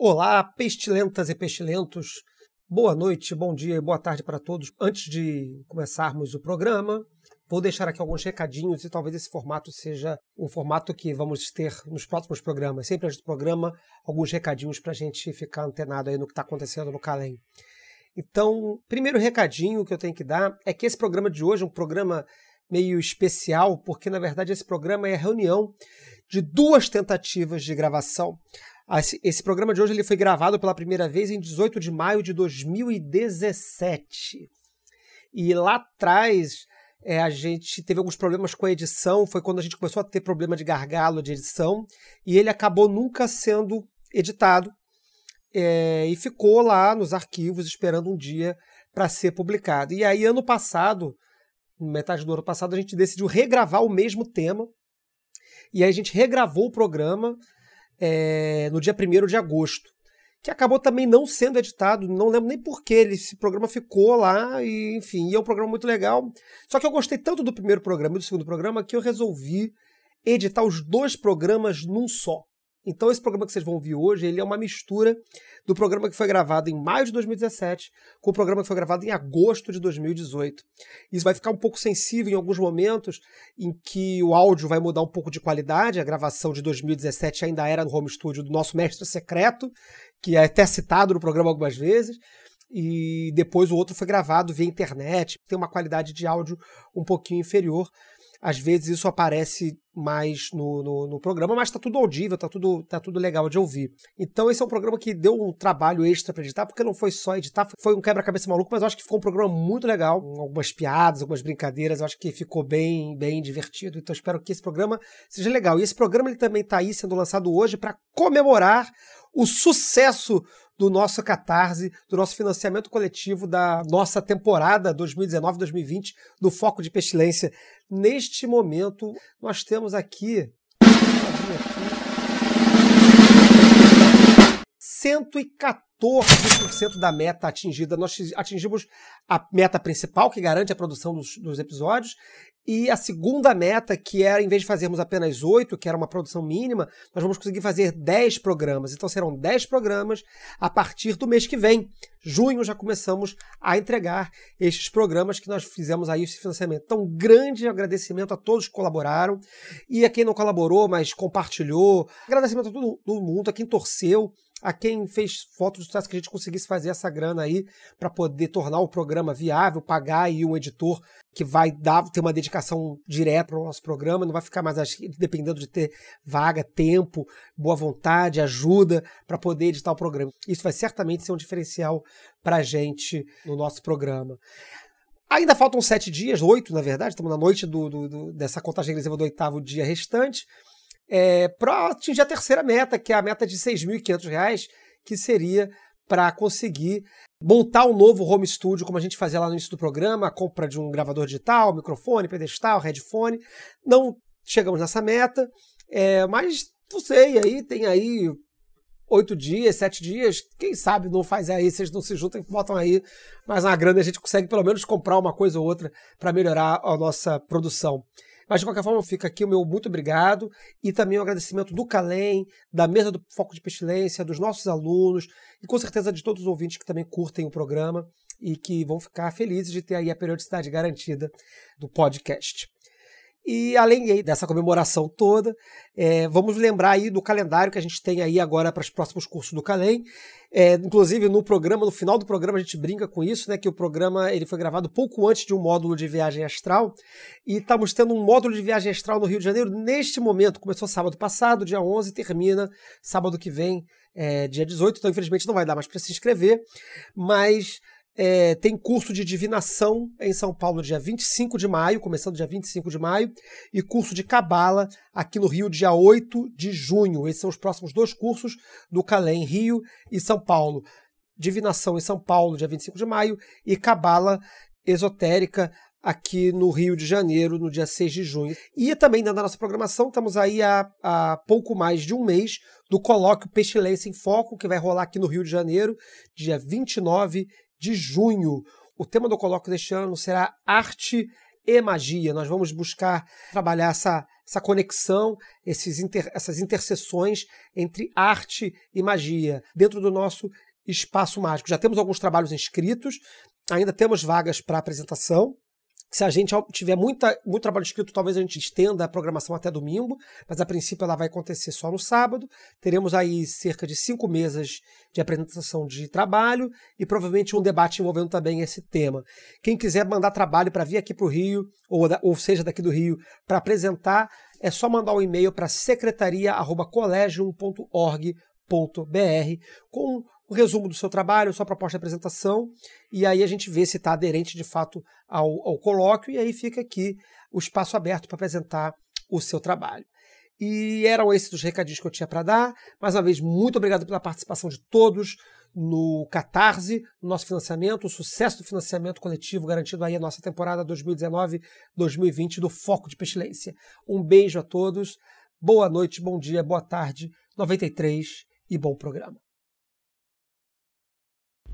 Olá, pestilentas e pestilentos. Boa noite, bom dia e boa tarde para todos. Antes de começarmos o programa, vou deixar aqui alguns recadinhos e talvez esse formato seja um formato que vamos ter nos próximos programas. Sempre antes do programa, alguns recadinhos para a gente ficar antenado aí no que está acontecendo no Calem. Então, primeiro recadinho que eu tenho que dar é que esse programa de hoje é um programa meio especial, porque na verdade esse programa é a reunião de duas tentativas de gravação. Esse programa de hoje ele foi gravado pela primeira vez em 18 de maio de 2017. E lá atrás é, a gente teve alguns problemas com a edição, foi quando a gente começou a ter problema de gargalo de edição, e ele acabou nunca sendo editado. É, e ficou lá nos arquivos esperando um dia para ser publicado. E aí, ano passado, metade do ano passado, a gente decidiu regravar o mesmo tema, e aí a gente regravou o programa é, no dia 1 de agosto, que acabou também não sendo editado, não lembro nem porquê, esse programa ficou lá, e enfim, e é um programa muito legal. Só que eu gostei tanto do primeiro programa e do segundo programa que eu resolvi editar os dois programas num só. Então esse programa que vocês vão ouvir hoje, ele é uma mistura do programa que foi gravado em maio de 2017 com o programa que foi gravado em agosto de 2018. Isso vai ficar um pouco sensível em alguns momentos em que o áudio vai mudar um pouco de qualidade. A gravação de 2017 ainda era no home studio do nosso mestre secreto, que é até citado no programa algumas vezes e depois o outro foi gravado via internet, tem uma qualidade de áudio um pouquinho inferior. Às vezes isso aparece mais no, no, no programa, mas está tudo audível, está tudo, tá tudo legal de ouvir. Então esse é um programa que deu um trabalho extra para editar, porque não foi só editar, foi um quebra-cabeça maluco, mas eu acho que ficou um programa muito legal, algumas piadas, algumas brincadeiras, eu acho que ficou bem, bem divertido. Então espero que esse programa seja legal. E esse programa ele também está aí sendo lançado hoje para comemorar o sucesso do nosso catarse, do nosso financiamento coletivo da nossa temporada 2019-2020 do Foco de Pestilência. Neste momento, nós temos aqui. 114% da meta atingida. Nós atingimos a meta principal, que garante a produção dos, dos episódios, e a segunda meta, que era, em vez de fazermos apenas oito, que era uma produção mínima, nós vamos conseguir fazer dez programas. Então serão dez programas a partir do mês que vem. Junho já começamos a entregar estes programas que nós fizemos aí esse financiamento. Então, grande agradecimento a todos que colaboraram e a quem não colaborou, mas compartilhou. Agradecimento a todo mundo, a quem torceu a quem fez fotos do sucesso que a gente conseguisse fazer essa grana aí para poder tornar o programa viável, pagar aí um editor que vai dar ter uma dedicação direta para o nosso programa, não vai ficar mais dependendo de ter vaga, tempo, boa vontade, ajuda para poder editar o programa. Isso vai certamente ser um diferencial para a gente no nosso programa. Ainda faltam sete dias, oito na verdade, estamos na noite do, do, do, dessa contagem regressiva do oitavo dia restante é, para atingir a terceira meta, que é a meta de R$ 6.500, que seria para conseguir montar um novo home studio, como a gente fazia lá no início do programa, a compra de um gravador digital, microfone, pedestal, headphone. Não chegamos nessa meta, é, mas não sei, aí tem aí oito dias, sete dias, quem sabe não faz aí, vocês não se juntam e botam aí mais uma grana, a gente consegue pelo menos comprar uma coisa ou outra para melhorar a nossa produção. Mas de qualquer forma, fica aqui o meu muito obrigado e também o agradecimento do Calem, da mesa do Foco de Pestilência, dos nossos alunos e com certeza de todos os ouvintes que também curtem o programa e que vão ficar felizes de ter aí a periodicidade garantida do podcast. E além dessa comemoração toda, é, vamos lembrar aí do calendário que a gente tem aí agora para os próximos cursos do Calem. É, inclusive no programa, no final do programa a gente brinca com isso, né? Que o programa ele foi gravado pouco antes de um módulo de viagem astral e estamos tendo um módulo de viagem astral no Rio de Janeiro neste momento. Começou sábado passado, dia 11, termina sábado que vem, é, dia 18. Então infelizmente não vai dar mais para se inscrever, mas é, tem curso de divinação em São Paulo, dia 25 de maio, começando dia 25 de maio, e curso de cabala aqui no Rio, dia 8 de junho. Esses são os próximos dois cursos do Calém, Rio e São Paulo. Divinação em São Paulo, dia 25 de maio, e cabala esotérica aqui no Rio de Janeiro, no dia 6 de junho. E também da nossa programação, estamos aí há, há pouco mais de um mês do colóquio Pestilência em Foco, que vai rolar aqui no Rio de Janeiro, dia 29 de junho. O tema do colóquio deste ano será arte e magia. Nós vamos buscar trabalhar essa, essa conexão, esses inter, essas interseções entre arte e magia dentro do nosso espaço mágico. Já temos alguns trabalhos inscritos, ainda temos vagas para apresentação. Se a gente tiver muita, muito trabalho escrito, talvez a gente estenda a programação até domingo, mas a princípio ela vai acontecer só no sábado. Teremos aí cerca de cinco mesas de apresentação de trabalho e provavelmente um debate envolvendo também esse tema. Quem quiser mandar trabalho para vir aqui para o Rio, ou, ou seja, daqui do Rio, para apresentar, é só mandar um e-mail para secretaria.collegium.org.br com o resumo do seu trabalho, sua proposta de apresentação, e aí a gente vê se está aderente de fato ao, ao colóquio, e aí fica aqui o espaço aberto para apresentar o seu trabalho. E eram esses os recadinhos que eu tinha para dar. Mais uma vez, muito obrigado pela participação de todos no Catarse, no nosso financiamento, o sucesso do financiamento coletivo garantido aí a nossa temporada 2019-2020 do Foco de Pestilência. Um beijo a todos, boa noite, bom dia, boa tarde, 93 e bom programa.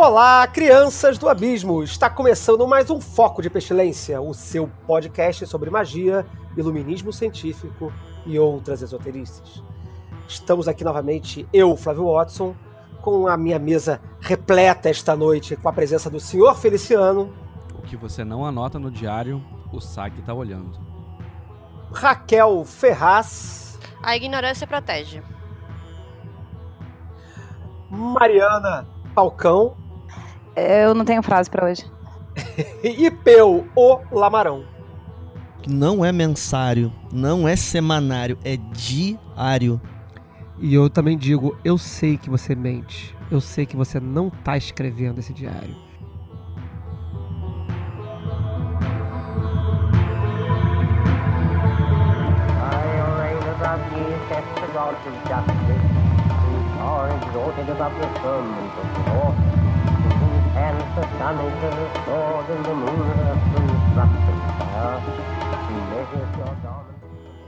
Olá, crianças do abismo! Está começando mais um Foco de Pestilência, o seu podcast sobre magia, iluminismo científico e outras esoteristas. Estamos aqui novamente, eu, Flávio Watson, com a minha mesa repleta esta noite, com a presença do senhor Feliciano. O que você não anota no diário, o SAG está olhando. Raquel Ferraz. A ignorância protege. Mariana Falcão. Eu não tenho frase para hoje. e Peu, o Lamarão. Não é mensário, não é semanário, é diário. E eu também digo, eu sei que você mente. Eu sei que você não tá escrevendo esse diário.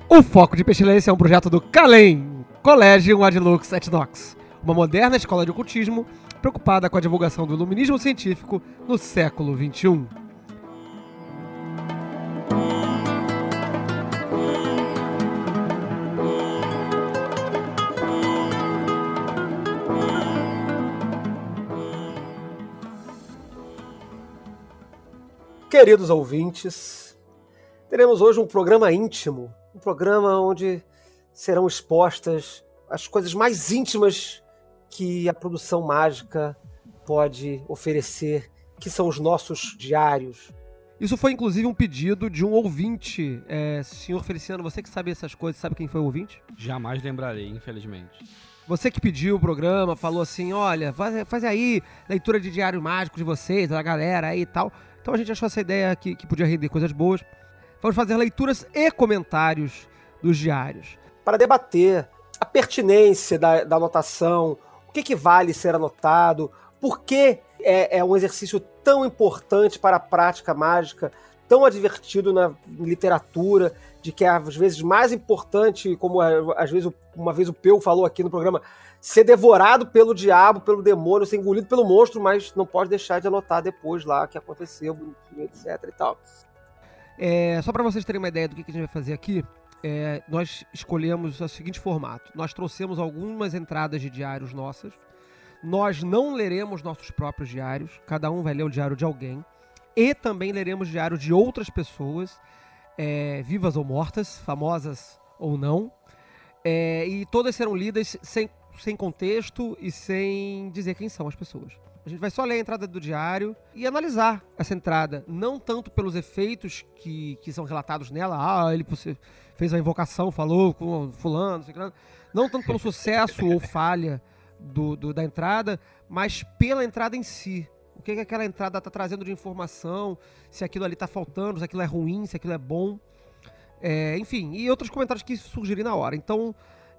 O Foco de Pestilência é um projeto do CALEM, Colégio Adlux et Nox, uma moderna escola de ocultismo preocupada com a divulgação do iluminismo científico no século XXI. Queridos ouvintes, teremos hoje um programa íntimo, um programa onde serão expostas as coisas mais íntimas que a produção mágica pode oferecer, que são os nossos diários. Isso foi inclusive um pedido de um ouvinte. É, senhor Feliciano, você que sabe essas coisas, sabe quem foi o ouvinte? Jamais lembrarei, infelizmente. Você que pediu o programa, falou assim: olha, faz, faz aí leitura de diário mágico de vocês, da galera aí e tal. Então a gente achou essa ideia que, que podia render coisas boas. Vamos fazer leituras e comentários dos diários. Para debater a pertinência da, da anotação, o que, que vale ser anotado, por que é, é um exercício tão importante para a prática mágica, tão advertido na literatura, de que é às vezes mais importante, como às vezes uma vez o Peu falou aqui no programa, ser devorado pelo diabo, pelo demônio, ser engolido pelo monstro, mas não pode deixar de anotar depois lá o que aconteceu, etc e tal. É, só para vocês terem uma ideia do que a gente vai fazer aqui, é, nós escolhemos o seguinte formato: nós trouxemos algumas entradas de diários nossas. Nós não leremos nossos próprios diários, cada um vai ler o diário de alguém. E também leremos diários de outras pessoas, é, vivas ou mortas, famosas ou não. É, e todas serão lidas sem sem contexto e sem dizer quem são as pessoas. A gente vai só ler a entrada do diário e analisar essa entrada, não tanto pelos efeitos que, que são relatados nela, ah, ele fez a invocação, falou com fulano, não tanto pelo sucesso ou falha do, do, da entrada, mas pela entrada em si. O que, que aquela entrada está trazendo de informação, se aquilo ali está faltando, se aquilo é ruim, se aquilo é bom. É, enfim, e outros comentários que surgirem na hora. Então,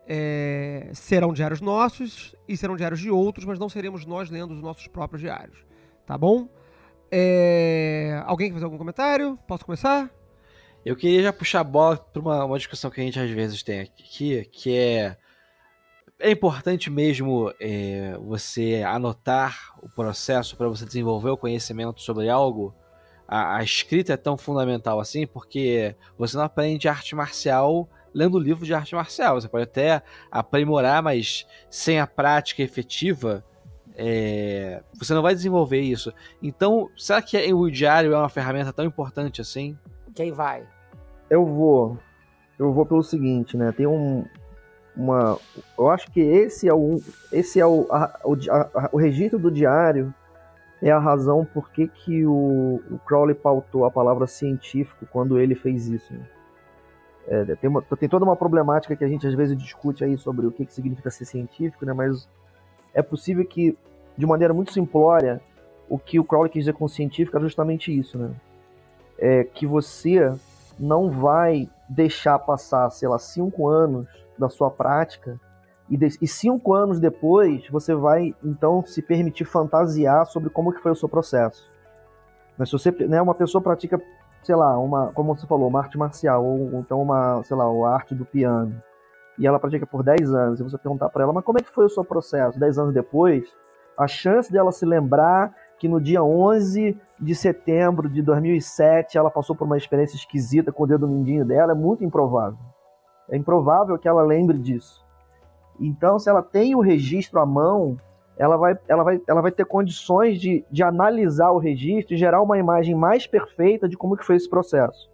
é, serão diários nossos e serão diários de outros, mas não seremos nós lendo os nossos próprios diários. Tá bom? É, alguém quer fazer algum comentário? Posso começar? Eu queria já puxar a bola para uma, uma discussão que a gente às vezes tem aqui, que é é importante mesmo é, você anotar o processo para você desenvolver o conhecimento sobre algo. A, a, escrita é tão fundamental assim, porque você não aprende arte marcial lendo livro de arte marcial. Você pode até aprimorar, mas sem a prática efetiva, é, você não vai desenvolver isso. Então, será que o diário é uma ferramenta tão importante assim? Quem vai? Eu vou. Eu vou pelo seguinte, né? Tem um, uma. Eu acho que esse é o, esse é o, a, o, a, o registro do diário é a razão por que, que o, o Crowley pautou a palavra científico quando ele fez isso. Né? É, tem, uma, tem toda uma problemática que a gente às vezes discute aí sobre o que, que significa ser científico, né? mas é possível que, de maneira muito simplória, o que o Crowley quis dizer com científico é justamente isso, né? É que você não vai deixar passar, sei lá, cinco anos da sua prática e, de, e cinco anos depois você vai então se permitir fantasiar sobre como que foi o seu processo. Mas se você, né, uma pessoa pratica, sei lá, uma, como você falou, uma arte marcial ou então uma, sei lá, a arte do piano e ela pratica por 10 anos e você perguntar para ela, mas como é que foi o seu processo 10 anos depois? A chance dela se lembrar que no dia 11 de setembro de 2007 ela passou por uma experiência esquisita com o dedo mindinho dela é muito improvável. É improvável que ela lembre disso. Então, se ela tem o registro à mão, ela vai, ela vai, ela vai ter condições de, de analisar o registro e gerar uma imagem mais perfeita de como que foi esse processo.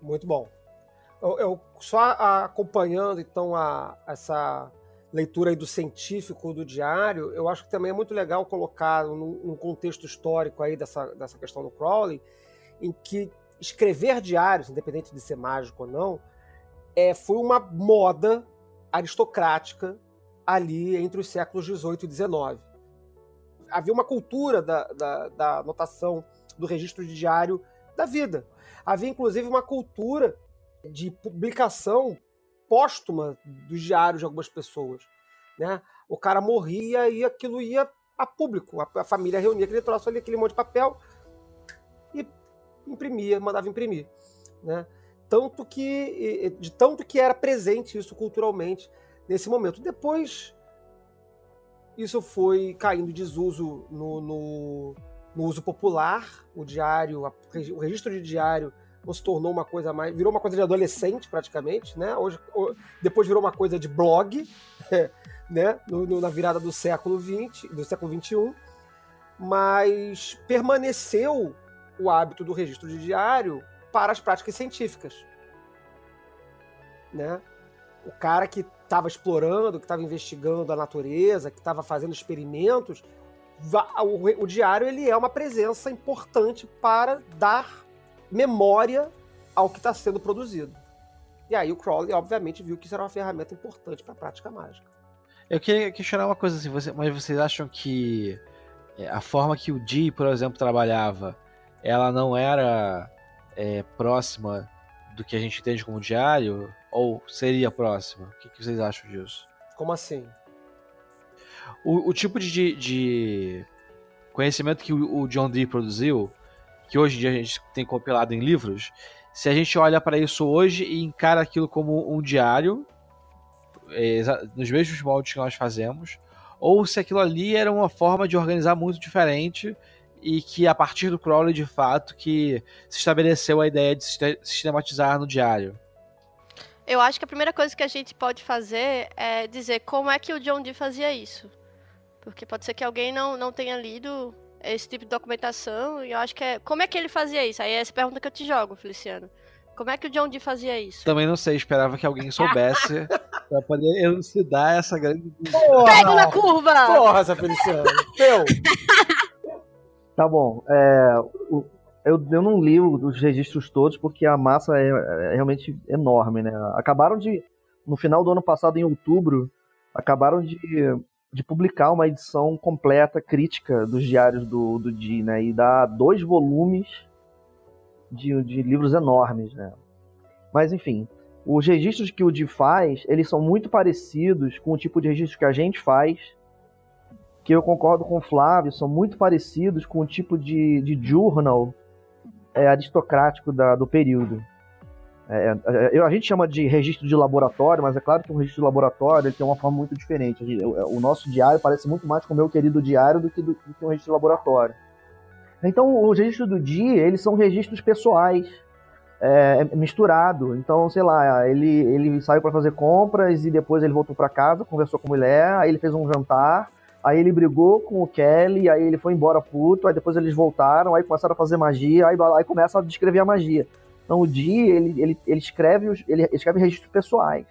Muito bom. Eu, eu só acompanhando então a, essa leitura aí do científico do diário, eu acho que também é muito legal colocar num, contexto histórico aí dessa, dessa questão do Crowley, em que escrever diários, independente de ser mágico ou não, é, foi uma moda aristocrática ali entre os séculos XVIII e XIX. Havia uma cultura da, da, da anotação do registro de diário da vida. Havia, inclusive, uma cultura de publicação póstuma dos diários de algumas pessoas. Né? O cara morria e aquilo ia a público. A, a família reunia aquele troço ali, aquele monte de papel e imprimia, mandava imprimir. Né? tanto que de tanto que era presente isso culturalmente nesse momento. Depois isso foi caindo em desuso no, no, no uso popular, o diário, a, o registro de diário não se tornou uma coisa mais, virou uma coisa de adolescente praticamente, né? Hoje, depois virou uma coisa de blog, né? No, no, na virada do século 20, do século 21, mas permaneceu o hábito do registro de diário para as práticas científicas. Né? O cara que estava explorando, que estava investigando a natureza, que estava fazendo experimentos, o, o, diário ele é uma presença importante para dar memória ao que está sendo produzido. E aí o Crowley, obviamente, viu que isso era uma ferramenta importante para a prática mágica. Eu queria questionar uma coisa assim, você, mas vocês acham que é, a forma que o Dee, por exemplo, trabalhava, ela não era é, próxima do que a gente entende como diário? Ou seria próxima? O que, que vocês acham disso? Como assim? O, o tipo de, de, conhecimento que o, o John Dee produziu, que hoje em dia a gente tem compilado em livros, se a gente olha para isso hoje e encara aquilo como um diário, é, nos mesmos moldes que nós fazemos, ou se aquilo ali era uma forma de organizar muito diferente e que a partir do Crowley, de fato, que se estabeleceu a ideia de sistematizar no diário? Eu acho que a primeira coisa que a gente pode fazer é dizer como é que o John Dee fazia isso. Porque pode ser que alguém não, não tenha lido esse tipo de documentação e eu acho que é... Como é que ele fazia isso? Aí é essa pergunta que eu te jogo, Feliciano. Como é que o John Dee fazia isso? Também não sei, esperava que alguém soubesse pra poder elucidar essa grande... Pego na curva! Porra, essa Feliciano! Teu! Tá bom. É, o, eu, eu não li os registros todos porque a massa é, é, realmente enorme, né? Acabaram de. No final do ano passado, em outubro, acabaram de de publicar uma edição completa, crítica dos diários do, do Di, né? E dá dois volumes de, de livros enormes, né? Mas enfim, os registros que o Di faz, eles são muito parecidos com o tipo de registro que a gente faz, que eu concordo com o Flávio, são muito parecidos com o tipo de, de journal é, aristocrático da, do período. É, é, a gente chama de registro de laboratório, mas é claro que um registro de laboratório tem uma forma muito diferente. O nosso diário parece muito mais com o meu querido diário do que, do, do que um registro de laboratório. Então, os registros do dia, eles são registros pessoais, é, misturado. Então, sei lá, ele, ele saiu para fazer compras e depois ele voltou para casa, conversou com a mulher, aí ele fez um jantar, aí ele brigou com o Kelly, aí ele foi embora puto, aí depois eles voltaram, aí começaram a fazer magia, aí, aí começa a descrever a magia. Então o Di, ele, ele, ele escreve ele escreve registros pessoais.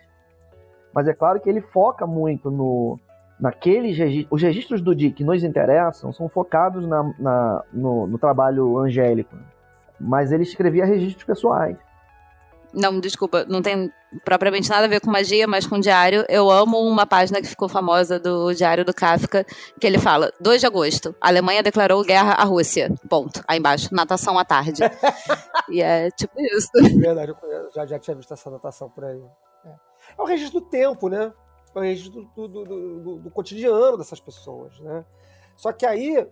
Mas é claro que ele foca muito no naqueles registros. Os registros do Di que nos interessam são focados na, na no, no trabalho angélico. Mas ele escrevia registros pessoais. Não, desculpa, não tem propriamente nada a ver com magia, mas com diário. Eu amo uma página que ficou famosa do Diário do Kafka, que ele fala: 2 de agosto, a Alemanha declarou guerra à Rússia. Ponto. Aí embaixo, natação à tarde. e é tipo isso. É verdade, eu já, já tinha visto essa natação por aí. É, é o registro do tempo, né? É o registro do, do, do, do cotidiano dessas pessoas, né? Só que aí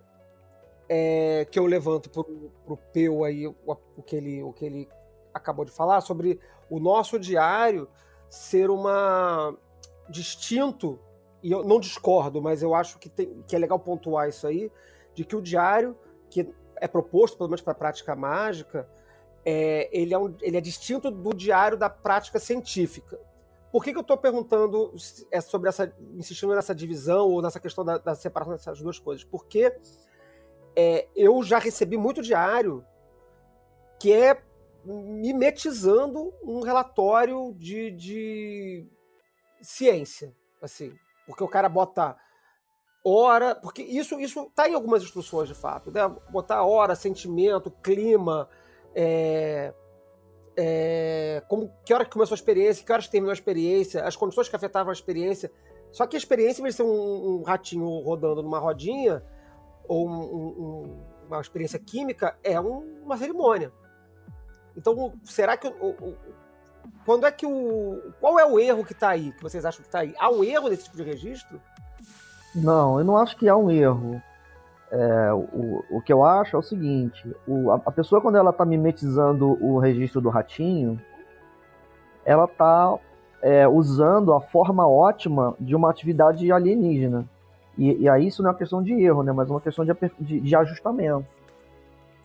é, que eu levanto pro, pro Peu aí o, o, que ele, o que ele acabou de falar, sobre o nosso diário ser uma distinto, e eu não discordo, mas eu acho que, tem, que é legal pontuar isso aí, de que o diário, que é proposto, pelo menos para a prática mágica, é, ele, é um, ele é distinto do diário da prática científica. Por que, que eu estou perguntando é sobre essa, insistindo nessa divisão ou nessa questão da, da separação dessas duas coisas? Porque é, eu já recebi muito diário que é mimetizando um relatório de, de ciência, assim, porque o cara bota hora, porque isso isso tá em algumas instruções de fato, né? Botar hora, sentimento, clima, é, é, como, que hora que começou a experiência, que horas terminou a experiência, as condições que afetavam a experiência. Só que a experiência, em vez de ser um, um ratinho rodando numa rodinha, ou um, um, uma experiência química, é uma cerimônia. Então, será que. O, o, quando é que o. Qual é o erro que está aí, que vocês acham que está aí? Há um erro nesse tipo de registro? Não, eu não acho que há um erro. É, o, o que eu acho é o seguinte: o, a, a pessoa, quando ela está mimetizando o registro do ratinho, ela está é, usando a forma ótima de uma atividade alienígena. E, e, aí isso não é uma questão de erro, né, mas é uma questão de, de, de ajustamento.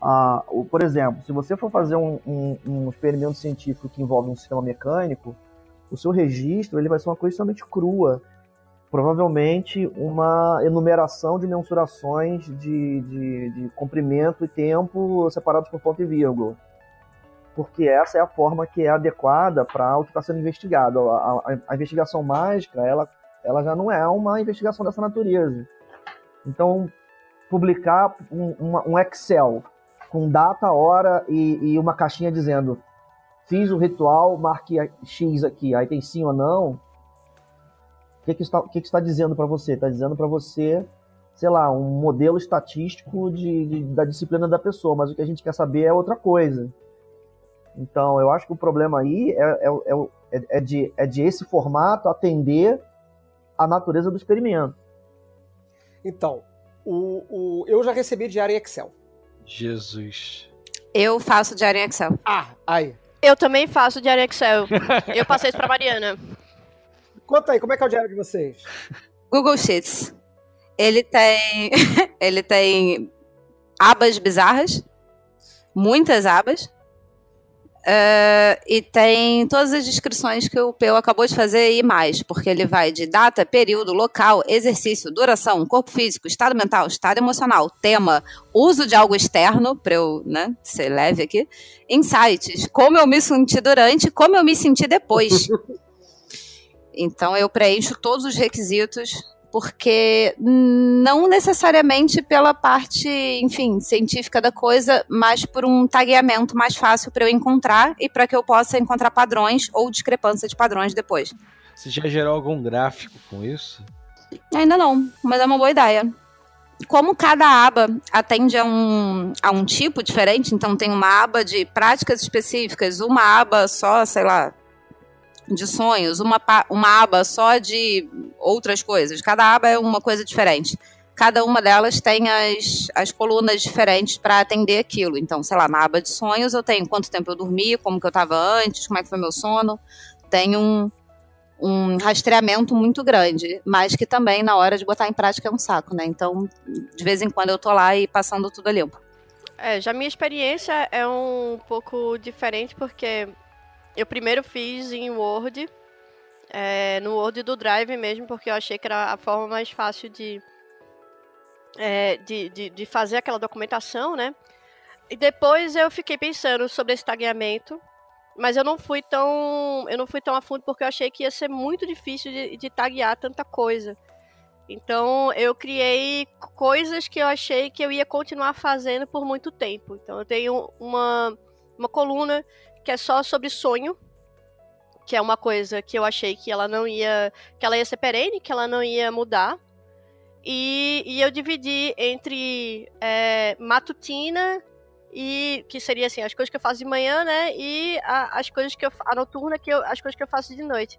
Ah, por exemplo, se você for fazer um, um, um, experimento científico que envolve um sistema mecânico, o seu registro ele vai ser uma coisa extremamente crua. Provavelmente uma enumeração de mensurações de, de, de comprimento e tempo separados por ponto e vírgula. Porque essa é a forma que é adequada para o que está sendo investigado. A, a, a, investigação mágica, ela, ela já não é uma investigação dessa natureza. Então, publicar um, um Excel com data, hora e, e uma caixinha dizendo fiz o ritual, marque X aqui, aí tem sim ou não. O que, que, está, que, que está dizendo para você? Está dizendo para você, sei lá, um modelo estatístico de, de, da disciplina da pessoa, mas o que a gente quer saber é outra coisa. Então, eu acho que o problema aí é, é, é, é, de, é de esse formato atender a natureza do experimento. Então, o, o, eu já recebi diário em Excel. Jesus. Eu faço diário em Excel. Ah, aí. Eu também faço diário em Excel. Eu passei isso pra Mariana. Conta aí, como é que é o diário de vocês? Google Sheets. Ele tem. ele tem abas bizarras. Muitas abas. Uh, e tem todas as descrições que o Peu acabou de fazer e mais, porque ele vai de data, período, local, exercício, duração, corpo físico, estado mental, estado emocional, tema, uso de algo externo, para eu né, ser leve aqui, insights, como eu me senti durante, como eu me senti depois. Então eu preencho todos os requisitos porque não necessariamente pela parte, enfim, científica da coisa, mas por um tagueamento mais fácil para eu encontrar e para que eu possa encontrar padrões ou discrepância de padrões depois. Você já gerou algum gráfico com isso? Ainda não, mas é uma boa ideia. Como cada aba atende a um, a um tipo diferente, então tem uma aba de práticas específicas, uma aba só, sei lá, de sonhos, uma, uma aba só de outras coisas. Cada aba é uma coisa diferente. Cada uma delas tem as, as colunas diferentes para atender aquilo. Então, sei lá, na aba de sonhos eu tenho quanto tempo eu dormi, como que eu estava antes, como é que foi meu sono. Tem um, um rastreamento muito grande, mas que também na hora de botar em prática é um saco, né? Então, de vez em quando eu tô lá e passando tudo a limpo. É, já minha experiência é um pouco diferente porque eu primeiro fiz em Word, é, no Word do Drive mesmo, porque eu achei que era a forma mais fácil de, é, de, de, de, fazer aquela documentação, né? E depois eu fiquei pensando sobre esse tagueamento, mas eu não fui tão eu não fui tão a fundo porque eu achei que ia ser muito difícil de, de taguear tanta coisa. Então eu criei coisas que eu achei que eu ia continuar fazendo por muito tempo. Então eu tenho uma, uma coluna que é só sobre sonho, que é uma coisa que eu achei que ela não ia, que ela ia ser perene, que ela não ia mudar. E, e eu dividi entre é, matutina e que seria assim as coisas que eu faço de manhã, né? E a, as coisas que eu a noturna que eu, as coisas que eu faço de noite,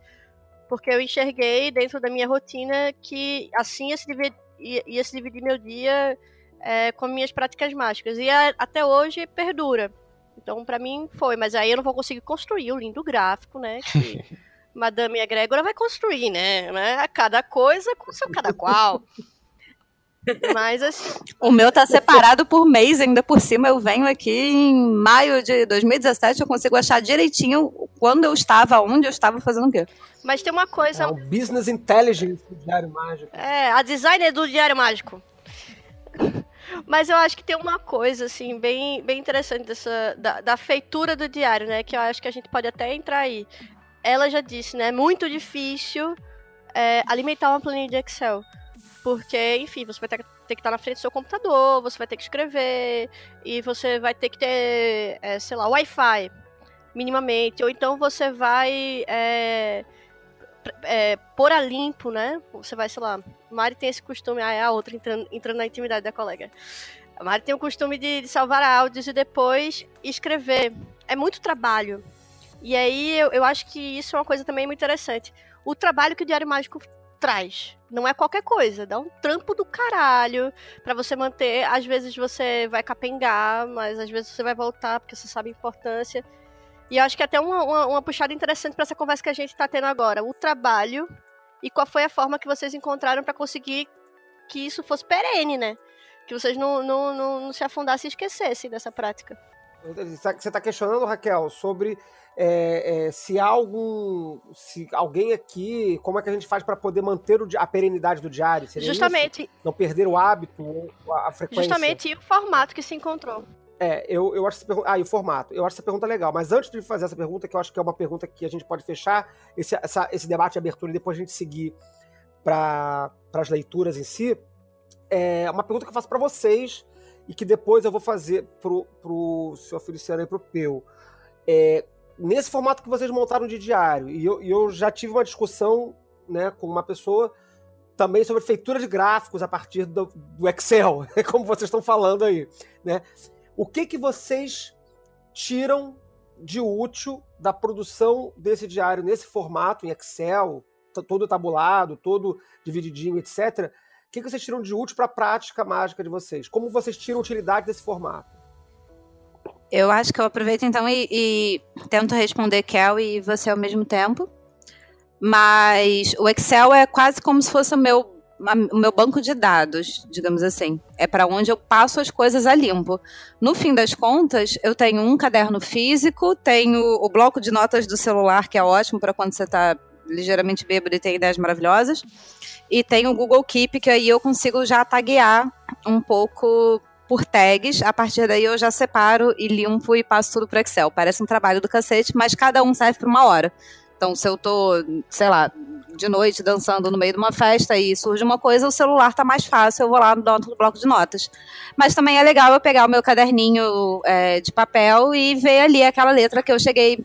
porque eu enxerguei dentro da minha rotina que assim ia se dividir, ia, ia se dividir meu dia é, com minhas práticas mágicas e a, até hoje perdura. Então, para mim, foi. Mas aí eu não vou conseguir construir o lindo gráfico, né? Que Madame Egrégora vai construir, né? né? Cada coisa com seu cada qual. Mas assim. O meu tá separado por mês, ainda por cima. Eu venho aqui em maio de 2017, eu consigo achar direitinho quando eu estava, onde eu estava fazendo o quê. Mas tem uma coisa. É o Business Intelligence do Diário Mágico. É, a designer do Diário Mágico. Mas eu acho que tem uma coisa, assim, bem, bem interessante dessa, da, da feitura do diário, né? Que eu acho que a gente pode até entrar aí. Ela já disse, né? É muito difícil é, alimentar uma planilha de Excel. Porque, enfim, você vai ter, ter que estar na frente do seu computador, você vai ter que escrever, e você vai ter que ter, é, sei lá, Wi-Fi, minimamente. Ou então você vai é, é, pôr a limpo, né? Você vai, sei lá, Mari tem esse costume, ah, é a outra entrando, entrando na intimidade da colega. A Mari tem o costume de, de, salvar áudios e depois escrever. É muito trabalho. E aí eu, eu acho que isso é uma coisa também muito interessante. O trabalho que o Diário Mágico traz. Não é qualquer coisa, dá um trampo do caralho para você manter. Às vezes você vai capengar, mas às vezes você vai voltar porque você sabe a importância. E eu acho que até uma, uma, uma puxada interessante para essa conversa que a gente está tendo agora. O trabalho e qual foi a forma que vocês encontraram para conseguir que isso fosse perene, né? Que vocês não, não, não, não se afundassem e esquecessem dessa prática. Você está questionando, Raquel, sobre é, é, se algum. Se alguém aqui. Como é que a gente faz para poder manter o, a perenidade do diário? Seria Justamente. Isso? Não perder o hábito, a frequência. Justamente, e o formato que se encontrou. É, eu, eu acho essa pergunta. Ah, e o formato. Eu acho essa pergunta legal. Mas antes de fazer essa pergunta, que eu acho que é uma pergunta que a gente pode fechar esse, essa, esse debate de abertura e depois a gente seguir para as leituras em si, é uma pergunta que eu faço para vocês e que depois eu vou fazer pro, pro senhor Feliciano e pro Peu. É, nesse formato que vocês montaram de diário, e eu, eu já tive uma discussão né, com uma pessoa também sobre feitura de gráficos a partir do, do Excel, como vocês estão falando aí, né? O que que vocês tiram de útil da produção desse diário nesse formato, em Excel, todo tabulado, todo divididinho, etc. O que, que vocês tiram de útil para a prática mágica de vocês? Como vocês tiram utilidade desse formato? Eu acho que eu aproveito então e, e tento responder Kel e você ao mesmo tempo. Mas o Excel é quase como se fosse o meu o meu banco de dados, digamos assim. É para onde eu passo as coisas a limpo. No fim das contas, eu tenho um caderno físico, tenho o bloco de notas do celular, que é ótimo para quando você está ligeiramente bêbado e tem ideias maravilhosas. E tenho o Google Keep, que aí eu consigo já taguear um pouco por tags. A partir daí eu já separo e limpo e passo tudo para Excel. Parece um trabalho do cacete, mas cada um serve para uma hora. Então, se eu tô, sei lá, de noite dançando no meio de uma festa e surge uma coisa, o celular tá mais fácil, eu vou lá no bloco de notas. Mas também é legal eu pegar o meu caderninho é, de papel e ver ali aquela letra que eu cheguei,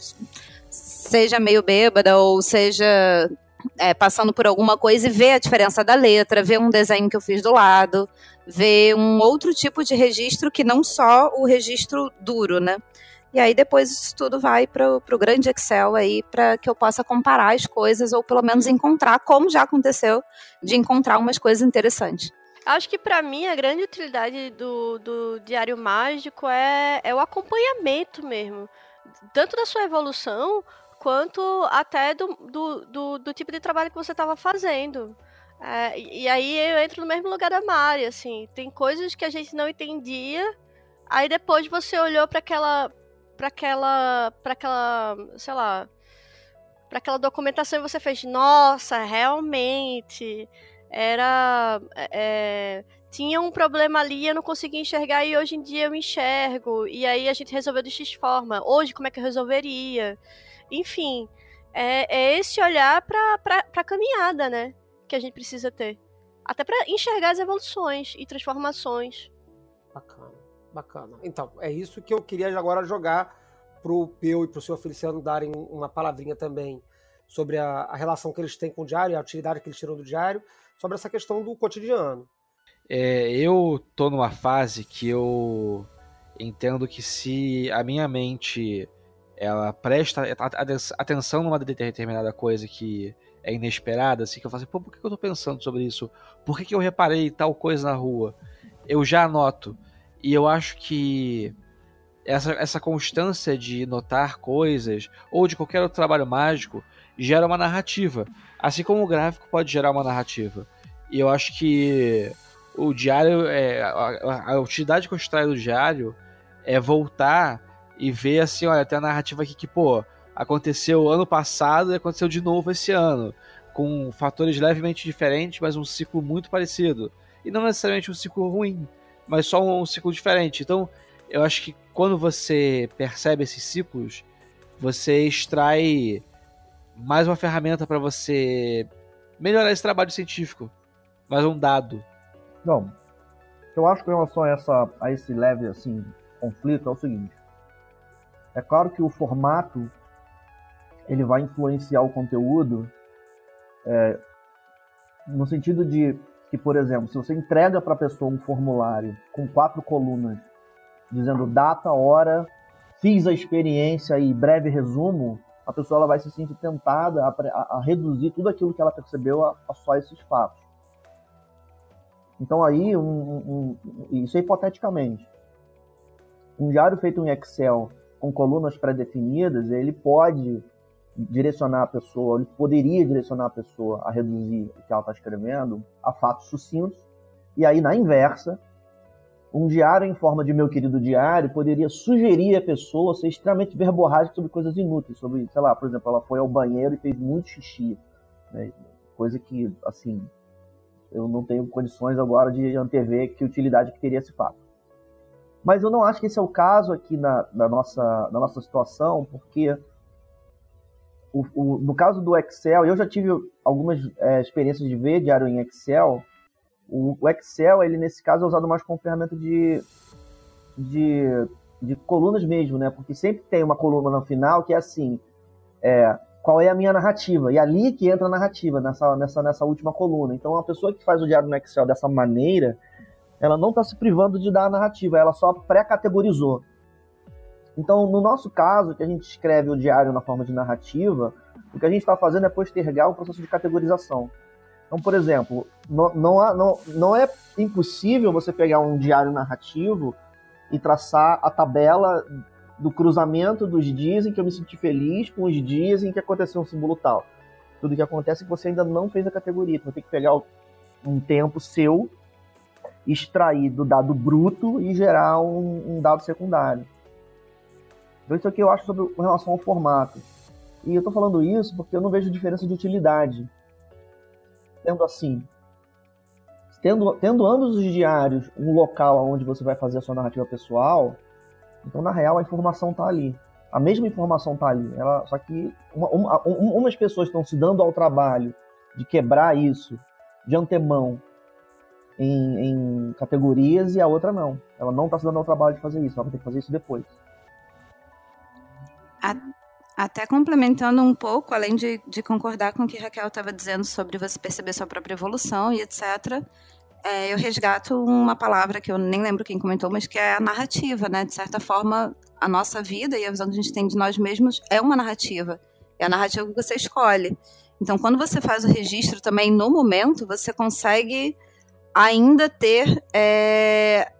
seja meio bêbada ou seja é, passando por alguma coisa e ver a diferença da letra, ver um desenho que eu fiz do lado, ver um outro tipo de registro que não só o registro duro, né? E aí depois isso tudo vai para o grande Excel aí para que eu possa comparar as coisas ou pelo menos encontrar, como já aconteceu, de encontrar umas coisas interessantes. Acho que para mim a grande utilidade do, do Diário Mágico é, é o acompanhamento mesmo. Tanto da sua evolução, quanto até do, do, do, do tipo de trabalho que você estava fazendo. É, e aí eu entro no mesmo lugar da Mari, assim, tem coisas que a gente não entendia, aí depois você olhou para aquela para aquela para aquela, sei lá, para aquela documentação e você fez, nossa, realmente era é, tinha um problema ali, eu não conseguia enxergar e hoje em dia eu enxergo. E aí a gente resolveu de X forma. Hoje, como é que eu resolveria? Enfim, é, é esse olhar para a caminhada, né? Que a gente precisa ter. Até para enxergar as evoluções e transformações. Bacana, bacana. Então, é isso que eu queria agora jogar pro Peu e pro senhor Feliciano darem uma palavrinha também sobre a, a relação que eles têm com o diário, a utilidade que eles tiram do diário, sobre essa questão do cotidiano. É, eu tô numa fase que eu entendo que se a minha mente ela presta atenção numa determinada coisa que é inesperada, assim, que eu falo assim, pô, por que eu tô pensando sobre isso? Por que, que eu reparei tal coisa na rua? Eu já anoto. E eu acho que essa, essa constância de notar coisas, ou de qualquer outro trabalho mágico, gera uma narrativa. Assim como o gráfico pode gerar uma narrativa. E eu acho que o diário, é, a, a utilidade que eu extraio do diário é voltar e ver assim, olha, tem a narrativa aqui que, pô, aconteceu ano passado e aconteceu de novo esse ano, com fatores levemente diferentes, mas um ciclo muito parecido. E não necessariamente um ciclo ruim, mas só um, ciclo diferente. Então, eu acho que quando você percebe esses ciclos, você extrai mais uma ferramenta para você melhorar esse trabalho científico, mais um dado. Não, eu acho que em relação a, essa, a esse leve assim, conflito é o seguinte. É claro que o formato ele vai influenciar o conteúdo é, no sentido de que, por exemplo, se você entrega para a pessoa um formulário com quatro colunas dizendo data, hora, fiz a experiência e breve resumo, a pessoa ela vai se sentir tentada a, a, a reduzir tudo aquilo que ela percebeu a, a só esses fatos. Então aí, um, um, isso é hipoteticamente. Um diário feito em Excel com colunas pré-definidas, ele pode direcionar a pessoa, ele poderia direcionar a pessoa a reduzir o que ela está escrevendo a fatos sucintos. E aí, na inversa, um diário em forma de meu querido diário poderia sugerir a pessoa ser extremamente verborrágica sobre coisas inúteis, sobre, sei lá, por exemplo, ela foi ao banheiro e fez muito xixi, né? coisa que, assim, eu não tenho condições agora de antever que utilidade que teria esse fato. Mas eu não acho que esse é o caso aqui na, na nossa, na nossa situação, porque o, o, no caso do Excel, eu já tive algumas é, experiências de ver diário em Excel. O, o, Excel, ele nesse caso é usado mais como ferramenta de, de, de colunas mesmo, né? Porque sempre tem uma coluna no final que é assim, é, qual é a minha narrativa? E ali que entra a narrativa, nessa, nessa, nessa última coluna. Então, a pessoa que faz o diário no Excel dessa maneira, ela não está se privando de dar a narrativa, ela só pré-categorizou. Então, no nosso caso, que a gente escreve o diário na forma de narrativa, o que a gente está fazendo é postergar o processo de categorização. Então, por exemplo, não, não, há, não, não é impossível você pegar um diário narrativo e traçar a tabela do cruzamento dos dias em que eu me senti feliz com os dias em que aconteceu um símbolo tal. Tudo que acontece é que você ainda não fez a categoria. Vai ter que pegar um tempo seu extrair do dado bruto e gerar um, um dado secundário. Então isso aqui eu acho sobre com relação ao formato. E eu estou falando isso porque eu não vejo diferença de utilidade. Tendo assim, tendo, tendo ambos os diários um local onde você vai fazer a sua narrativa pessoal, então na real a informação está ali. A mesma informação está ali. Ela, só que uma, uma, umas pessoas estão se dando ao trabalho de quebrar isso de antemão em, em categorias e a outra não. Ela não está se dando ao trabalho de fazer isso, ela vai ter que fazer isso depois. Até complementando um pouco, além de, de concordar com o que Raquel estava dizendo sobre você perceber sua própria evolução e etc., é, eu resgato uma palavra que eu nem lembro quem comentou, mas que é a narrativa, né? De certa forma, a nossa vida e a visão que a gente tem de nós mesmos é uma narrativa. É a narrativa que você escolhe. Então, quando você faz o registro também no momento, você consegue ainda ter é,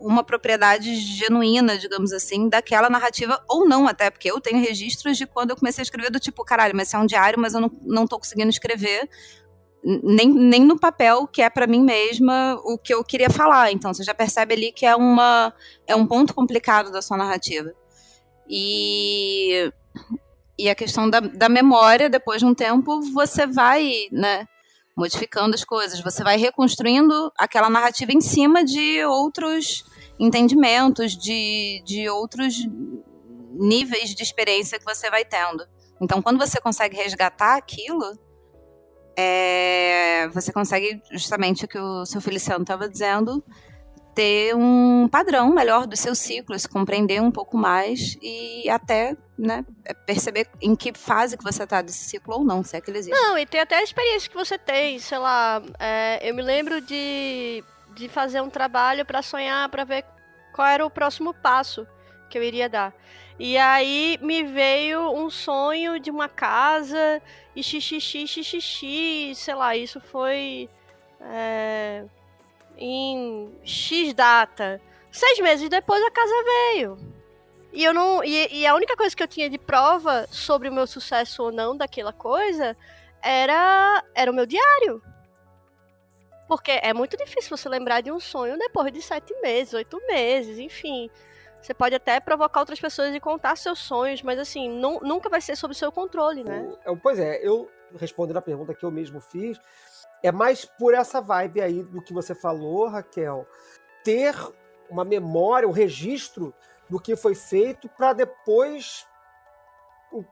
uma propriedade genuína, digamos assim, daquela narrativa, ou não até, porque eu tenho registros de quando eu comecei a escrever do tipo, caralho, mas isso é um diário, mas eu não, não tô conseguindo escrever nem, nem no papel que é para mim mesma o que eu queria falar. Então você já percebe ali que é uma é um ponto complicado da sua narrativa. E e a questão da, da memória, depois de um tempo, você vai, né, modificando as coisas, você vai reconstruindo aquela narrativa em cima de outros entendimentos, de, de outros níveis de experiência que você vai tendo. Então, quando você consegue resgatar aquilo, é, você consegue, justamente o que o seu Feliciano estava dizendo, ter um padrão melhor dos seus ciclos, compreender um pouco mais e até né, perceber em que fase que você está desse ciclo ou não, se é que ele existe. Não, e tem até a experiência que você tem, sei lá, é, eu me lembro de, de fazer um trabalho para sonhar, para ver qual era o próximo passo que eu iria dar. E aí me veio um sonho de uma casa e xixi, xixi, sei lá, isso foi é, em X data. Seis meses depois a casa veio. E eu não. E, e, a única coisa que eu tinha de prova sobre o meu sucesso ou não daquela coisa era, era o meu diário. Porque é muito difícil você lembrar de um sonho depois de sete meses, oito meses, enfim. Você pode até provocar outras pessoas e contar seus sonhos, mas assim, nunca vai ser sob seu controle, né? Pois é, eu respondendo a pergunta que eu mesmo fiz, é mais por essa vibe aí do que você falou, Raquel. Ter uma memória, um registro do que foi feito para depois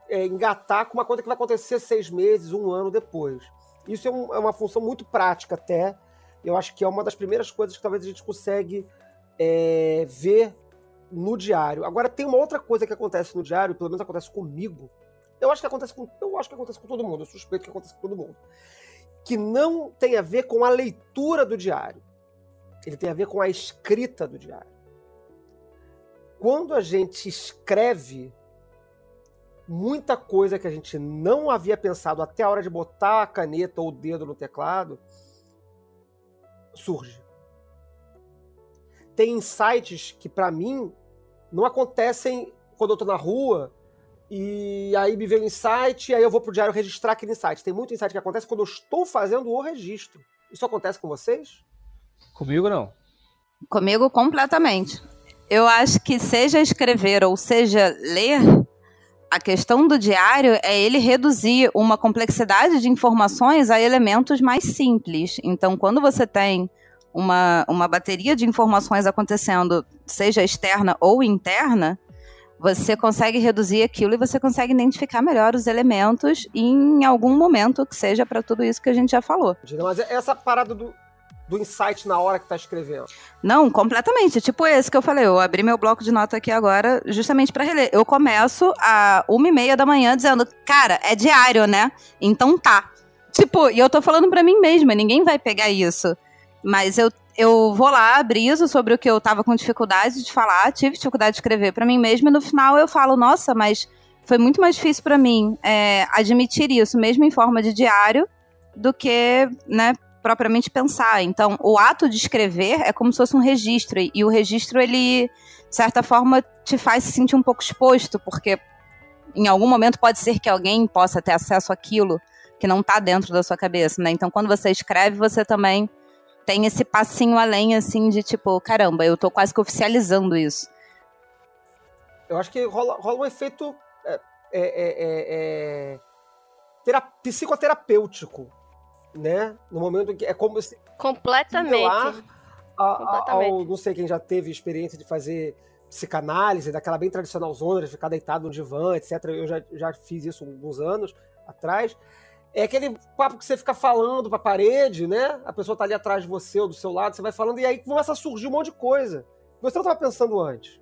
é, engatar com uma coisa que vai acontecer seis meses, um ano depois. Isso é, um, é, uma função muito prática até. Eu acho que é uma das primeiras coisas que talvez a gente consegue é, ver no diário. Agora tem uma outra coisa que acontece no diário, pelo menos acontece comigo. Eu acho que acontece com, eu acho que acontece com todo mundo. Eu suspeito que acontece com todo mundo. Que não tem a ver com a leitura do diário. Ele tem a ver com a escrita do diário. Quando a gente escreve muita coisa que a gente não havia pensado até a hora de botar a caneta ou o dedo no teclado surge. Tem insights que para mim não acontecem quando eu tô na rua e aí me vem um insight, e aí eu vou pro diário registrar aquele insight. Tem muito insight que acontece quando eu estou fazendo o registro. Isso acontece com vocês? Comigo não. Comigo completamente. Eu acho que seja escrever ou seja ler, a questão do diário é ele reduzir uma complexidade de informações a elementos mais simples. Então, quando você tem uma, uma bateria de informações acontecendo, seja externa ou interna, você consegue reduzir aquilo e você consegue identificar melhor os elementos em algum momento que seja para tudo isso que a gente já falou. Mas essa parada do, do insight na hora que tá escrevendo. Não, completamente. Tipo esse que eu falei. Eu abri meu bloco de nota aqui agora justamente para reler. Eu começo a uma e meia da manhã dizendo, cara, é diário, né? Então tá. Tipo, e eu tô falando para mim mesma, ninguém vai pegar isso. Mas eu, eu vou lá, briso sobre o que eu tava com dificuldade de falar, tive dificuldade de escrever para mim mesma, e no final eu falo, nossa, mas foi muito mais difícil para mim é, admitir isso, mesmo em forma de diário, do que, né, propriamente pensar. Então, o ato de escrever é como se fosse um registro, e o registro, ele, de certa forma, te faz se sentir um pouco exposto, porque em algum momento pode ser que alguém possa ter acesso àquilo que não está dentro da sua cabeça, né? Então, quando você escreve, você também tem esse passinho além, assim, de tipo, caramba, eu tô quase que oficializando isso. Eu acho que rola, rola um efeito é, é, é, é, é psicoterapêutico, né? No momento que é como se completamente a, Completamente. Ao, não sei quem já teve experiência de fazer psicanálise, daquela bem tradicional zona, de ficar deitado no divã, etc. Eu já, já fiz isso alguns anos atrás. É aquele papo que você fica falando pra parede, né? A pessoa tá ali atrás de você ou do seu lado, você vai falando, e aí começa a surgir um monte de coisa. Você não estava pensando antes.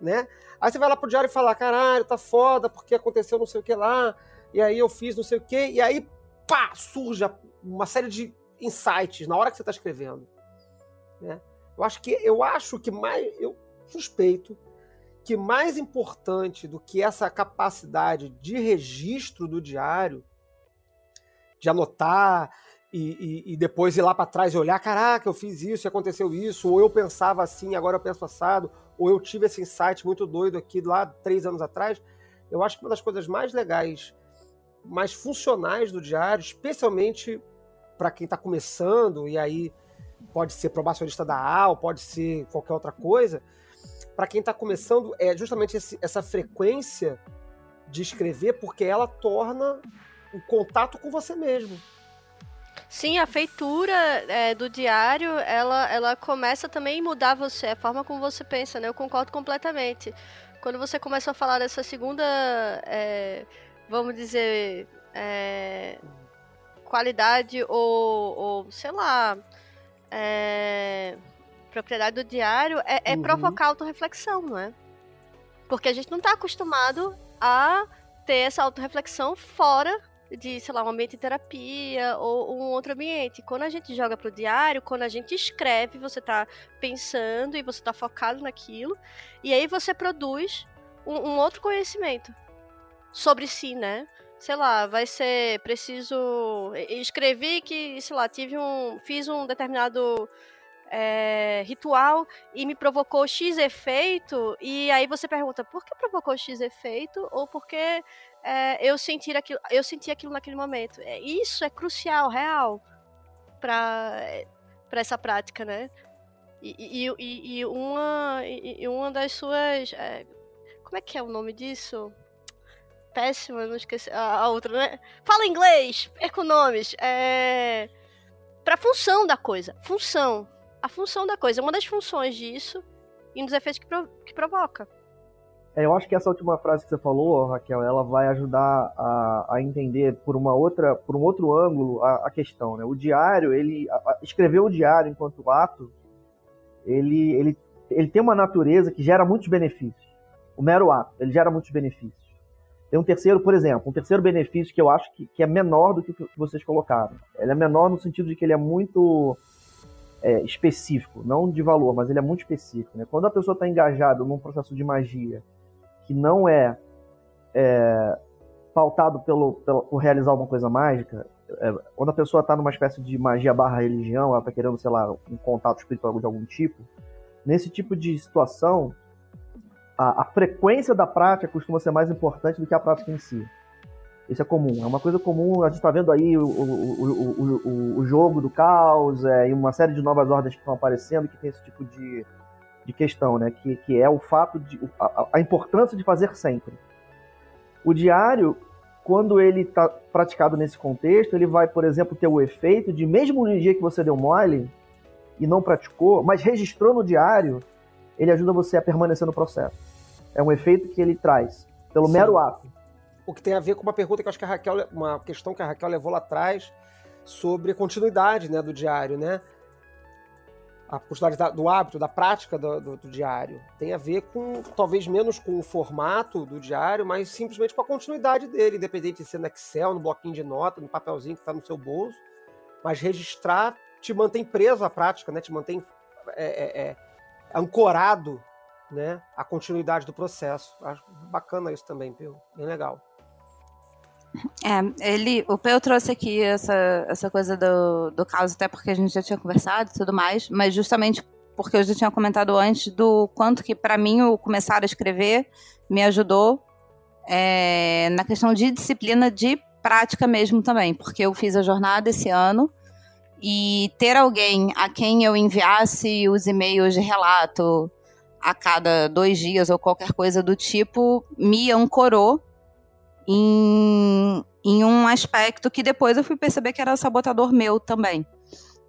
né? Aí você vai lá pro diário e fala, caralho, tá foda, porque aconteceu não sei o que lá, e aí eu fiz não sei o que, e aí, pá, surge uma série de insights na hora que você tá escrevendo. Né? Eu acho que eu acho que mais. Eu suspeito que mais importante do que essa capacidade de registro do diário, de anotar e, e, e depois ir lá para trás e olhar, caraca, eu fiz isso, aconteceu isso, ou eu pensava assim, agora eu penso assado, ou eu tive esse insight muito doido aqui lá três anos atrás. Eu acho que uma das coisas mais legais, mais funcionais do diário, especialmente para quem está começando, e aí pode ser probacionista da AL, pode ser qualquer outra coisa, para quem está começando, é justamente esse, essa frequência de escrever, porque ela torna o contato com você mesmo. Sim, a feitura é, do diário, ela, ela começa também a mudar você, a forma como você pensa, né? Eu concordo completamente. Quando você começa a falar dessa segunda, é, vamos dizer, é, qualidade ou, ou, sei lá, é, propriedade do diário é, é uhum. provocar autorreflexão, não é? Porque a gente não está acostumado a ter essa autorreflexão fora de, sei lá, um ambiente de terapia ou um outro ambiente. Quando a gente joga pro diário, quando a gente escreve, você está pensando e você está focado naquilo, e aí você produz um, um, outro conhecimento sobre si, né? Sei lá, vai ser preciso. Escrevi que, sei lá, tive um. fiz um determinado é, ritual e me provocou X efeito, e aí você pergunta por que provocou X efeito ou porque é, eu, senti aquilo, eu senti aquilo naquele momento. É, isso é crucial, real, para essa prática, né? E, e, e, uma, e uma das suas. É, como é que é o nome disso? Péssima, não esqueci. A, a outra, né? Fala inglês! Perco nomes. É. Pra função da coisa. Função a função da coisa, uma das funções disso e dos efeitos que, pro, que provoca. É, eu acho que essa última frase que você falou, Raquel, ela vai ajudar a, a entender por uma outra, por um outro ângulo a, a questão. Né? O diário, ele a, escrever o diário enquanto ato, ele, ele, ele tem uma natureza que gera muitos benefícios. O mero ato, ele gera muitos benefícios. Tem um terceiro, por exemplo, um terceiro benefício que eu acho que, que é menor do que vocês colocaram. Ele é menor no sentido de que ele é muito é, específico, não de valor, mas ele é muito específico. Né? Quando a pessoa está engajada num processo de magia que não é, é pautado pelo, pelo, por realizar alguma coisa mágica, é, quando a pessoa está numa espécie de magia barra religião, ela está querendo, sei lá, um contato espiritual de algum tipo, nesse tipo de situação, a, a frequência da prática costuma ser mais importante do que a prática em si. Isso é comum, é uma coisa comum. A gente está vendo aí o, o, o, o, jogo do caos é, e uma série de novas ordens que estão aparecendo que tem esse tipo de, de questão, né? Que, que é o fato de. A, a importância de fazer sempre. O diário, quando ele está praticado nesse contexto, ele vai, por exemplo, ter o efeito de, mesmo no dia que você deu mole e não praticou, mas registrou no diário, ele ajuda você a permanecer no processo. É um efeito que ele traz, pelo Sim. mero ato o que tem a ver com uma pergunta que eu acho que a Raquel, uma questão que a Raquel levou lá atrás sobre a continuidade né, do diário, né? A possibilidade do hábito, da prática do, do, do, diário. Tem a ver com, talvez menos com o formato do diário, mas simplesmente com a continuidade dele, independente de ser no Excel, no bloquinho de nota, no papelzinho que está no seu bolso. Mas registrar te mantém preso à prática, né? Te mantém é, é, é, ancorado né, à continuidade do processo. Acho bacana isso também, Pio. Bem legal. É, ele, o Peu trouxe aqui essa, essa coisa do, do caos, até porque a gente já tinha conversado e tudo mais, mas justamente porque eu já tinha comentado antes do quanto que para mim o começar a escrever me ajudou é, na questão de disciplina de prática mesmo também, porque eu fiz a jornada esse ano e ter alguém a quem eu enviasse os e-mails de relato a cada dois dias ou qualquer coisa do tipo me ancorou em, em um aspecto que depois eu fui perceber que era sabotador meu também.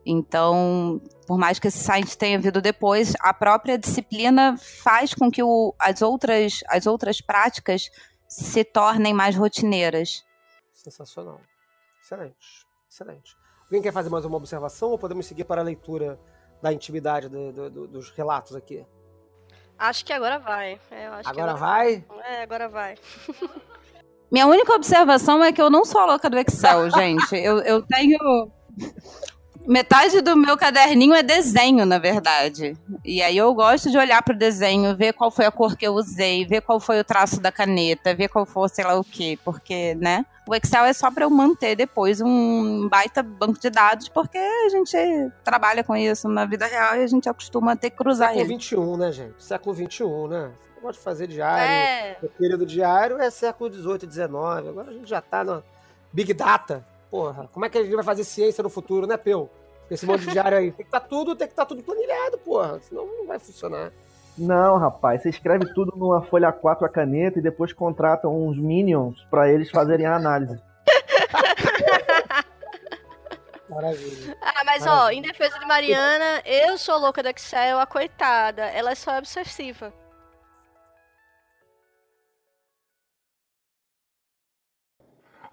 Então, por mais que esse site tenha vindo depois, a própria disciplina faz com que o, as, outras, as outras práticas se tornem mais rotineiras. Sensacional. Excelente. Excelente. Alguém quer fazer mais uma observação ou podemos seguir para a leitura da intimidade do, do, do, dos relatos aqui? Acho que agora vai. É, eu acho que Agora vai? É, agora vai. Minha única observação é que eu não sou a louca do Excel, gente. Eu, eu tenho. Metade do meu caderninho é desenho, na verdade. E aí eu gosto de olhar pro desenho, ver qual foi a cor que eu usei, ver qual foi o traço da caneta, ver qual foi sei lá o quê. Porque, né? O Excel é só para eu manter depois um baita banco de dados, porque a gente trabalha com isso na vida real e a gente acostuma ter que cruzar Século ele. XXI, né, gente? Século XXI, né? Você pode fazer diário. É. O período diário é século XVIII, XIX. Agora a gente já tá no Big Data. Porra, como é que a gente vai fazer ciência no futuro, né, Peu? Esse monte de diário aí. Tem que estar tudo, tem que estar tudo planilhado, porra. Senão não vai funcionar. Não, rapaz, você escreve tudo numa folha 4 a caneta e depois contratam uns minions pra eles fazerem a análise. Maravilha. Ah, mas ó, em defesa de Mariana, eu sou louca do Excel, a coitada. Ela é só obsessiva.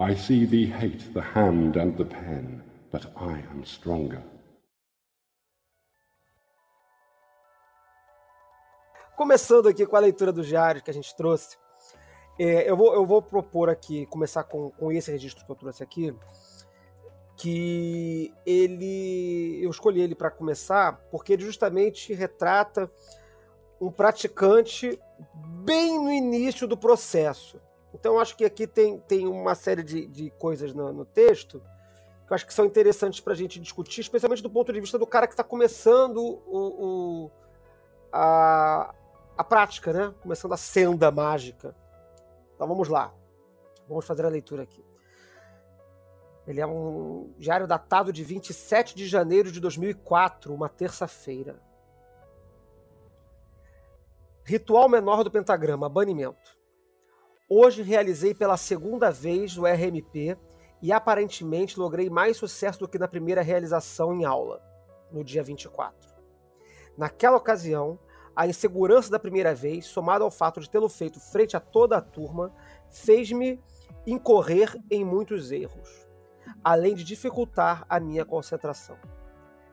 I see thee hate the hand and the pen, but I am stronger. Começando aqui com a leitura do diário que a gente trouxe, é, eu, vou, eu vou propor aqui, começar com, com esse registro que eu trouxe aqui, que ele. Eu escolhi ele para começar porque ele justamente retrata um praticante bem no início do processo. Então, acho que aqui tem, tem uma série de, de coisas no, no texto que eu acho que são interessantes para a gente discutir, especialmente do ponto de vista do cara que está começando o, o- a, a prática, né? Começando a senda mágica. Então vamos lá. Vamos fazer a leitura aqui. Ele é um diário datado de 27 de janeiro de 2004, uma terça-feira. Ritual menor do pentagrama, banimento. Hoje realizei pela segunda vez o RMP e aparentemente logrei mais sucesso do que na primeira realização em aula, no dia 24. Naquela ocasião, a insegurança da primeira vez, somada ao fato de tê-lo feito frente a toda a turma, fez-me incorrer em muitos erros, além de dificultar a minha concentração.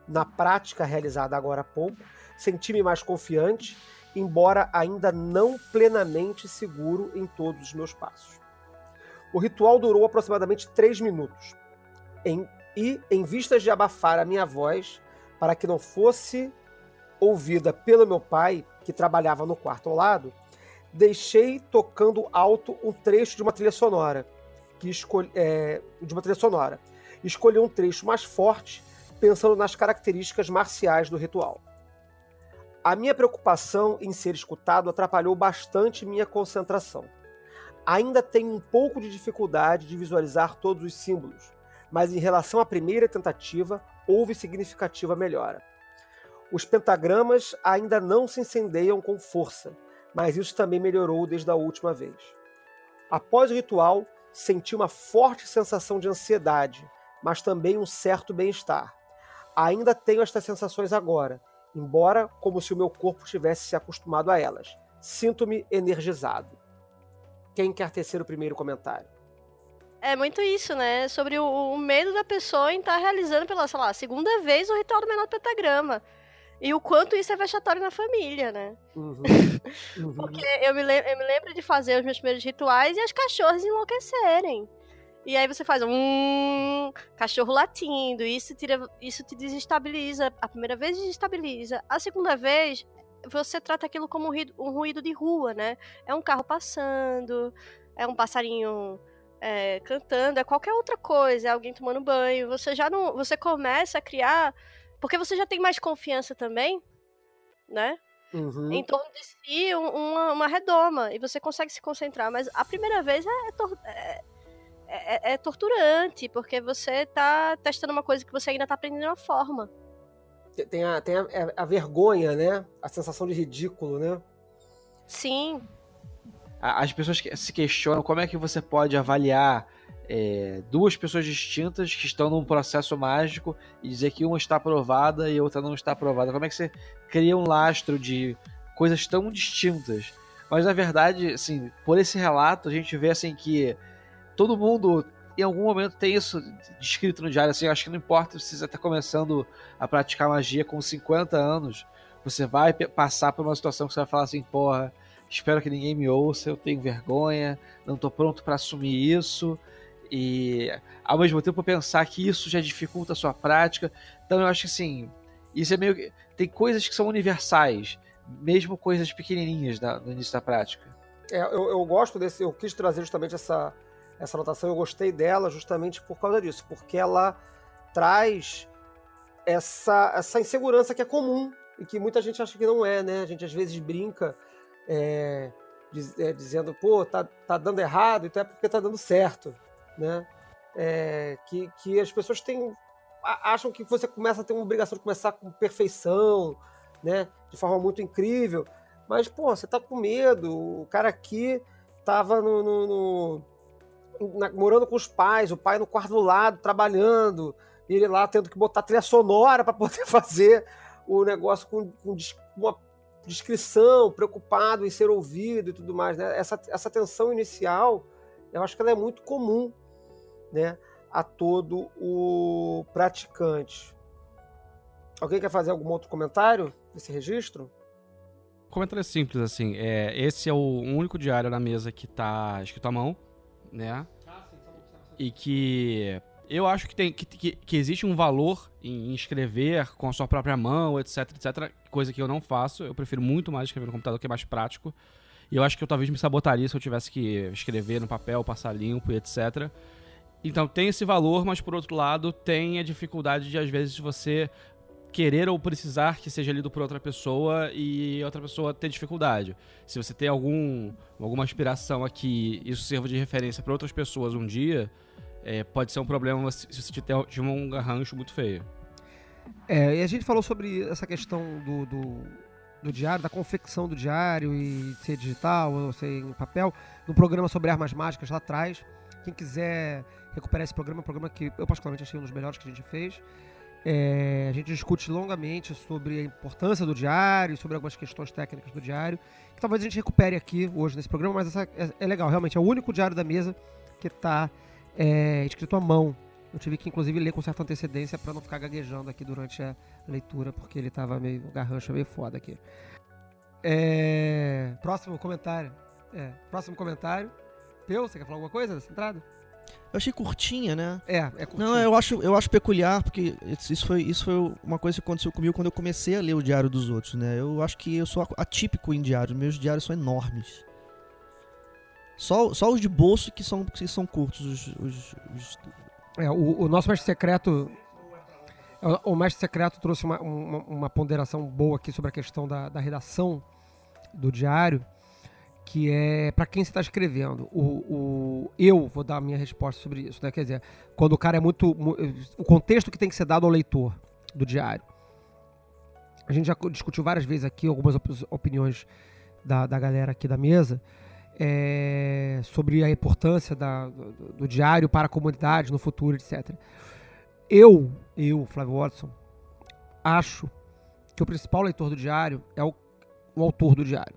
Na prática realizada agora há pouco, senti-me mais confiante, embora ainda não plenamente seguro em todos os meus passos. O ritual durou aproximadamente três minutos, em- e, em vistas de abafar a minha voz, para que não fosse ouvida pelo meu pai, que trabalhava no quarto ao lado, deixei tocando alto um trecho de uma trilha sonora, que é, de uma trilha sonora. Escolhi um trecho mais forte, pensando nas características marciais do ritual. A minha preocupação em ser escutado atrapalhou bastante minha concentração. Ainda tenho um pouco de dificuldade de visualizar todos os símbolos, mas em relação à primeira tentativa, houve significativa melhora. Os pentagramas ainda não se incendeiam com força, mas isso também melhorou desde a última vez. Após o ritual, senti uma forte sensação de ansiedade, mas também um certo bem-estar. Ainda tenho estas sensações agora, embora como se o meu corpo tivesse se acostumado a elas. Sinto-me energizado. Quem quer tecer o primeiro comentário? É muito isso, né? Sobre o, o medo da pessoa em estar realizando pela, sei lá, segunda vez o ritual do menor pentagrama. E o quanto isso é vexatório na família, né? Uhum. Uhum. Porque eu me, eu me lembro de fazer os meus primeiros rituais e as cachorras enlouquecerem. E aí você faz um cachorro latindo, isso, tira, isso te desestabiliza. A primeira vez desestabiliza. A segunda vez, você trata aquilo como um ruído, um ruído de rua, né? É um carro passando, é um passarinho é, cantando, é qualquer outra coisa, é alguém tomando banho. Você já não. Você começa a criar. Porque você já tem mais confiança também, né? Uhum. em torno de si um- uma, uma redoma e você consegue se concentrar. Mas a primeira vez é, tor- é, é- é torturante, porque você tá testando uma coisa que você ainda tá aprendendo a forma. Tem- a, tem a, é, a vergonha, né? A sensação de ridículo, né? Sim, As pessoas que- se questionam como é que você pode avaliar é, duas pessoas distintas que estão num processo mágico e dizer que uma está aprovada e a outra não está aprovada. Como é que você cria um lastro de coisas tão distintas? Mas na verdade, assim, por esse relato, a gente vê assim que todo mundo em algum momento tem isso descrito no diário. Assim, acho que não importa se você está começando a praticar magia com 50 anos Você vai passar por uma situação que você vai falar assim, porra, espero que ninguém me ouça, eu tenho vergonha, não tô pronto para assumir isso. E ao mesmo tempo pensar que isso já dificulta a sua prática. Então eu acho que assim, isso é meio que. Tem coisas que são universais, mesmo coisas pequenininhas da- no início da prática. É, eu, eu gosto desse, eu quis trazer justamente essa, essa anotação, eu gostei dela justamente por causa disso, porque ela traz essa, essa insegurança que é comum e que muita gente acha que não é, né? A gente às vezes brinca é, diz- é, dizendo, pô, tá, tá dando errado, então é porque tá dando certo, né? É, que, que as pessoas têm, acham que você começa a ter uma obrigação de começar com perfeição, né? De forma muito incrível, mas, pô, você tá com medo. O cara aqui tava no, no- no- na- morando com os pais, o pai no quarto do lado, trabalhando, e ele lá tendo que botar trilha sonora para poder fazer o negócio com, com uma descrição, preocupado em ser ouvido e tudo mais. Né? Essa, essa tensão inicial, eu acho que ela é muito comum né, a todo o praticante. Alguém quer fazer algum outro comentário desse registro? Comentário simples, assim. É, esse é o único diário na mesa que tá escrito à mão, né? E que eu acho que, tem, que, que, que existe um valor em escrever com a sua própria mão, etc, etc. Coisa que eu não faço. Eu prefiro muito mais escrever no computador, que é mais prático. E eu acho que eu talvez me sabotaria se eu tivesse que escrever no papel, passar limpo e etc. Então tem esse valor, mas por outro lado tem a dificuldade de às vezes você querer ou precisar que seja lido por outra pessoa e outra pessoa ter dificuldade. Se você tem algum, alguma aspiração a que isso sirva de referência para outras pessoas um dia, é, pode ser um problema se você tiver um garrancho muito feio. É, e a gente falou sobre essa questão do, do, do diário, da confecção do diário e ser digital ou ser em papel, no programa sobre armas mágicas lá atrás. Quem quiser recuperar esse programa, é um programa que eu particularmente achei um dos melhores que a gente fez. É, a gente discute longamente sobre a importância do diário, sobre algumas questões técnicas do diário, que talvez a gente recupere aqui hoje nesse programa, mas essa, é, é legal, realmente é o único diário da mesa que está escrito à mão. Eu tive que, inclusive, ler com certa antecedência para não ficar gaguejando aqui durante a leitura, porque ele tava meio. Garrancho é meio foda aqui. É, Próximo comentário. É, Próximo comentário. Peu, você quer falar alguma coisa dessa entrada? Eu achei curtinha, né? É, é curtinho. Não, eu acho, eu acho peculiar, porque isso foi, isso foi uma coisa que aconteceu comigo quando eu comecei a ler o diário dos outros, né? Eu acho que eu sou atípico em diário, meus diários são enormes. Só, só os de bolso que são, que são curtos. Os, os- os- É, o, o nosso mestre secreto. O, o mestre secreto trouxe uma, uma, uma ponderação boa aqui sobre a questão da, da redação do diário, que é para quem você está escrevendo. O, o, eu vou dar a minha resposta sobre isso, né? Quer dizer, quando o cara é muito. mu- O contexto que tem que ser dado ao leitor do diário. A gente já discutiu várias vezes aqui algumas op- opiniões da, da galera aqui da mesa é, sobre a importância da- do, do diário para a comunidade no futuro, etc. Eu, eu, Flávio Watson, acho que o principal leitor do diário é o, o autor do diário.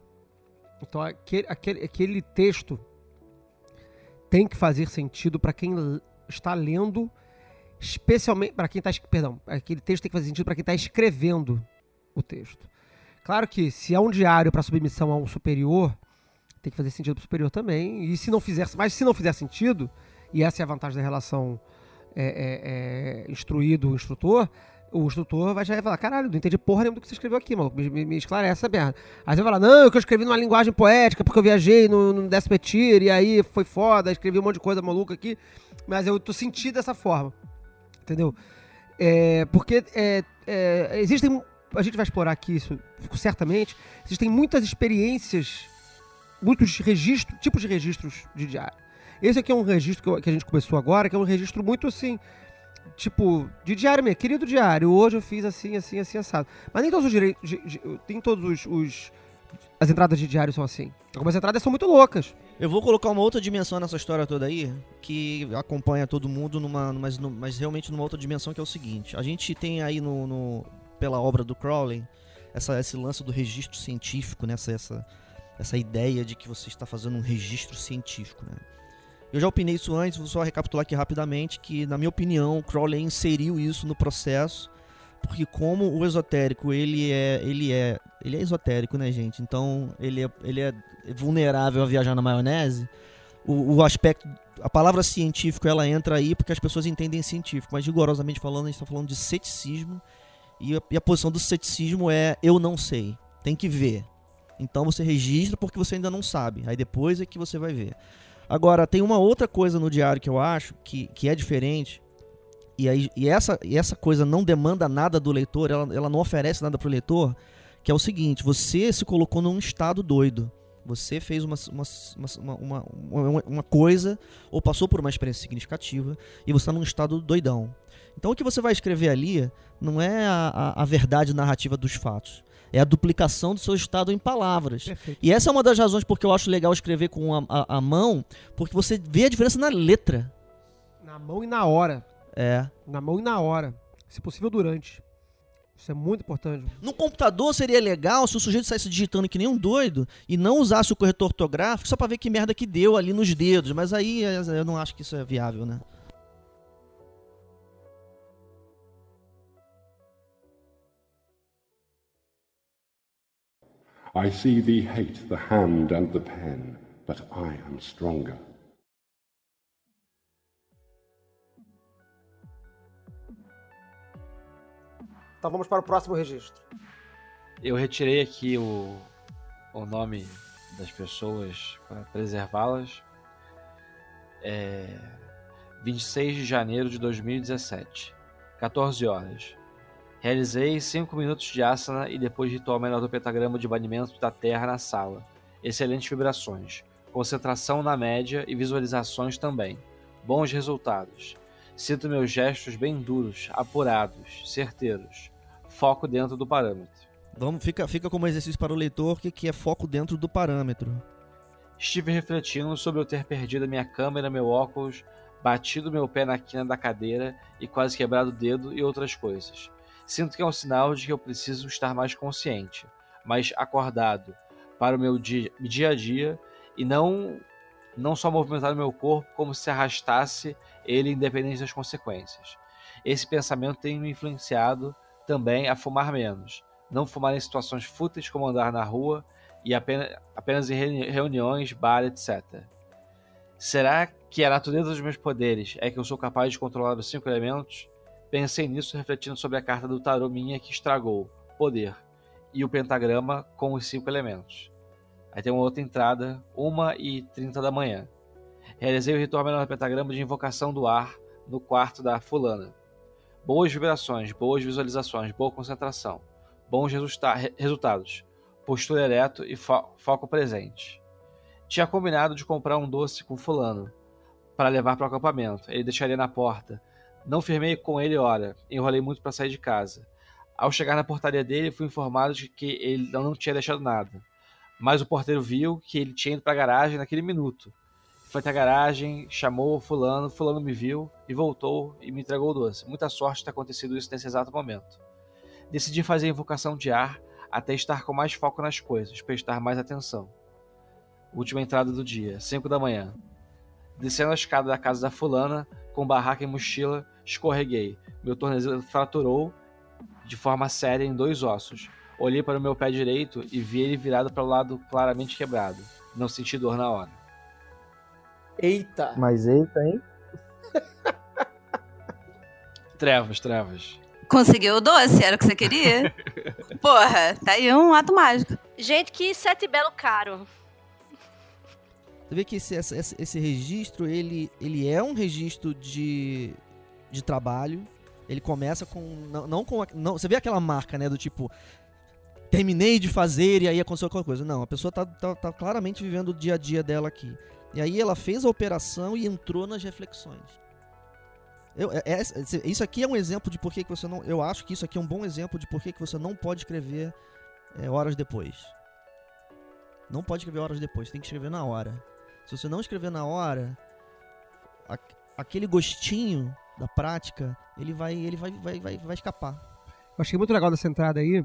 Então, aquele, aquele, aquele texto tem que fazer sentido para quem está lendo, especialmente para quem está, perdão, aquele texto tem que fazer sentido para quem está escrevendo o texto. Claro que se é um diário para submissão a um superior, tem que fazer sentido para o superior também. E se não fizer, mas se não fizer sentido, e essa é a vantagem da relação é, é, é, instruído-instrutor, o instrutor vai já falar, caralho, não entendi porra nenhuma do que você escreveu aqui, maluco, me, me, me esclarece essa merda. Aí você vai falar, não, é que eu escrevi numa linguagem poética, porque eu viajei no, no décimo e aí foi foda, escrevi um monte de coisa maluca aqui, mas eu tô sentindo dessa forma, entendeu? É, porque é, é, existem, a gente vai explorar aqui isso certamente, existem muitas experiências, muitos registros, tipos de registros de diário. Esse aqui é um registro que, eu- que a gente começou agora, que é um registro muito assim, tipo, de diário mesmo, querido diário, hoje eu fiz assim, assim, assim, assado. Mas nem todos os direitos, tem todos os, os- as entradas de diário são assim. Algumas entradas são muito loucas. Eu vou colocar uma outra dimensão nessa história toda aí, que acompanha todo mundo, numa, mas, no- mas realmente numa outra dimensão, que é o seguinte. A gente tem aí no, no- pela obra do Crowley, essa, esse lance do registro científico, né? essa, essa, essa ideia de que você está fazendo um registro científico, né? Eu já opinei isso antes, vou só recapitular aqui rapidamente, que na minha opinião, o Crowley inseriu isso no processo porque como o esotérico, ele é, ele é, ele é esotérico, né, gente? Então, ele é, ele é vulnerável a viajar na maionese. O, o aspecto, a palavra científico, ela entra aí porque as pessoas entendem científico, mas rigorosamente falando, a gente está falando de ceticismo. E a, e a posição do ceticismo é eu não sei, tem que ver. Então você registra porque você ainda não sabe. Aí depois é que você vai ver. Agora, tem uma outra coisa no diário que eu acho que, que é diferente. E, aí, e, essa, e essa coisa não demanda nada do leitor, ela, ela não oferece nada para o leitor, que é o seguinte: você se colocou num estado doido. Você fez uma, uma, uma, uma, uma coisa ou passou por uma experiência significativa e você está num estado doidão. Então o que você vai escrever ali não é a, a, a verdade narrativa dos fatos. É a duplicação do seu estado em palavras. Perfeito. E essa é uma das razões porque eu acho legal escrever com a, a, a mão, porque você vê a diferença na letra. Na mão e na hora. É. Na mão e na hora. Se possível, durante. Isso é muito importante. No computador seria legal se o sujeito saísse digitando que nem um doido e não usasse o corretor ortográfico só pra ver que merda que deu ali nos dedos. Mas aí eh, eu não acho que isso é viável, né? I see thee hate the hand and the pen, but I am stronger. Então vamos para o próximo registro. Eu retirei aqui o, o nome das pessoas para preservá-las. É 26 de janeiro de 2017, 14 horas. Realizei 5 minutos de asana e depois ritual menor do pentagrama de banimento da terra na sala. Excelentes vibrações. Concentração na média e visualizações também. Bons resultados. Sinto meus gestos bem duros, apurados, certeiros. Foco dentro do parâmetro. Vamos, fica, fica como exercício para o leitor que, que é foco dentro do parâmetro. Estive refletindo sobre eu ter perdido a minha câmera, meu óculos, batido meu pé na quina da cadeira e quase quebrado o dedo e outras coisas. Sinto que é um sinal de que eu preciso estar mais consciente, mais acordado para o meu dia, dia a dia e não não só movimentar o meu corpo como se arrastasse ele independente das consequências. Esse pensamento tem me influenciado também a fumar menos, não fumar em situações fúteis como andar na rua e apenas, apenas em reuniões, bar, etc. Será que a natureza dos meus poderes é que eu sou capaz de controlar os cinco elementos? Pensei nisso refletindo sobre a carta do tarô minha que estragou poder e o pentagrama com os cinco elementos. Aí tem uma outra entrada, 1 e 30 da manhã. Realizei o ritual menor do pentagrama de invocação do ar no quarto da fulana. Boas vibrações, boas visualizações, boa concentração, bons resultados, postura ereto e fo foco presente. Tinha combinado de comprar um doce com fulano para levar para o acampamento. Ele deixaria na porta. Não firmei com ele hora, enrolei muito para sair de casa. Ao chegar na portaria dele, fui informado de que ele não tinha deixado nada. Mas o porteiro viu que ele tinha ido para a garagem naquele minuto. Foi até a garagem, chamou fulano, fulano me viu e voltou e me entregou o doce. Muita sorte ter acontecido isso nesse exato momento. Decidi fazer a invocação de ar até estar com mais foco nas coisas, prestar mais atenção. Última entrada do dia, 5 da manhã. Descendo a escada da casa da fulana, com barraca e mochila, escorreguei. Meu tornozelo fraturou de forma séria em dois ossos. Olhei para o meu pé direito e vi ele virado para o lado claramente quebrado. Não senti dor na hora. Eita! Mas eita, hein? Trevas, trevas. Conseguiu o doce, era o que você queria? Porra, tá aí um ato mágico. Gente, que sete belo caro. Você vê que esse, esse, esse registro, ele, ele é um registro de, de trabalho. Ele começa com. Não, não com. Não, você vê aquela marca, né? Do tipo. Terminei de fazer e aí aconteceu alguma coisa. Não, a pessoa tá, tá, tá claramente vivendo o dia a dia dela aqui. E aí ela fez a operação e entrou nas reflexões. Eu, é, é, isso aqui é um exemplo de por que você não. Eu acho que isso aqui é um bom exemplo de por que você não pode escrever é, horas depois. Não pode escrever horas depois, tem que escrever na hora. Se você não escrever na hora, a, aquele gostinho da prática, ele vai, ele vai, vai, vai, vai escapar. Eu achei muito legal dessa entrada aí,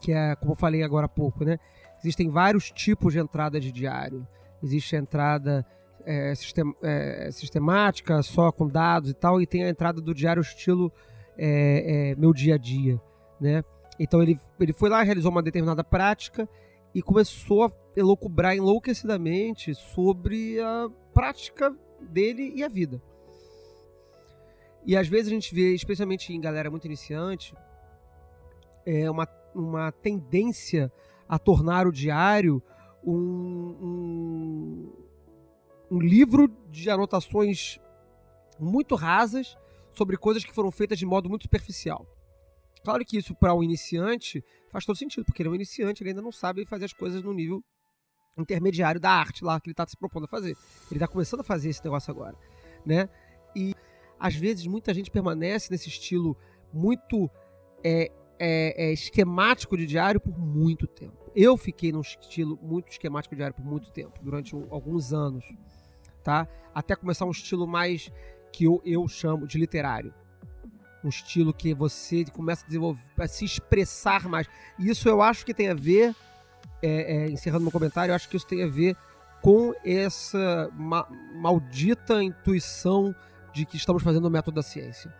que é, como eu falei agora há pouco, né? Existem vários tipos de entrada de diário. Existe a entrada é, sistem, é, sistemática, só com dados e tal, e tem a entrada do diário estilo é, é, meu dia a dia, né? Então ele, ele foi lá, realizou uma determinada prática e começou a elocubrar enlouquecidamente sobre a prática dele e a vida. E às vezes a gente vê, especialmente em galera muito iniciante, é uma, uma tendência a tornar o diário um, um, um livro de anotações muito rasas sobre coisas que foram feitas de modo muito superficial. Claro que isso para o um iniciante faz todo sentido, porque ele é um iniciante, ele ainda não sabe fazer as coisas no nível intermediário da arte lá que ele está se propondo a fazer. Ele está começando a fazer esse negócio agora, né? E às vezes muita gente permanece nesse estilo muito é, é, é, esquemático de diário por muito tempo. Eu fiquei num estilo muito esquemático de diário por muito tempo, durante um, alguns anos, tá? Até começar um estilo mais que eu, eu chamo de literário. Um estilo que você começa a desenvolver, a se expressar mais. Isso eu acho que tem a ver, é, é, encerrando meu comentário, eu acho que isso tem a ver com essa ma maldita intuição de que estamos fazendo o método da ciência.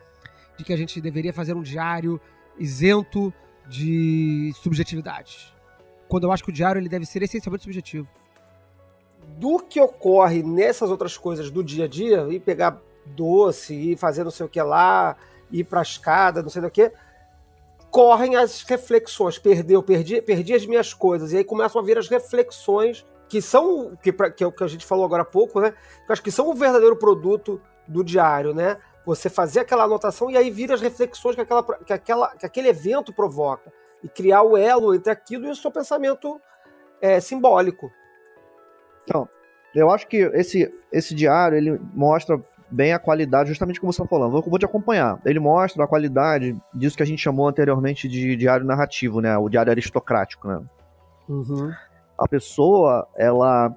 De que a gente deveria fazer um diário isento de subjetividade. Quando eu acho que o diário ele deve ser essencialmente subjetivo. Do que ocorre nessas outras coisas do dia a dia, e pegar doce, ir fazer não sei o que lá, ir pra escada, não sei do correm as reflexões. Perdeu, perdi, perdi as minhas coisas. E aí começam a vir as reflexões que são, que, que é o que a gente falou agora há pouco, né? Que acho que são o verdadeiro produto do diário, né? Você fazer aquela anotação e aí vir as reflexões que, aquela, que, aquela, que aquele evento provoca. E criar o elo entre aquilo e o seu pensamento é, simbólico. Então, eu acho que esse, esse diário ele mostra bem a qualidade, justamente como você está falando. Vou, vou te acompanhar. Ele mostra a qualidade disso que a gente chamou anteriormente de diário narrativo, né? O diário aristocrático, né? Uhum. A pessoa, ela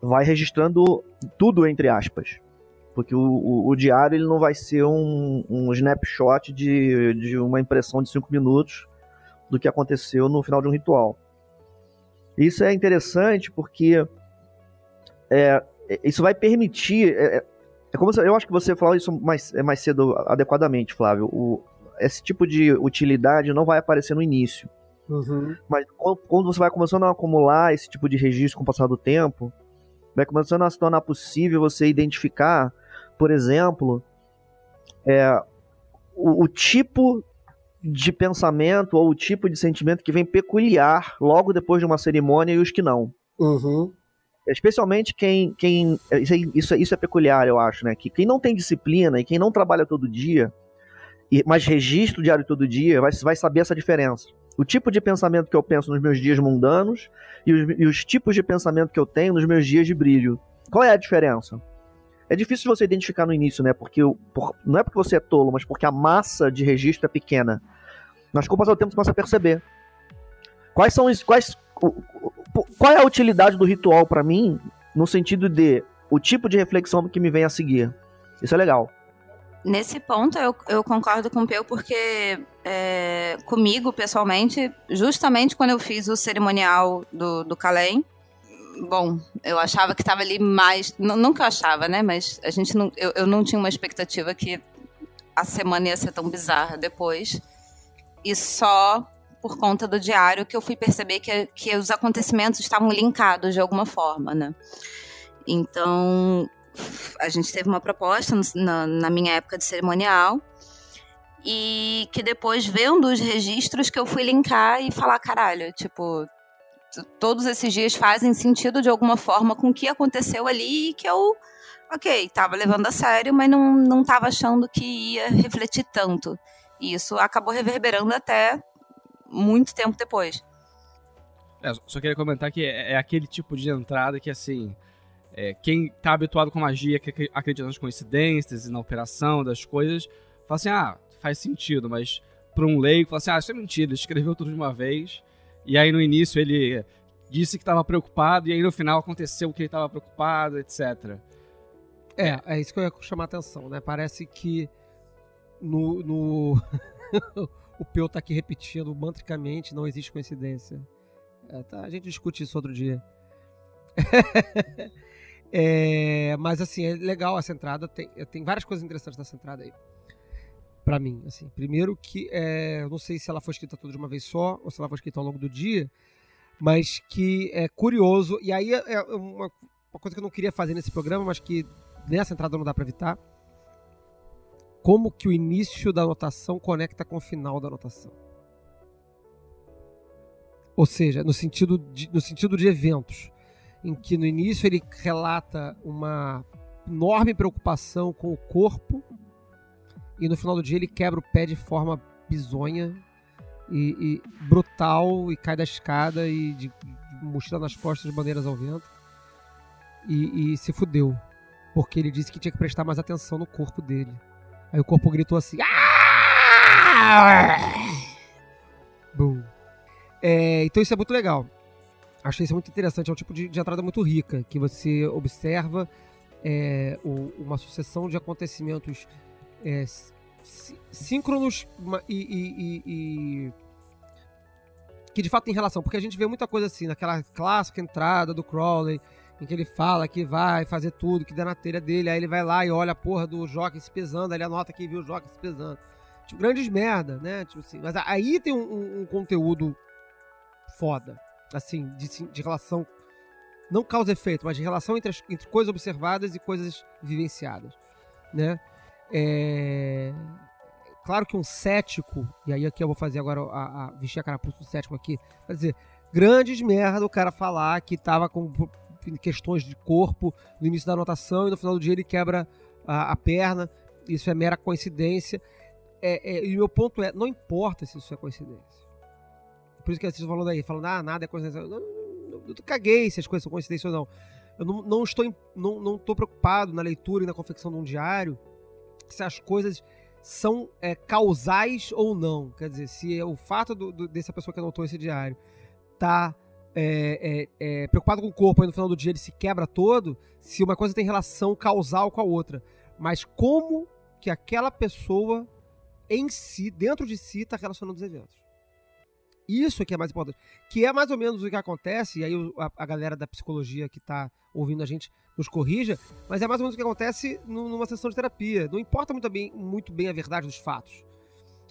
vai registrando tudo entre aspas. Porque o, o, o diário ele não vai ser um, um snapshot de, de uma impressão de cinco minutos do que aconteceu no final de um ritual. Isso é interessante porque é, isso vai permitir. É, é como eu acho que você falou isso mais, é mais cedo adequadamente, Flávio. O, esse tipo de utilidade não vai aparecer no início. Uhum. Mas quando você vai começando a acumular esse tipo de registro com o passar do tempo, vai começando a se tornar possível você identificar, por exemplo, é, o, o tipo de pensamento ou o tipo de sentimento que vem peculiar logo depois de uma cerimônia e os que não. Uhum. Especialmente quem. quem isso, isso é peculiar, eu acho, né? Que quem não tem disciplina e quem não trabalha todo dia, mas registra o diário todo dia, vai, vai saber essa diferença. O tipo de pensamento que eu penso nos meus dias mundanos e os, e os tipos de pensamento que eu tenho nos meus dias de brilho. Qual é a diferença? É difícil você identificar no início, né? Porque por, não é porque você é tolo, mas porque a massa de registro é pequena. Mas com o passar do tempo você começa a perceber. Quais são os. Quais, qual é a utilidade do ritual para mim, no sentido de o tipo de reflexão que me vem a seguir? Isso é legal. Nesse ponto, eu, eu concordo com o Peu, porque é, comigo, pessoalmente, justamente quando eu fiz o cerimonial do, do Calém, bom, eu achava que estava ali mais. Nunca achava, né? Mas a gente não, eu, eu não tinha uma expectativa que a semana ia ser tão bizarra depois. E só por conta do diário que eu fui perceber que, que os acontecimentos estavam linkados de alguma forma, né? Então, a gente teve uma proposta na, na minha época de cerimonial e que depois, vendo os registros, que eu fui linkar e falar, caralho, tipo, todos esses dias fazem sentido de alguma forma com o que aconteceu ali e que eu, ok, tava levando a sério, mas não, não tava achando que ia refletir tanto. E isso acabou reverberando até muito tempo depois. É, só queria comentar que é, é, aquele tipo de entrada que, assim, é, quem tá habituado com magia, que acredita nas coincidências e na operação das coisas, fala assim, ah, faz sentido, mas para um leigo, fala assim, ah, isso é mentira, ele escreveu tudo de uma vez, e aí no início ele disse que estava preocupado, e aí no final aconteceu que ele estava preocupado, etc. É, é isso que eu ia chamar a atenção, né? Parece que no, no... o Peu tá aqui repetindo mantricamente, não existe coincidência. É, tá, a gente discute isso outro dia. é, mas assim, é legal essa entrada, tem, tem várias coisas interessantes nessa entrada aí. Pra mim, assim. Primeiro que é, eu não sei se ela foi escrita toda de uma vez só ou se ela foi escrita ao longo do dia, mas que é curioso. E aí é uma, uma coisa que eu não queria fazer nesse programa, mas que nessa entrada não dá pra evitar. Como que o início da anotação conecta com o final da anotação. Ou seja, no sentido de, no sentido de eventos, em que no início ele relata uma enorme preocupação com o corpo e no final do dia ele quebra o pé de forma bizonha e, e brutal e cai da escada e de, de mochila nas costas, bandeiras ao vento e, e se fudeu porque ele disse que tinha que prestar mais atenção no corpo dele. Aí o corpo gritou assim. "Ah!" Bum. É, então isso é muito legal. Achei isso muito interessante. É um tipo de, de entrada muito rica, que você observa é, o- uma sucessão de acontecimentos é, sí- síncronos e, e- e- e- que de fato tem relação. Porque a gente vê muita coisa assim, naquela clássica entrada do Crowley, em que ele fala que vai fazer tudo, que dá na telha dele, aí ele vai lá e olha a porra do Jockey se pesando, aí ele anota que viu o Jockey se pesando. Tipo, grandes merda, né? Tipo assim, mas aí tem um, um- um conteúdo foda, assim, de, de relação, não causa efeito, mas de relação entre, as- entre coisas observadas e coisas vivenciadas, né? É... Claro que um cético, e aí aqui eu vou fazer agora a, a vestir a carapuça do cético aqui, vai dizer, grandes merda o cara falar que tava com questões de corpo no início da anotação e no final do dia ele quebra a, a perna, isso é mera coincidência. É, é, e o meu ponto é, não importa se isso é coincidência. Por isso que vocês falando aí, falando, ah, nada é coincidência. Eu, não- não- eu caguei se as coisas são coincidência ou não. Eu não, não estou, não, não estou preocupado na leitura e na confecção de um diário se as coisas são é, causais ou não. Quer dizer, se é o fato do, do- dessa pessoa que anotou esse diário tá é, é, é, preocupado com o corpo, aí no final do dia ele se quebra todo, se uma coisa tem relação causal com a outra. Mas como que aquela pessoa em si, dentro de si, está relacionando os eventos. Isso é que é mais importante. Que é mais ou menos o que acontece, e aí a, a galera da psicologia que está ouvindo a gente nos corrija, mas é mais ou menos o que acontece nu- numa sessão de terapia. Não importa muito bem, muito bem a verdade dos fatos.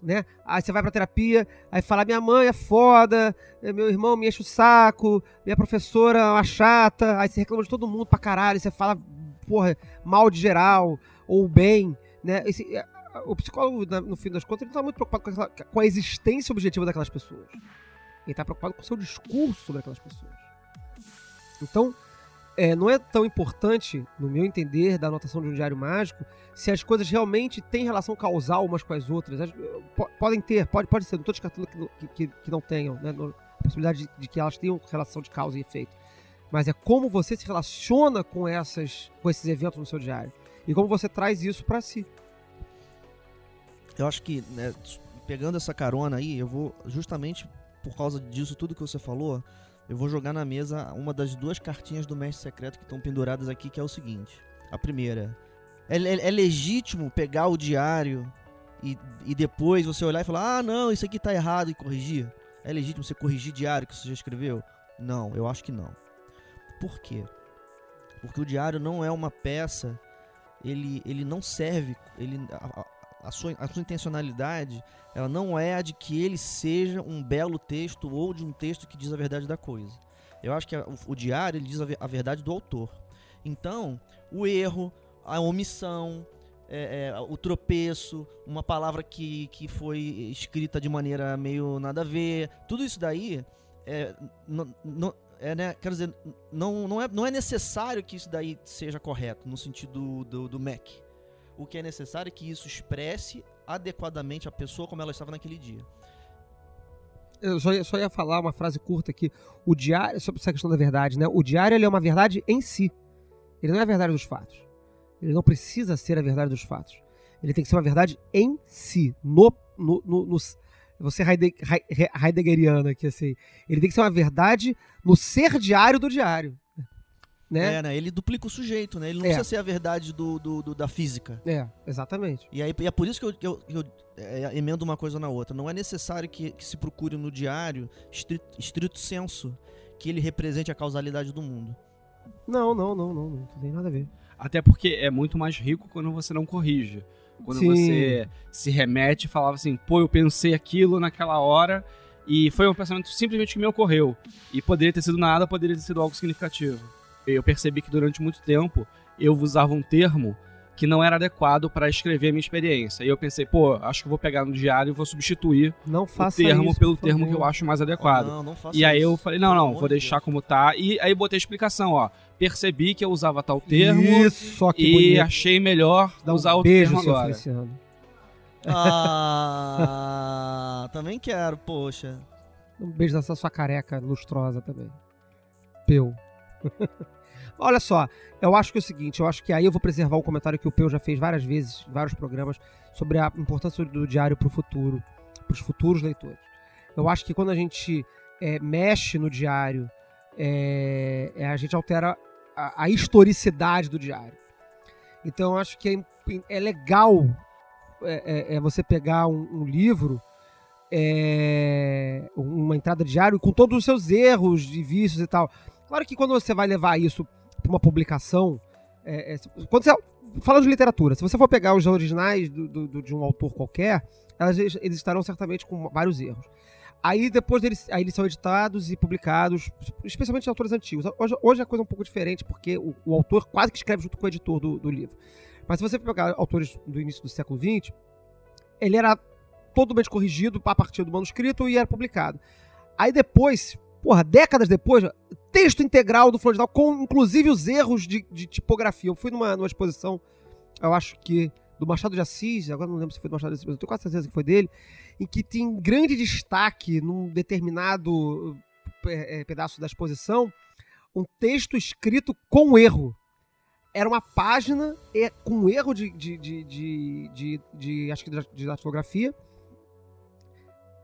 Né? Aí você vai pra terapia, aí fala: minha mãe é foda, eh, meu irmão me enche o saco, minha professora é uma chata, aí você reclama de todo mundo pra caralho, você fala, porra, mal de geral, ou bem, né? Esse- eh, o psicólogo, no fim das contas, ele não tá muito preocupado com, aquela- com a existência objetiva daquelas pessoas. Ele tá preocupado com o seu discurso sobre aquelas pessoas. Então, é, não é tão importante, no meu entender, da anotação de um diário mágico, se as coisas realmente têm relação causal umas com as outras. As- po- podem ter, pode, pode ser, não estou descartando que, que- que- não tenham, né? A possibilidade de, de que elas tenham relação de causa e efeito. Mas é como você se relaciona com, essas, com esses eventos no seu diário. E como você traz isso para si. Eu acho que, né, pegando essa carona aí, eu vou, justamente por causa disso tudo que você falou, eu vou jogar na mesa uma das duas cartinhas do Mestre Secreto que estão penduradas aqui, que é o seguinte. A primeira, é, é- é legítimo pegar o diário e, e depois você olhar e falar, ah, não, isso aqui tá errado e corrigir? É legítimo você corrigir diário que você já escreveu? Não, eu acho que não. Por quê? Porque o diário não é uma peça, ele, ele não serve, ele, a- a sua, a sua intencionalidade ela não é a de que ele seja um belo texto ou de um texto que diz a verdade da coisa. Eu acho que a- o, o diário ele diz a, a verdade do autor. Então, o erro, a omissão, é, é, o tropeço, uma palavra que, que foi escrita de maneira meio nada a ver, tudo isso daí é, não, é, né, quero dizer, não, não, é, não é necessário que isso daí seja correto no sentido do, do Mac. O que é necessário é que isso expresse adequadamente a pessoa como ela estava naquele dia. Eu só ia, só ia falar uma frase curta aqui. O diário, sobre essa questão da verdade, né? O diário é uma verdade em si. Ele não é a verdade dos fatos. Ele não precisa ser a verdade dos fatos. Ele tem que ser uma verdade em si. No. no, no, no você Heide- Hei- heideggeriana aqui, assim. Ele tem que ser uma verdade no ser diário do diário. Né? É, né? Ele duplica o sujeito, né? Ele não É. precisa ser a verdade do, do- do- da física. É, exatamente. E aí e é por isso que eu, que eu- que eu, é, emendo uma coisa na outra. Não é necessário que, que se procure no diário, estrito, estrito senso, que ele represente a causalidade do mundo. Não, não, não, não, não, não tem nada a ver. Até porque é muito mais rico quando você não corrige. Quando Sim. você se remete e falava assim, pô, eu pensei aquilo naquela hora e foi um pensamento simplesmente que me ocorreu. E poderia ter sido nada, poderia ter sido algo significativo. Eu percebi que durante muito tempo eu usava um termo que não era adequado para escrever a minha experiência. E eu pensei, pô, acho que eu vou pegar no diário e vou substituir Não o faça termo isso, pelo termo que eu acho mais adequado. Não, não faça E aí isso. eu falei, não, não, vou de deixar como tá. E aí botei a explicação, ó. Percebi que eu usava tal termo Isso, só que e bonito. achei melhor Dá um usar outro beijo, termo agora. Feliciano. Ah, também quero, poxa. Um beijo dessa sua careca lustrosa também. Peu. Olha só, eu acho que é o seguinte, eu acho que aí eu vou preservar um comentário que o Peu já fez várias vezes, vários programas, sobre a importância do diário para o futuro, para os futuros leitores. Eu acho que quando a gente é, mexe no diário, é, a gente altera a, a historicidade do diário. Então eu acho que é, é legal é, você pegar um, um livro é, uma entrada de diário com todos os seus erros e vícios e tal. Claro que quando você vai levar isso para uma publicação, é, é, quando você falando de literatura, se você for pegar os originais do- do- de um autor qualquer, elas, eles estarão certamente com vários erros. Aí depois deles, aí eles são editados e publicados, especialmente de autores antigos. Hoje, hoje a coisa é um pouco diferente, porque o, o autor quase que escreve junto com o editor do, do livro. Mas se você pegar autores do início do século XX, ele era totalmente corrigido a partir do manuscrito e era publicado. Aí depois, porra, décadas depois, texto integral do Flor de Dal, com inclusive os erros de, de tipografia. Eu fui numa, numa exposição, eu acho que do Machado de Assis, agora não lembro se foi do Machado de Assis, mas eu tenho quase certeza que foi dele, em que tem grande destaque num determinado eh, pedaço da exposição um texto escrito com erro. Era uma página eh, com erro de, de, de, de, de- acho que de, datilografia.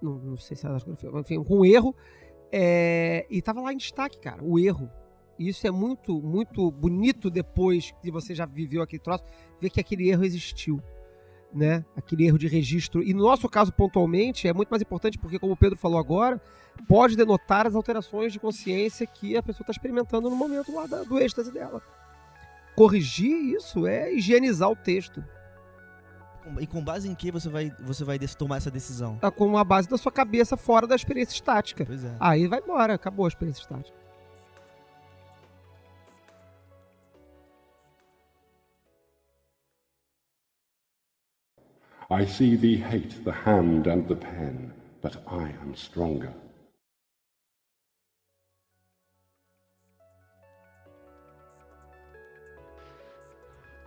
Não, não sei se era datilografia, enfim, com erro. Eh, e tava lá em destaque, cara, o erro. E isso é muito, muito bonito depois que você já viveu aquele troço, ver que aquele erro existiu. Né? Aquele erro de registro. E no nosso caso, pontualmente, é muito mais importante porque, como o Pedro falou agora, pode denotar as alterações de consciência que a pessoa está experimentando no momento lá da- do êxtase dela. Corrigir isso é higienizar o texto. E com base em que você vai, você vai tomar essa decisão? Tá com a base da sua cabeça fora da experiência estática. Pois é. Aí vai embora, acabou a experiência estática. I see thee hate the hand and the pen, but I am stronger.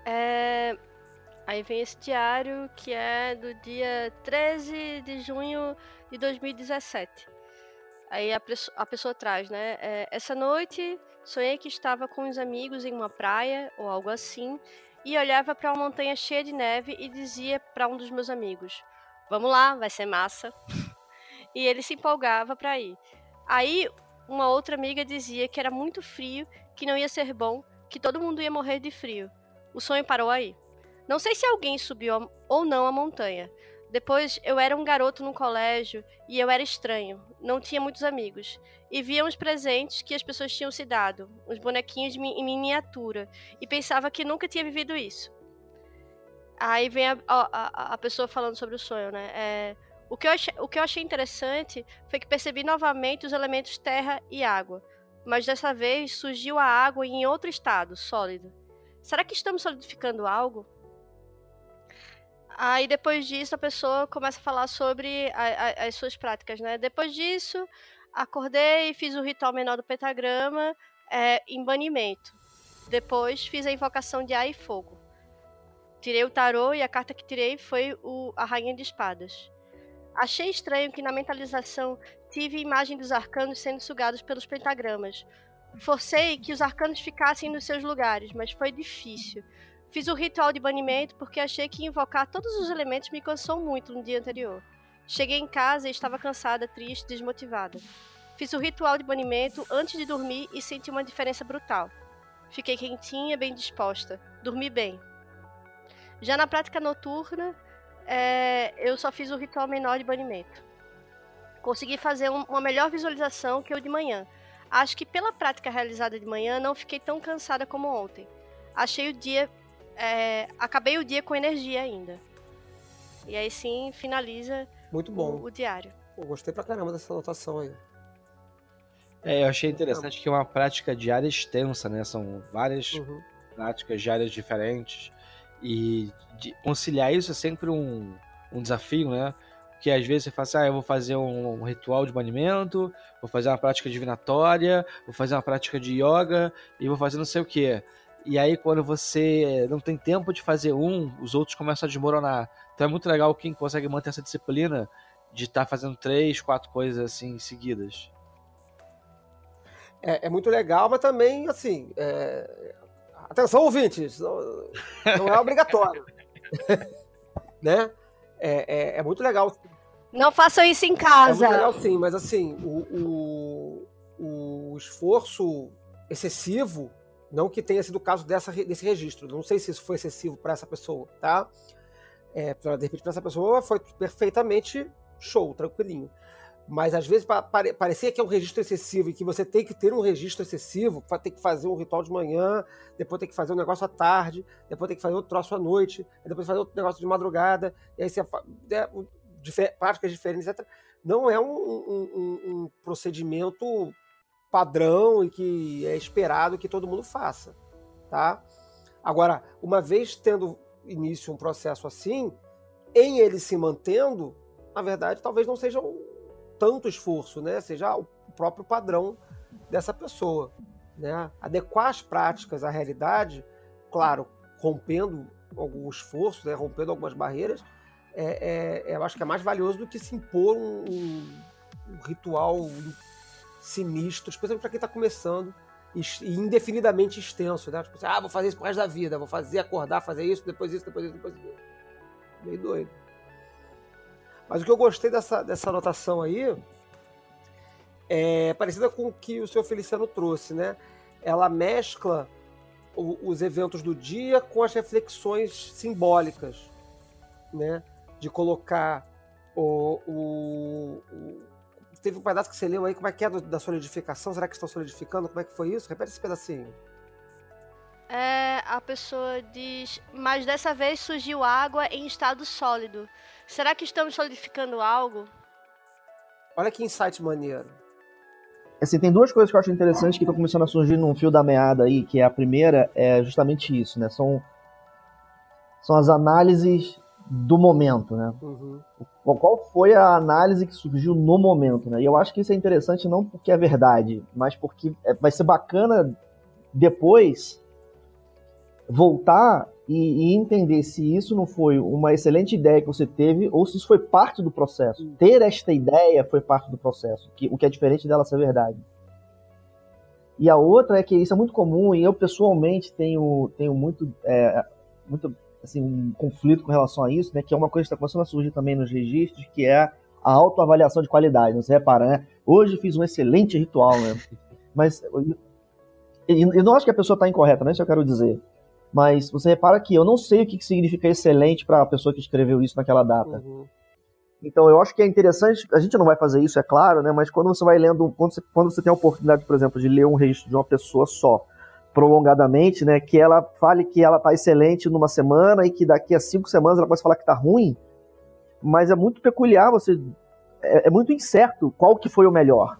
É, Aí vem esse diário que é do dia 13 de junho de 2017. Aí a, a pessoa traz, né? é, Essa noite sonhei que estava com uns amigos em uma praia ou algo assim e olhava para uma montanha cheia de neve e dizia para um dos meus amigos: Vamos lá, vai ser massa. e ele se empolgava para ir. Aí uma outra amiga dizia que era muito frio, que não ia ser bom, que todo mundo ia morrer de frio. O sonho parou aí. Não sei se alguém subiu ou não a montanha. Depois eu era um garoto no colégio e eu era estranho, não tinha muitos amigos. E via uns presentes que as pessoas tinham se dado, uns bonequinhos em miniatura, e pensava que nunca tinha vivido isso. Aí vem a, a- a- a pessoa falando sobre o sonho, né? É, o, que eu achei, o que eu achei interessante foi que percebi novamente os elementos terra e água, mas dessa vez surgiu a água em outro estado, sólido. Será que estamos solidificando algo? Aí depois disso a pessoa começa a falar sobre a- a- as suas práticas, né? Depois disso, acordei e fiz o ritual menor do pentagrama é, em banimento. Depois fiz a invocação de ar e fogo. Tirei o tarô e a carta que tirei foi o, a Rainha de Espadas. Achei estranho que na mentalização tive a imagem dos arcanos sendo sugados pelos pentagramas. Forcei que os arcanos ficassem nos seus lugares, mas foi difícil. Fiz o ritual de banimento porque achei que invocar todos os elementos me cansou muito no dia anterior. Cheguei em casa e estava cansada, triste, desmotivada. Fiz o ritual de banimento antes de dormir e senti uma diferença brutal. Fiquei quentinha, bem disposta. Dormi bem. Já na prática noturna, é, eu só fiz o ritual menor de banimento. Consegui fazer um- uma melhor visualização que o de manhã. Acho que pela prática realizada de manhã não fiquei tão cansada como ontem. achei o dia. É, acabei o dia com energia ainda. E aí sim finaliza Muito o, bom. o diário. Pô, gostei pra caramba dessa anotação aí. É, eu achei interessante que é uma prática diária extensa, né? São várias Uhum. práticas diárias diferentes. E de- conciliar isso é sempre um, um desafio, né? Porque às vezes você fala assim, ah, eu vou fazer um, um ritual de banimento, vou fazer uma prática divinatória, vou fazer uma prática de yoga e vou fazer não sei o quê. E aí, quando você não tem tempo de fazer um, os outros começam a desmoronar. Então é muito legal quem consegue manter essa disciplina de estar fazendo três, quatro coisas assim seguidas. É, é muito legal, mas também, assim. é, Atenção, ouvintes! Não, não é obrigatório. né? É, é, é muito legal. Não façam isso em É casa. muito legal, sim, mas assim, o, o, o esforço excessivo, não que tenha sido o caso dessa, desse registro, não sei se isso foi excessivo para essa pessoa, tá? É, de repente, para essa pessoa foi perfeitamente show, tranquilinho. Mas às vezes pa- pare- parecia que é um registro excessivo e que você tem que ter um registro excessivo, ter que fazer um ritual de manhã, depois tem que fazer um negócio à tarde, depois tem que fazer outro troço à noite, depois fazer outro negócio de madrugada, e aí você é, difer- práticas diferentes, etc. Não é um- um- um procedimento padrão e que é esperado que todo mundo faça, tá? Agora, uma vez tendo início um processo assim, em ele se mantendo, na verdade, talvez não seja um tanto esforço, né? Seja o próprio padrão dessa pessoa, né? Adequar as práticas à realidade, claro, rompendo algum esforço, né? rompendo algumas barreiras, é, é- eu acho que é mais valioso do que se impor um, um- um ritual sinistro, especialmente para quem está começando e indefinidamente extenso, né? Tipo assim, ah, vou fazer isso pro resto da vida, vou fazer, acordar, fazer isso, depois isso, depois isso, depois isso. Meio doido. Mas o que eu gostei dessa, dessa anotação aí é parecida com o que o senhor Feliciano trouxe, né? Ela mescla o- os eventos do dia com as reflexões simbólicas, né? De colocar o- o- Teve um pedaço que você leu aí, como é que é da solidificação? Será que estão solidificando? Como é que foi isso? Repete esse pedacinho. É, a pessoa diz, mas dessa vez surgiu água em estado sólido. Será que estamos solidificando algo? Olha que insight maneiro. Assim, tem duas coisas que eu acho interessantes que estão começando a surgir num fio da meada aí, que é a primeira é justamente isso, né? São, são as análises do momento, né? Uhum. Qual- foi a análise que surgiu no momento, né? E eu acho que isso é interessante não porque é verdade, mas porque é- vai ser bacana depois voltar e, e entender se isso não foi uma excelente ideia que você teve ou se isso foi parte do processo. Ter esta ideia foi parte do processo, que, o que é diferente dela ser verdade. E a outra é que isso é muito comum e eu pessoalmente tenho, tenho muito, é, muito assim, um conflito com relação a isso, né? Que é uma coisa que está começando a surgir também nos registros, que é a autoavaliação de qualidade. Você repara, né? Hoje fiz um excelente ritual, né? Mas eu não acho que a pessoa está incorreta, não é isso eu quero dizer. Mas você repara que eu não sei o que que significa excelente para a pessoa que escreveu isso naquela data. Uhum. Então eu acho que é interessante, a gente não vai fazer isso, é claro, né? Mas quando você vai lendo, quando você, quando você tem a oportunidade, por exemplo, de ler um registro de uma pessoa só, prolongadamente, né? Que ela fale que ela tá excelente numa semana e que daqui a cinco semanas ela pode falar que tá ruim. Mas é muito peculiar, você. É, é muito incerto qual que foi o melhor.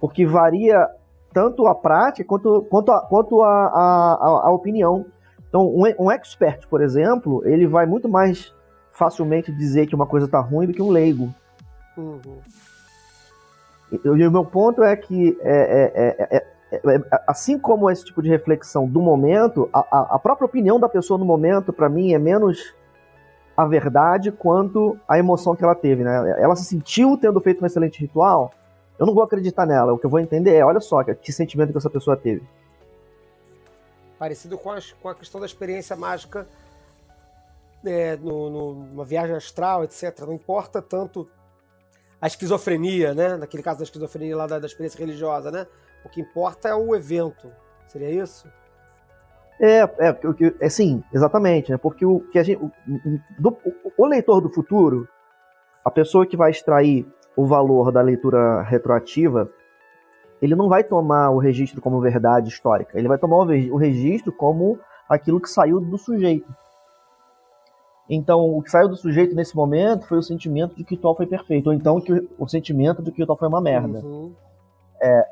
Porque varia tanto a prática quanto, quanto, a, quanto a, a, a- opinião. Então, um, um expert, por exemplo, ele vai muito mais facilmente dizer que uma coisa tá ruim do que um leigo. Uhum. E o meu ponto é que, é, é, é, é, assim como esse tipo de reflexão do momento, a, a- própria opinião da pessoa no momento, para mim, é menos a verdade quanto a emoção que ela teve. Né? Ela se sentiu tendo feito um excelente ritual. Eu não vou acreditar nela. O que eu vou entender é, olha só, que sentimento que essa pessoa teve. Parecido com, as- com a questão da experiência mágica é, no, no- numa viagem astral, etc. Não importa tanto a esquizofrenia, né? Naquele caso da esquizofrenia lá da, da experiência religiosa, né? O que importa é o evento. Seria isso? É, é, o que- é sim, exatamente, né? Porque o que a gente, o, do- o- leitor do futuro, a pessoa que vai extrair o valor da leitura retroativa, ele não vai tomar o registro como verdade histórica, ele vai tomar o, o registro como aquilo que saiu do sujeito. Então, o que saiu do sujeito nesse momento foi o sentimento de que o ritual foi perfeito, ou então que o, sentimento de que o ritual foi uma merda. Uhum. É,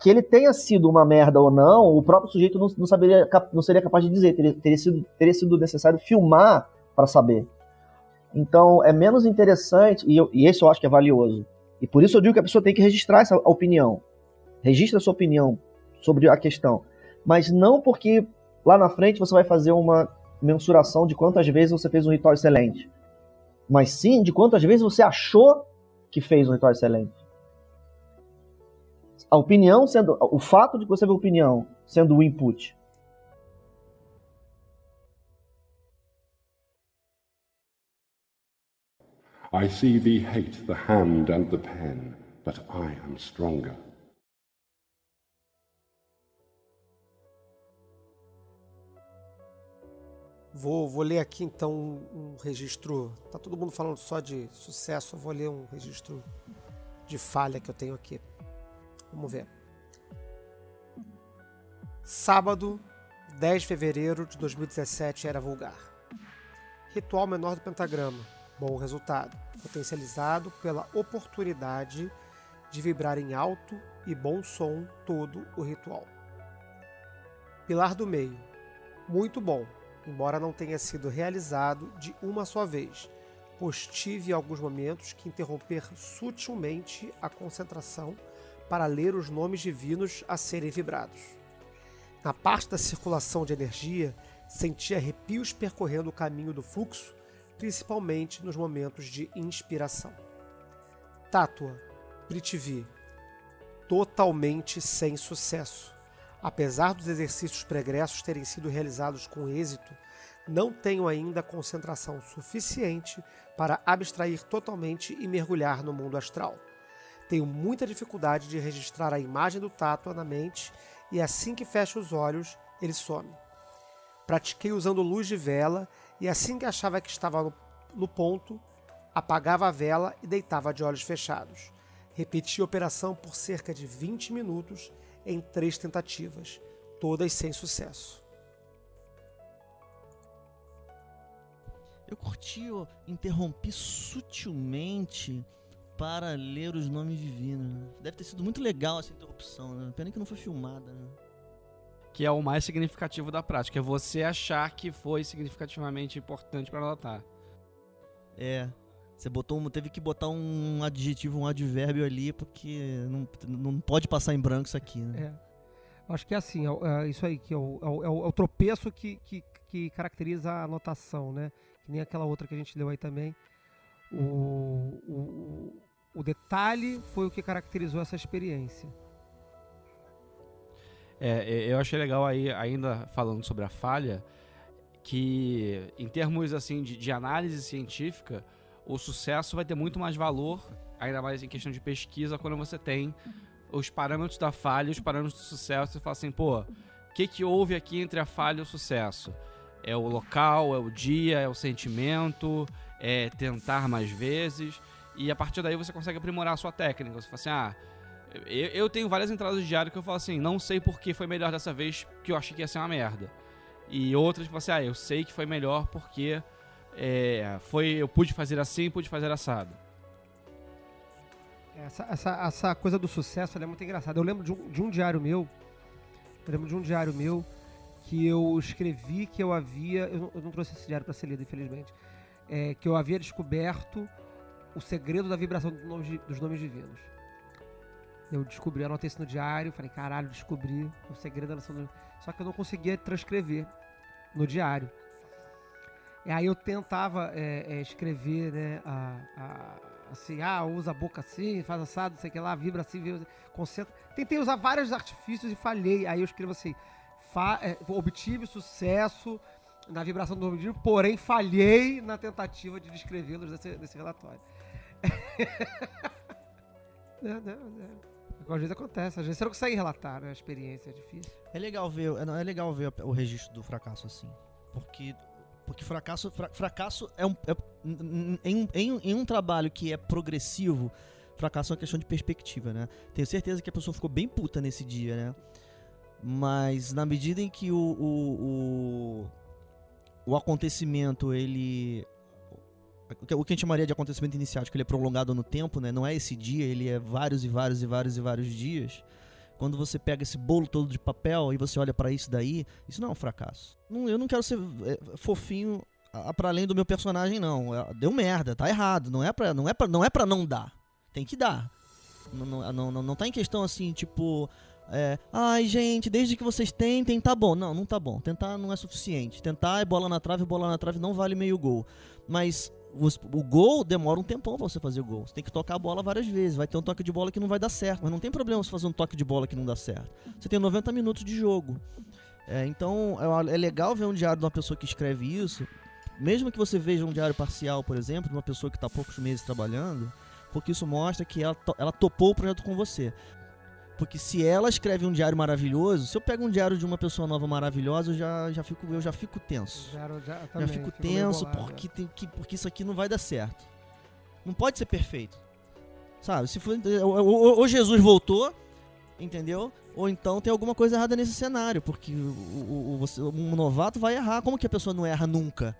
que ele tenha sido uma merda ou não, o próprio sujeito não, não, saberia, não seria capaz de dizer, teria, teria, sido, teria sido necessário filmar para saber. Então, é menos interessante, e, eu, e esse eu acho que é valioso. E por isso eu digo que a pessoa tem que registrar essa opinião. Registra a sua opinião sobre a questão. Mas não porque lá na frente você vai fazer uma mensuração de quantas vezes você fez um ritual excelente. Mas sim de quantas vezes você achou que fez um ritual excelente. A opinião sendo. O fato de você ver opinião sendo o input. I see thee hate the hand and the pen, but I am stronger. Vou, vou ler aqui então um, registro. Tá todo mundo falando só de sucesso, eu vou ler um registro de falha que eu tenho aqui. Vamos ver. Sábado, 10 de fevereiro de 2017 era vulgar. Ritual menor do pentagrama. Bom resultado, potencializado pela oportunidade de vibrar em alto e bom som todo o ritual. Pilar do meio. Muito bom, embora não tenha sido realizado de uma só vez, pois tive alguns momentos que interromper sutilmente a concentração para ler os nomes divinos a serem vibrados. Na parte da circulação de energia, senti arrepios percorrendo o caminho do fluxo, principalmente nos momentos de inspiração. Tátua, Prithvi, totalmente sem sucesso. Apesar dos exercícios pregressos terem sido realizados com êxito, não tenho ainda concentração suficiente para abstrair totalmente e mergulhar no mundo astral. Tenho muita dificuldade de registrar a imagem do Tátua na mente e assim que fecho os olhos, ele some. Pratiquei usando luz de vela e assim que achava que estava no, no ponto, apagava a vela e deitava de olhos fechados. Repeti a operação por cerca de 20 minutos em três tentativas, todas sem sucesso. Eu curti, eu interrompi sutilmente para ler os nomes divinos. né? Deve ter sido muito legal essa interrupção, né? Pena que não foi filmada, né? Que é o mais significativo da prática. É você achar que foi significativamente importante para anotar. É. Você botou, um- teve que botar um adjetivo, um advérbio ali, porque não, não pode passar em branco isso aqui, né? É. Acho que é assim, é, é isso aí, que é o, é o- é o- é o tropeço que, que, que caracteriza a anotação, né? Que nem aquela outra que a gente leu aí também. O, o, o detalhe foi o que caracterizou essa experiência. É, é, eu achei legal aí, ainda falando sobre a falha, que em termos assim de, de análise científica, o sucesso vai ter muito mais valor, ainda mais em questão de pesquisa, quando você tem os parâmetros da falha e os parâmetros do sucesso. Você fala assim, pô, o que, que houve aqui entre a falha e o sucesso? É o local, é o dia, é o sentimento, é tentar mais vezes. E a partir daí você consegue aprimorar a sua técnica. Você fala assim, ah, eu, eu tenho várias entradas de diário que eu falo assim, não sei por que foi melhor dessa vez, que eu achei que ia ser uma merda. E outras que você, ah, eu sei que foi melhor porque é, foi, eu pude fazer assim, pude fazer assado. Essa, essa, essa coisa do sucesso é muito engraçada. Eu lembro de um, de um diário meu. Eu lembro de um diário meu que eu escrevi que eu havia. Eu não, eu não trouxe esse diário para ser lido, infelizmente. É, que eu havia descoberto o segredo da vibração dos nomes, di- dos nomes divinos. Eu descobri, eu anotei isso no diário, falei, caralho, descobri o segredo da noção do... Só que eu não conseguia transcrever no diário. E aí eu tentava é, é, escrever, né, a, a- assim, ah, usa a boca assim, faz assado, sei que lá, vibra assim, vibra, assim, concentra. Tentei usar vários artifícios e falhei. Aí eu escrevo assim, fa- é, obtive sucesso na vibração do objetivo, porém falhei na tentativa de descrevê-los nesse, nesse relatório. Às vezes acontece, às vezes você não consegue relatar, né? A experiência é difícil. É legal ver, é, é legal ver o registro do fracasso assim, porque porque fracasso, fra- fracasso é um é- em, em, em um trabalho que é progressivo, fracasso é uma questão de perspectiva, né? Tenho certeza que a pessoa ficou bem puta nesse dia, né? Mas na medida em que o, o, o, o acontecimento, ele. O que a gente chamaria de acontecimento iniciático, ele é prolongado no tempo, né? Não é esse dia, ele é vários e vários e vários e vários dias. Quando você pega esse bolo todo de papel e você olha pra isso daí, isso não é um fracasso. Não, eu não quero ser é, fofinho a- pra além do meu personagem, não. É, Deu merda, tá errado. Não é pra não, é pra, não, é pra não dar. Tem que dar. Não, não, não, não, não tá em questão assim, tipo. É, ai, gente, desde que vocês tentem, tá bom. Não, não tá bom. Tentar não é suficiente. Tentar é bola na trave, bola na trave não vale meio gol. Mas o gol demora um tempão pra você fazer o gol. Você tem que tocar a bola várias vezes. Vai ter um toque de bola que não vai dar certo. Mas não tem problema você fazer um toque de bola que não dá certo. Você tem 90 minutos de jogo. É, então é, é legal ver um diário de uma pessoa que escreve isso. Mesmo que você veja um diário parcial, por exemplo, de uma pessoa que está poucos meses trabalhando, porque isso mostra que ela, ela topou o projeto com você. Porque se ela escreve um diário maravilhoso, se eu pego um diário de uma pessoa nova maravilhosa, eu já, já, fico, eu já fico tenso. Já, já, Já também, fico meio tenso bolado, porque, tem que, porque isso aqui não vai dar certo. Não pode ser perfeito. Sabe? Se for, ou, ou- ou Jesus voltou, entendeu? Ou então tem alguma coisa errada nesse cenário, porque o, o- o- você- um novato vai errar. Como que a pessoa não erra nunca?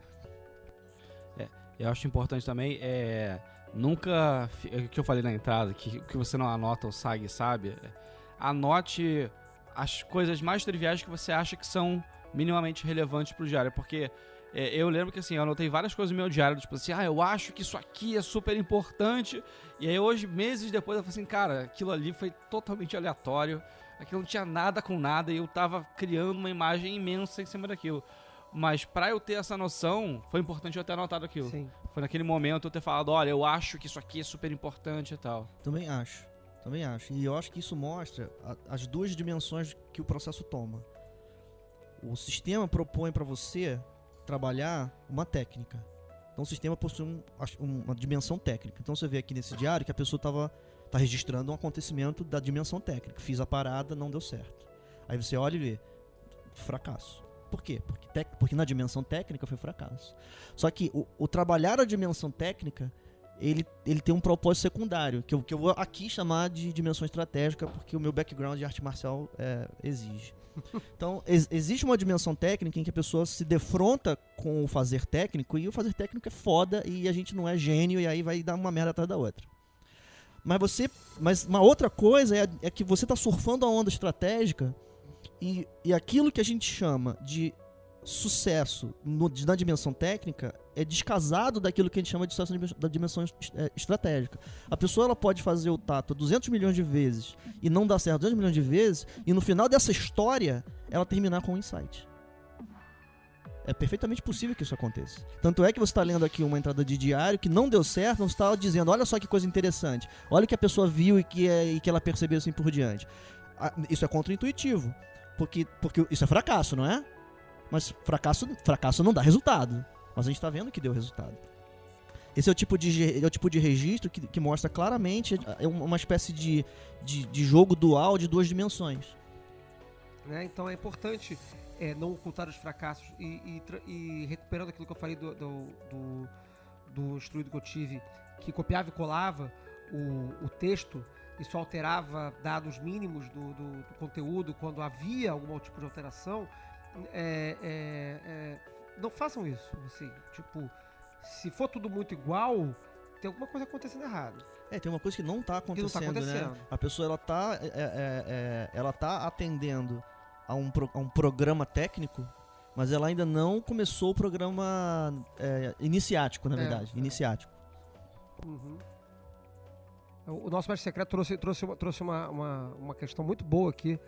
Eu acho importante também é nunca é o que eu falei na entrada que que você não anota o SAG sabe. Anote as coisas mais triviais que você acha que são minimamente relevantes pro diário, porque é, eu lembro que assim, eu anotei várias coisas no meu diário, tipo assim, ah, eu acho que isso aqui é super importante. E aí hoje, meses depois, eu falei assim, cara, aquilo ali foi totalmente aleatório. Aquilo não tinha nada com nada e eu tava criando uma imagem imensa em cima daquilo. Mas pra eu ter essa noção, foi importante eu ter anotado aquilo. Sim. Foi naquele momento eu ter falado, olha, eu acho que isso aqui é super importante e tal. Também acho. Também acho. E eu acho que isso mostra a- as duas dimensões que o processo toma. O sistema propõe para você trabalhar uma técnica. Então o sistema possui um- um- uma dimensão técnica. Então você vê aqui nesse diário que a pessoa estava tá registrando um acontecimento da dimensão técnica. Fiz a parada, não deu certo. Aí você olha e vê fracasso. Por quê? Porque, tec- porque na dimensão técnica foi fracasso. Só que o, o trabalhar a dimensão técnica ele, ele tem um propósito secundário, que eu, que eu vou aqui chamar de dimensão estratégica, porque o meu background de arte marcial é, exige. Então, ex- existe uma dimensão técnica em que a pessoa se defronta com o fazer técnico, e o fazer técnico é foda, e a gente não é gênio, e aí vai dar uma merda atrás da outra. Mas você. Mas uma outra coisa é, é que você está surfando a onda estratégica, e, e aquilo que a gente chama de sucesso no- na dimensão técnica é descasado daquilo que a gente chama de sucesso da dimensão é, estratégica. A pessoa ela pode fazer o tato 200 milhões de vezes e não dar certo 200 milhões de vezes, e no final dessa história ela terminar com um insight. É perfeitamente possível que isso aconteça. Tanto é que você está lendo aqui uma entrada de diário que não deu certo, não está dizendo, olha só que coisa interessante, olha o que a pessoa viu e que, é, e que ela percebeu assim por diante. Isso é contra-intuitivo, porque, porque isso é fracasso, não é? Mas fracasso, fracasso não dá resultado. Mas a gente tá vendo que deu resultado. Esse é o tipo de, é o tipo de registro que, que mostra claramente é uma espécie de, de, de jogo dual de duas dimensões. né? Então é importante é, não ocultar os fracassos e, e e recuperando aquilo que eu falei do, do, do, do instruído que eu tive, que copiava e colava o, o texto só alterava dados mínimos do, do, do conteúdo quando havia algum tipo de alteração. é, é, é, não façam isso. Assim, tipo, se for tudo muito igual, tem alguma coisa acontecendo errado. É, tem uma coisa que não tá Que não tá acontecendo, né? acontecendo. A pessoa ela tá, é, é, é, ela tá atendendo a um, pro- a um programa técnico, mas ela ainda não começou o programa iniciático, na verdade. Iniciático. Uhum. O nosso mestre secreto trouxe, trouxe, uma, trouxe uma, uma, uma questão muito boa aqui.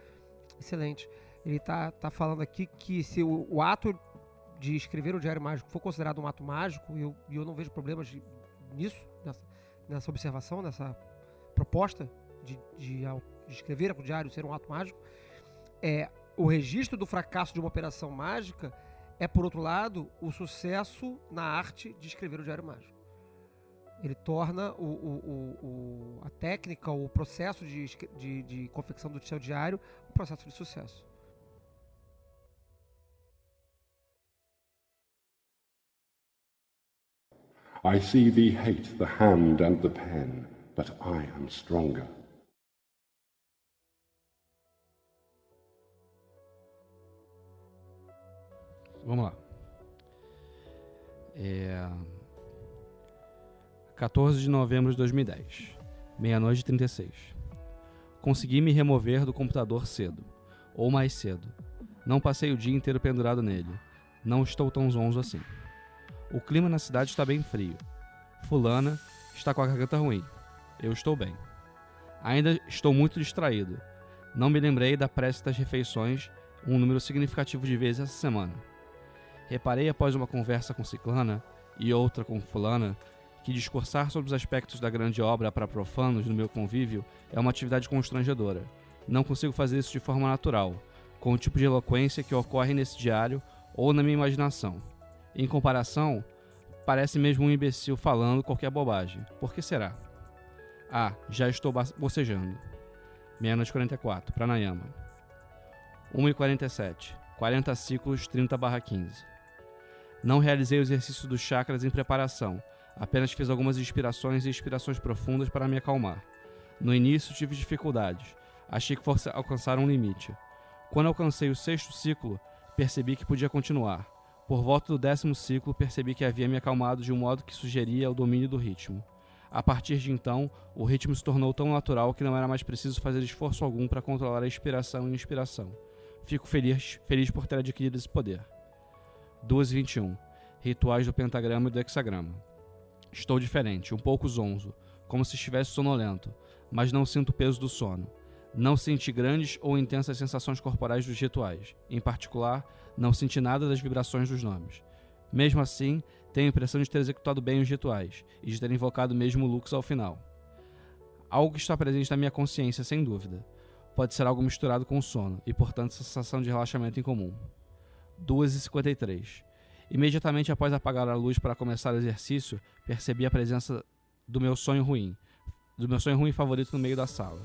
Excelente. Ele tá, tá falando aqui que se o, o ato de escrever o diário mágico for considerado um ato mágico, e eu, eu não vejo problemas de- nisso, nessa, nessa observação, nessa proposta de, de, de escrever o diário ser um ato mágico, é o registro do fracasso de uma operação mágica é, por outro lado, o sucesso na arte de escrever o diário mágico ele torna o, o- o- o- a técnica, o processo de, de, de confecção do seu diário um processo de sucesso. I see thee hate the hand and the pen, but I am stronger. Vamos lá. É... 14 de novembro de 2010. Meia-noite e 36. Consegui me remover do computador cedo. Ou mais cedo. Não passei o dia inteiro pendurado nele. Não estou tão zonzo assim. O clima na cidade está bem frio. Fulana está com a garganta ruim. Eu estou bem. Ainda estou muito distraído. Não me lembrei da prece das refeições um número significativo de vezes essa semana. Reparei após uma conversa com Ciclana e outra com Fulana que discursar sobre os aspectos da grande obra para profanos no meu convívio é uma atividade constrangedora. Não consigo fazer isso de forma natural, com o tipo de eloquência que ocorre nesse diário ou na minha imaginação. Em comparação, parece mesmo um imbecil falando qualquer bobagem. Por que será? Ah, já estou bocejando. Meia-noite 44, Pranayama. 1h47, 40 ciclos 30 15. Não realizei o exercício dos chakras em preparação, apenas fiz algumas inspirações e expirações profundas para me acalmar. No início tive dificuldades, achei que fosse alcançar um limite. Quando alcancei o sexto ciclo, percebi que podia continuar. Por volta do décimo ciclo, percebi que havia me acalmado de um modo que sugeria o domínio do ritmo. A partir de então, o ritmo se tornou tão natural que não era mais preciso fazer esforço algum para controlar a expiração e inspiração. Fico feliz, feliz por ter adquirido esse poder. 221. Rituais do pentagrama e do hexagrama. Estou diferente, um pouco zonzo, como se estivesse sonolento, mas não sinto o peso do sono. Não senti grandes ou intensas sensações corporais dos rituais. Em particular, não senti nada das vibrações dos nomes. Mesmo assim, tenho a impressão de ter executado bem os rituais e de ter invocado mesmo o Lux ao final. Algo que está presente na minha consciência, sem dúvida. Pode ser algo misturado com o sono e, portanto, sensação de relaxamento incomum. 2h53. Imediatamente após apagar a luz para começar o exercício, percebi a presença do meu sonho ruim, do meu sonho ruim favorito no meio da sala.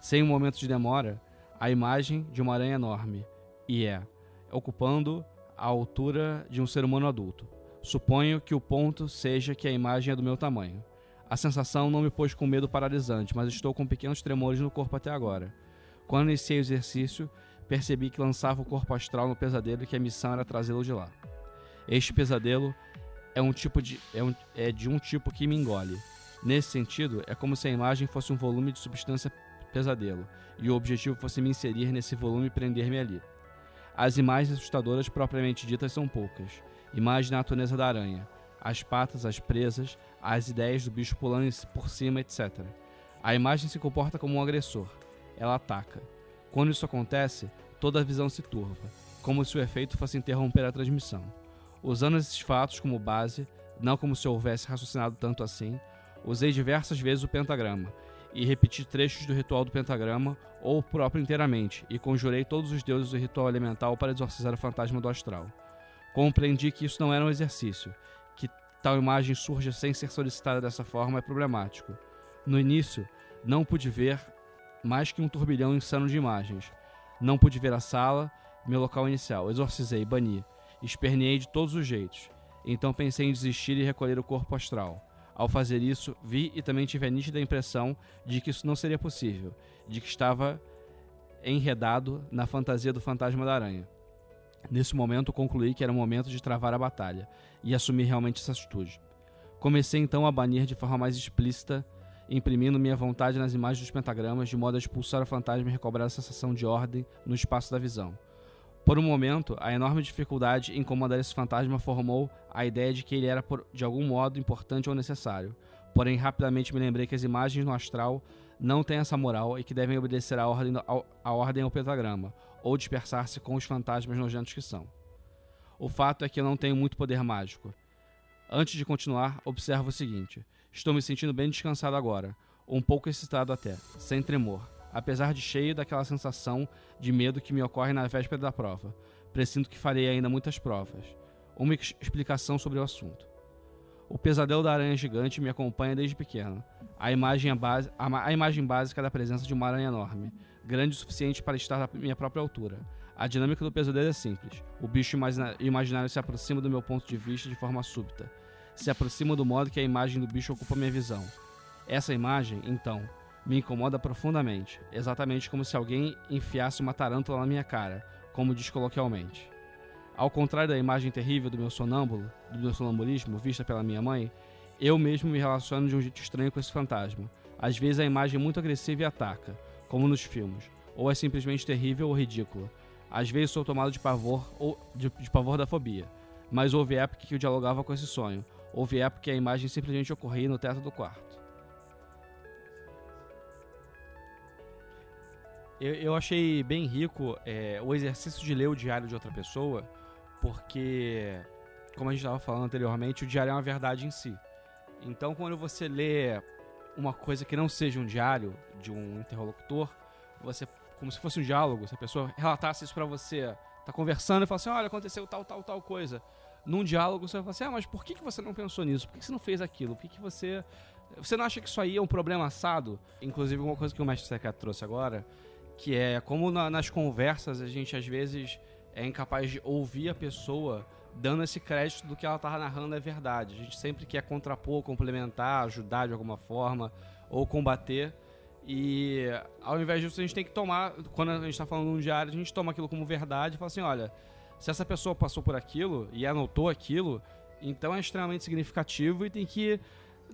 Sem um momento de demora, a imagem de uma aranha enorme, e é, ocupando a altura de um ser humano adulto. Suponho que o ponto seja que a imagem é do meu tamanho. A sensação não me pôs com medo paralisante, mas estou com pequenos tremores no corpo até agora. Quando iniciei o exercício, percebi que lançava o corpo astral no pesadelo e que a missão era trazê-lo de lá. Este pesadelo é um tipo de é, um, é de um tipo que me engole. Nesse sentido, é como se a imagem fosse um volume de substância pesadelo e o objetivo fosse me inserir nesse volume e prender-me ali. As imagens assustadoras propriamente ditas são poucas. Imagem da natureza da aranha, as patas, as presas, as ideias do bicho pulando por cima, etc. A imagem se comporta como um agressor. Ela ataca. Quando isso acontece, toda a visão se turva, como se o efeito fosse interromper a transmissão. Usando esses fatos como base, não como se eu houvesse raciocinado tanto assim, usei diversas vezes o pentagrama e repeti trechos do ritual do pentagrama ou o próprio inteiramente e conjurei todos os deuses do ritual elemental para exorcizar o fantasma do astral. Compreendi que isso não era um exercício, que tal imagem surja sem ser solicitada dessa forma é problemático. No início, não pude ver mais que um turbilhão insano de imagens. Não pude ver a sala, meu local inicial. Exorcizei, bani, esperneei de todos os jeitos. Então pensei em desistir e recolher o corpo astral. Ao fazer isso, vi e também tive a nítida impressão de que isso não seria possível, de que estava enredado na fantasia do fantasma da aranha. Nesse momento, concluí que era o momento de travar a batalha e assumir realmente essa atitude. Comecei então a banir de forma mais explícita, imprimindo minha vontade nas imagens dos pentagramas, de modo a expulsar o fantasma e recobrar a sensação de ordem no espaço da visão. Por um momento, a enorme dificuldade em incomodar esse fantasma formou a ideia de que ele era por, de algum modo importante ou necessário. Porém, rapidamente me lembrei que as imagens no astral não têm essa moral e que devem obedecer à ordem, ao, ordem ao pentagrama, ou dispersar-se com os fantasmas nojentos que são. O fato é que eu não tenho muito poder mágico. Antes de continuar, observo o seguinte: estou me sentindo bem descansado agora, um pouco excitado até, sem tremor apesar de cheio daquela sensação de medo que me ocorre na véspera da prova. Presinto que farei ainda muitas provas. Uma explicação sobre o assunto. O pesadelo da aranha gigante me acompanha desde pequeno. A imagem, a, base, a, a imagem básica da presença de uma aranha enorme, grande o suficiente para estar à minha própria altura. A dinâmica do pesadelo é simples. O bicho imaginário se aproxima do meu ponto de vista de forma súbita. Se aproxima do modo que a imagem do bicho ocupa minha visão. Essa imagem, então, me incomoda profundamente, exatamente como se alguém enfiasse uma tarântula na minha cara, como diz coloquialmente. Ao contrário da imagem terrível do meu sonâmbulo, do meu sonambulismo, vista pela minha mãe, eu mesmo me relaciono de um jeito estranho com esse fantasma. Às vezes a imagem é muito agressiva e ataca, como nos filmes, ou é simplesmente terrível ou ridícula. Às vezes sou tomado de pavor ou de, de pavor da fobia. Mas houve época que eu dialogava com esse sonho. Houve época que a imagem simplesmente ocorria no teto do quarto. Eu, eu achei bem rico é, o exercício de ler o diário de outra pessoa, porque, como a gente estava falando anteriormente, o diário é uma verdade em si. Então, quando você lê uma coisa que não seja um diário de um interlocutor, você, como se fosse um diálogo, se a pessoa relatasse isso para você, tá conversando e fala assim: olha, aconteceu tal, tal, tal coisa. Num diálogo, você vai falar assim: ah, mas por que, que você não pensou nisso? Por que, você não fez aquilo? Por que, que você. Você não acha que isso aí é um problema assado? Inclusive, uma coisa que o mestre secreto trouxe agora, que é como na, nas conversas a gente às vezes é incapaz de ouvir a pessoa dando esse crédito do que ela tá narrando é verdade. A gente sempre quer contrapor, complementar, ajudar de alguma forma ou combater. E ao invés disso, a gente tem que tomar, quando a gente está falando num diário, a gente toma aquilo como verdade e fala assim: olha, se essa pessoa passou por aquilo e anotou aquilo, então é extremamente significativo e tem que,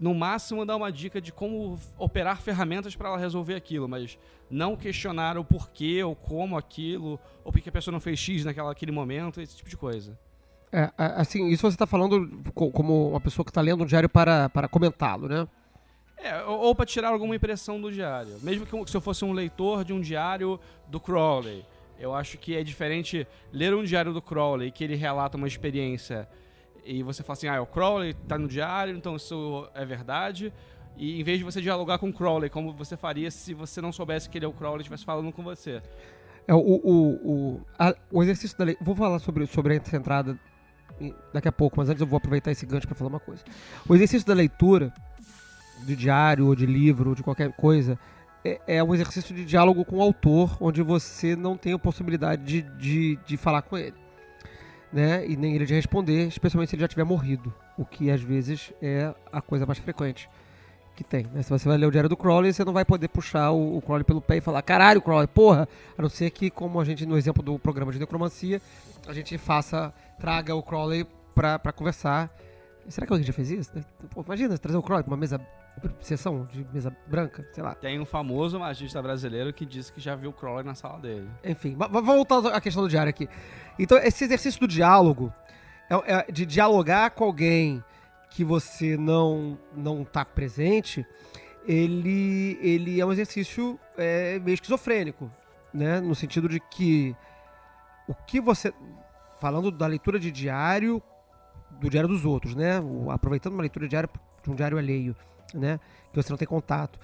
no máximo, dar uma dica de como operar ferramentas para ela resolver aquilo, mas não questionar o porquê ou como aquilo, ou porque a pessoa não fez X naquela, naquele momento, esse tipo de coisa. É, assim, isso você está falando co- como uma pessoa que está lendo um diário para, para comentá-lo, né? É, ou, ou para tirar alguma impressão do diário. Mesmo que se eu fosse um leitor de um diário do Crowley, eu acho que é diferente ler um diário do Crowley que ele relata uma experiência e você fala assim, ah, o Crowley tá no diário, então isso é verdade. E em vez de você dialogar com o Crowley, como você faria se você não soubesse que ele é o Crowley e estivesse falando com você. É, o, o, o, a- o exercício da lei. Vou falar sobre, sobre essa entrada daqui a pouco, mas antes eu vou aproveitar esse gancho para falar uma coisa. O exercício da leitura, de diário, ou de livro, ou de qualquer coisa, é, é um exercício de diálogo com o autor, onde você não tem a possibilidade de, de, de falar com ele. Né? E nem ele de responder, especialmente se ele já tiver morrido. O que às vezes é a coisa mais frequente que tem. né? Se você vai ler o diário do Crowley, você não vai poder puxar o, o Crowley pelo pé e falar, caralho, Crowley, porra! A não ser que, como a gente, no exemplo do programa de necromancia, a gente faça, traga o Crowley pra, pra conversar. Será que alguém já fez isso? Pô, imagina, trazer o Crowley pra uma mesa, sessão de mesa branca, sei lá. Tem um famoso magista brasileiro que disse que já viu o Crowley na sala dele. Enfim, va- va- vamos voltar à questão do diário aqui. Então, esse exercício do diálogo, é, é de dialogar com alguém que você não não tá presente, ele, ele é um exercício é, meio esquizofrênico, né? No sentido de que o que você... Falando da leitura de diário, do diário dos outros, né? O- aproveitando uma leitura de diário de um diário alheio, né? Que você não tem contato.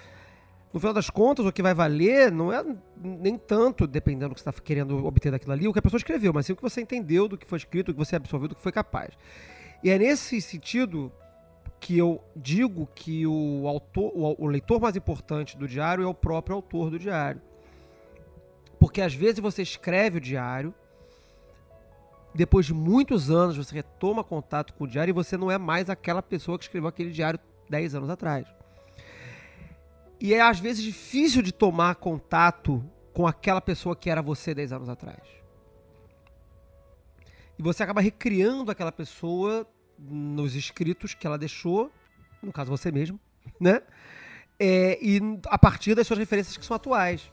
No final das contas, o que vai valer não é nem tanto, dependendo do que você está querendo obter daquilo ali, o que a pessoa escreveu, mas sim o que você entendeu do que foi escrito, o que você absorveu, do que foi capaz. E é nesse sentido que eu digo que o autor, o, o leitor mais importante do diário é o próprio autor do diário. Porque às vezes você escreve o diário, depois de muitos anos você retoma contato com o diário e você não é mais aquela pessoa que escreveu aquele diário 10 anos atrás. E é às vezes difícil de tomar contato com aquela pessoa que era você 10 anos atrás. E você acaba recriando aquela pessoa nos escritos que ela deixou, no caso você mesmo, né? É, e a partir das suas referências que são atuais.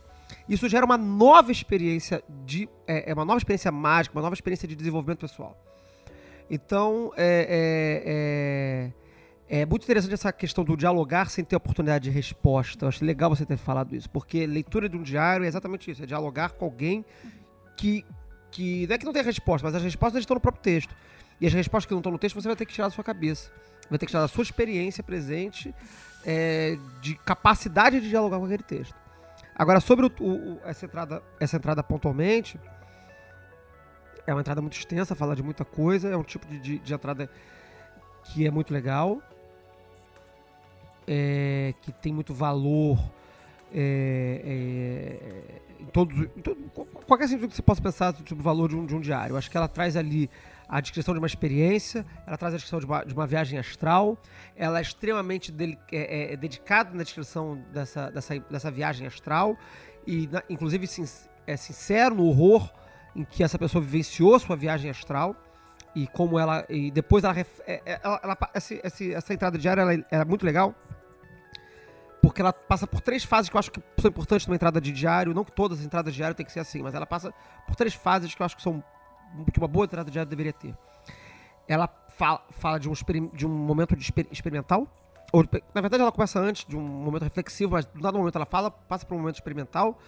Isso gera uma nova experiência de. É, é uma nova experiência mágica, uma nova experiência de desenvolvimento pessoal. Então, é, é, é, muito interessante essa questão do dialogar sem ter oportunidade de resposta. Eu acho legal você ter falado isso, porque leitura de um diário é exatamente isso: é dialogar com alguém que, que. Não é que não tem resposta, mas as respostas estão no próprio texto. E as respostas que não estão no texto você vai ter que tirar da sua cabeça. Vai ter que tirar da sua experiência presente é, de capacidade de dialogar com aquele texto. Agora, sobre o- o- essa, entrada, essa entrada pontualmente, é uma entrada muito extensa, fala de muita coisa, é um tipo de, de- de entrada que é muito legal, é, que tem muito valor é, é, em todos, em todo- qualquer sentido que você possa pensar sobre o valor de um, de um diário. Eu acho que ela traz ali a descrição de uma experiência, ela traz a descrição de uma, de uma viagem astral, ela é extremamente deli- é, é, é dedicada na descrição dessa, dessa, dessa viagem astral e, na- inclusive, sin- é sincero no horror em que essa pessoa vivenciou sua viagem astral e como ela e depois ela, é- é- ela, ela esse- essa entrada diária ela é, é muito legal porque ela passa por três fases que eu acho que são importantes numa entrada de diário. Não que todas as entradas de diário tem que ser assim mas ela passa por três fases que eu acho que são que uma boa entrada de diário deveria ter. Ela fala, fala de, um, de um momento de exper- experimental ou, na verdade ela começa antes de um momento reflexivo mas no dado momento ela fala passa por um momento experimental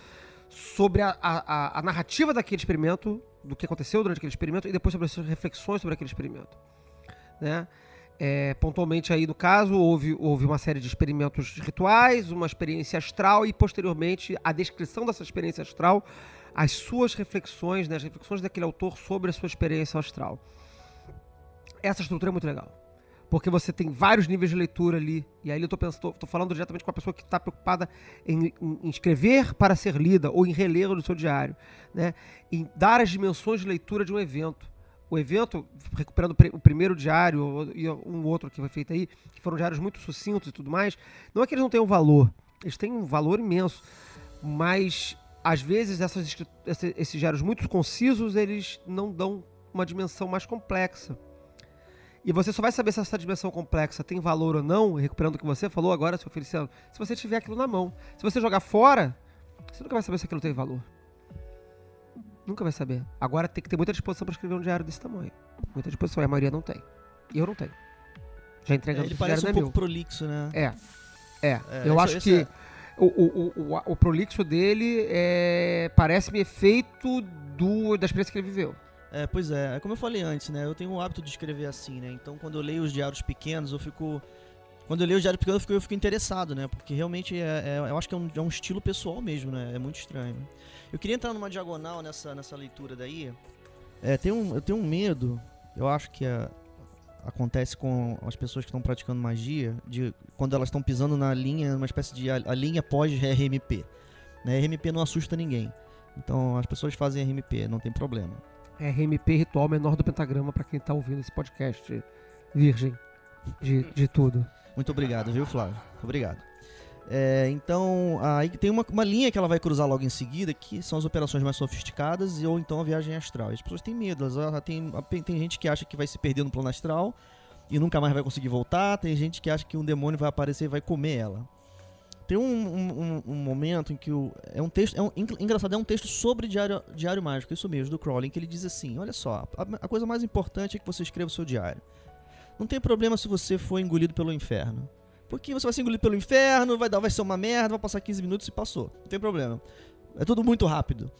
sobre a, a, a- narrativa daquele experimento, do que aconteceu durante aquele experimento, e depois sobre as suas reflexões sobre aquele experimento. Né? É, pontualmente aí no caso, houve, houve uma série de experimentos rituais, uma experiência astral e posteriormente a descrição dessa experiência astral, as suas reflexões, né, as reflexões daquele autor sobre a sua experiência astral. Essa estrutura é muito legal. Porque você tem vários níveis de leitura ali. E aí eu tô, pensando, tô, tô falando diretamente com a pessoa que está preocupada em, em- em escrever para ser lida ou em reler no seu diário. Né? Em dar as dimensões de leitura de um evento. O evento, recuperando o pri- o primeiro diário e um outro que foi feito aí, que foram diários muito sucintos e tudo mais, não é que eles não tenham valor. Eles têm um valor imenso. Mas, às vezes, essas, esses diários muito concisos, eles não dão uma dimensão mais complexa. E você só vai saber se essa dimensão complexa tem valor ou não, recuperando o que você falou agora, seu Feliciano, se você tiver aquilo na mão. Se você jogar fora, você nunca vai saber se aquilo tem valor. Nunca vai saber. Agora tem que ter muita disposição para escrever um diário desse tamanho. Muita disposição, e a maioria não tem. E eu não tenho. Já entregando ele esse parece um é pouco meu. prolixo, né? É. É. É, eu isso- acho que é- o, o, o, o, o prolixo dele é, parece-me efeito do, da experiência que ele viveu. É, pois é, é como eu falei antes, né? Eu tenho o hábito de escrever assim, né? Então quando eu leio os diários pequenos, eu fico. Quando eu leio os diários pequenos, eu fico, eu fico interessado, né? Porque realmente é, é- eu acho que é um, é um estilo pessoal mesmo, né? É muito estranho. Eu queria entrar numa diagonal nessa, nessa leitura daí. É, tem um, eu tenho um medo, eu acho que é- acontece com as pessoas que estão praticando magia, de quando elas estão pisando na linha, uma espécie de a, a linha pós-RMP. Né? RMP não assusta ninguém. Então as pessoas fazem RMP, não tem problema. RMP ritual menor do pentagrama para quem tá ouvindo esse podcast virgem de, de tudo. Muito obrigado, viu, Flávio? Obrigado. É, então, aí tem uma, uma linha que ela vai cruzar logo em seguida, que são as operações mais sofisticadas ou então a viagem astral. As pessoas têm medo, elas, tem, tem gente que acha que vai se perder no plano astral e nunca mais vai conseguir voltar, tem gente que acha que um demônio vai aparecer e vai comer ela. Tem um, um- um- momento em que o, é um texto, é um, engra- engraçado, é um texto sobre diário, diário mágico, isso mesmo, do Crowley, que ele diz assim: olha só, a, a coisa mais importante é que você escreva o seu diário. Não tem problema se você for engolido pelo inferno. Porque você vai ser engolido pelo inferno, vai dar, vai ser uma merda, vai passar 15 minutos e passou. Não tem problema. É tudo muito rápido.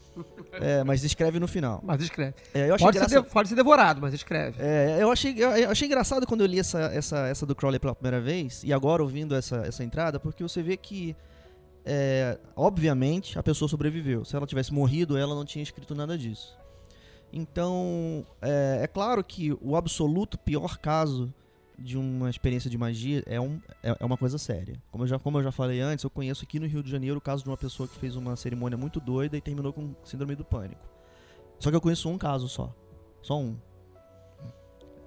É, mas escreve no final. Mas escreve. É, Pode ser, engraçado. de- pode ser devorado, mas escreve. É, eu achei, eu achei engraçado quando eu li essa, essa, essa do Crowley pela primeira vez, e agora ouvindo essa, essa entrada, porque você vê que, é, obviamente, a pessoa sobreviveu. Se ela tivesse morrido, ela não tinha escrito nada disso. Então, é, é claro que o absoluto pior caso de uma experiência de magia é, um, é, é uma coisa séria. Como eu, já, como eu já falei antes, eu conheço aqui no Rio de Janeiro o caso de uma pessoa que fez uma cerimônia muito doida e terminou com síndrome do pânico. Só que eu conheço um caso só. Só um.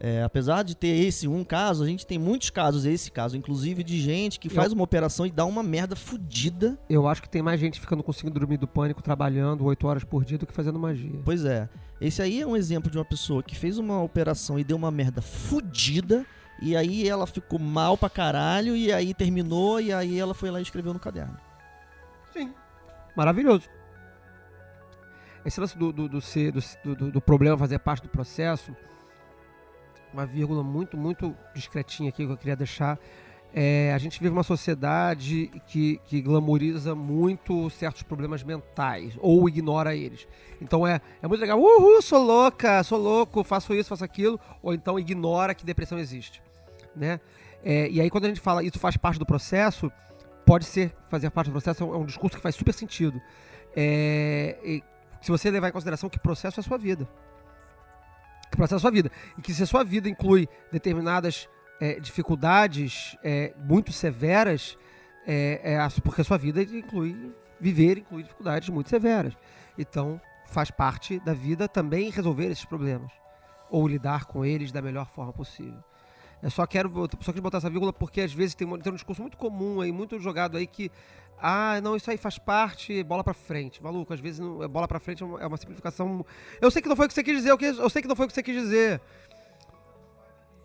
É, apesar de ter esse um caso, a gente tem muitos casos, esse caso, inclusive de gente que faz uma operação e dá uma merda fudida. Eu acho que tem mais gente ficando com síndrome do pânico trabalhando 8 horas por dia do que fazendo magia. Pois é. Esse aí é um exemplo de uma pessoa que fez uma operação e deu uma merda fudida. E aí ela ficou mal pra caralho. E aí terminou. E aí ela foi lá e escreveu no caderno. Sim. Maravilhoso. Esse lance do, do, do, ser, do, do, do problema fazer parte do processo, uma vírgula muito, muito discretinha aqui que eu queria deixar. É, a gente vive uma sociedade que, que glamoriza muito certos problemas mentais ou ignora eles. Então é, é muito legal, uhul, sou louca, sou louco, faço isso, faço aquilo, ou então ignora que depressão existe. Né? É, e aí quando a gente fala isso faz parte do processo, pode ser fazer parte do processo, é um, discurso que faz super sentido. É, se você levar em consideração que processo é a sua vida. Que processo é a sua vida. E que se a sua vida inclui determinadas é, dificuldades é, muito severas, é, porque a sua vida inclui viver, inclui dificuldades muito severas. Então, faz parte da vida também resolver esses problemas. Ou lidar com eles da melhor forma possível. Eu só quero, só quero botar essa vírgula porque às vezes tem, tem um discurso muito comum aí, muito jogado aí que ah, não, isso aí faz parte, bola pra frente. Maluco, às vezes não, é bola pra frente é uma, é simplificação. Eu sei que não foi o que você quis dizer, eu, que- eu sei que não foi o que você quis dizer.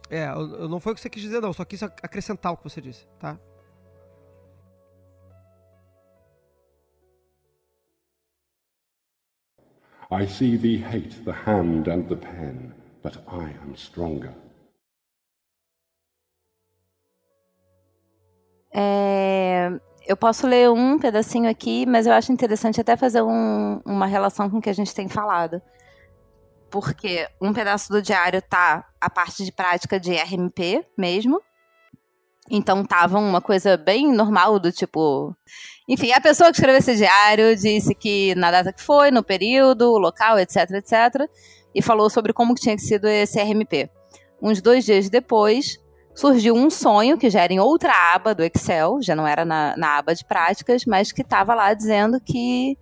É, eu, eu não foi o que você quis dizer, não, só quis ac- acrescentar o que você disse, tá? I see thee hate the hand and the pen, but I am stronger. É, eu posso ler um pedacinho aqui, mas eu acho interessante até fazer um- uma relação com o que a gente tem falado. Porque um pedaço do diário tá a parte de prática de RMP mesmo. Então tava uma coisa bem normal do tipo. Enfim, a pessoa que escreveu esse diário disse que na data que foi, no período, local, etc, etc. E falou sobre como que tinha sido esse RMP. Uns dois dias depois, surgiu um sonho que já era em outra aba do Excel, já não era na, na aba de práticas, mas que estava lá dizendo que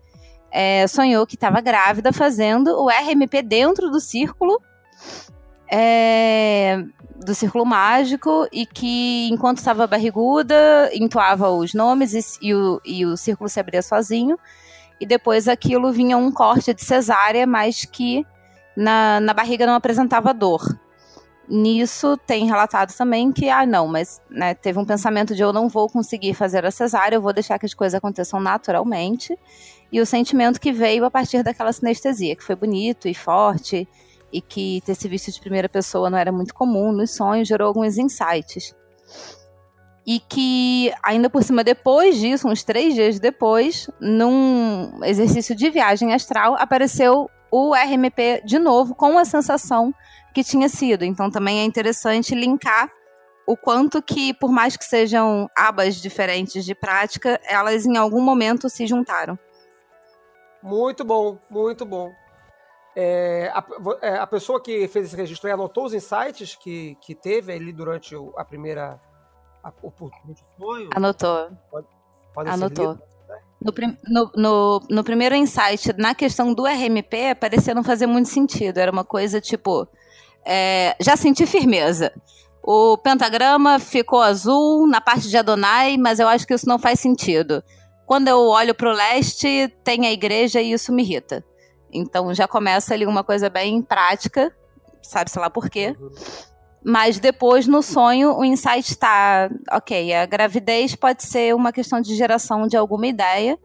é, sonhou que estava grávida fazendo o RMP dentro do círculo. é, do círculo mágico e que enquanto estava barriguda entoava os nomes e, e o, e o círculo se abria sozinho e depois aquilo vinha um corte de cesárea mas que na, na barriga não apresentava dor Nisso tem relatado também que, ah, não, mas né, teve um pensamento de eu não vou conseguir fazer a cesárea, eu vou deixar que as coisas aconteçam naturalmente. E o sentimento que veio a partir daquela sinestesia, que foi bonito e forte, e que ter se visto de primeira pessoa não era muito comum nos sonhos, gerou alguns insights. E que, ainda por cima, depois disso, uns três dias depois, num exercício de viagem astral, apareceu o RMP de novo com a sensação que tinha sido. Então também é interessante linkar o quanto que, por mais que sejam abas diferentes de prática, elas em algum momento se juntaram. Muito bom, muito bom. É, a, é, a pessoa que fez esse registro aí anotou os insights que, que teve ali durante o- a primeira. A, o, o? Anotou. Podem ser Anotou. No, no, no, primeiro insight, na questão do RMP, parecia não fazer muito sentido. Era uma coisa tipo. é, já senti firmeza. O pentagrama ficou azul na parte de Adonai, mas eu acho que isso não faz sentido. Quando eu olho para o leste, tem a igreja e isso me irrita. Então já começa ali uma coisa bem prática, sabe-se lá por quê. Mas depois, no sonho, o insight está, ok, a gravidez pode ser uma questão de geração de alguma ideia,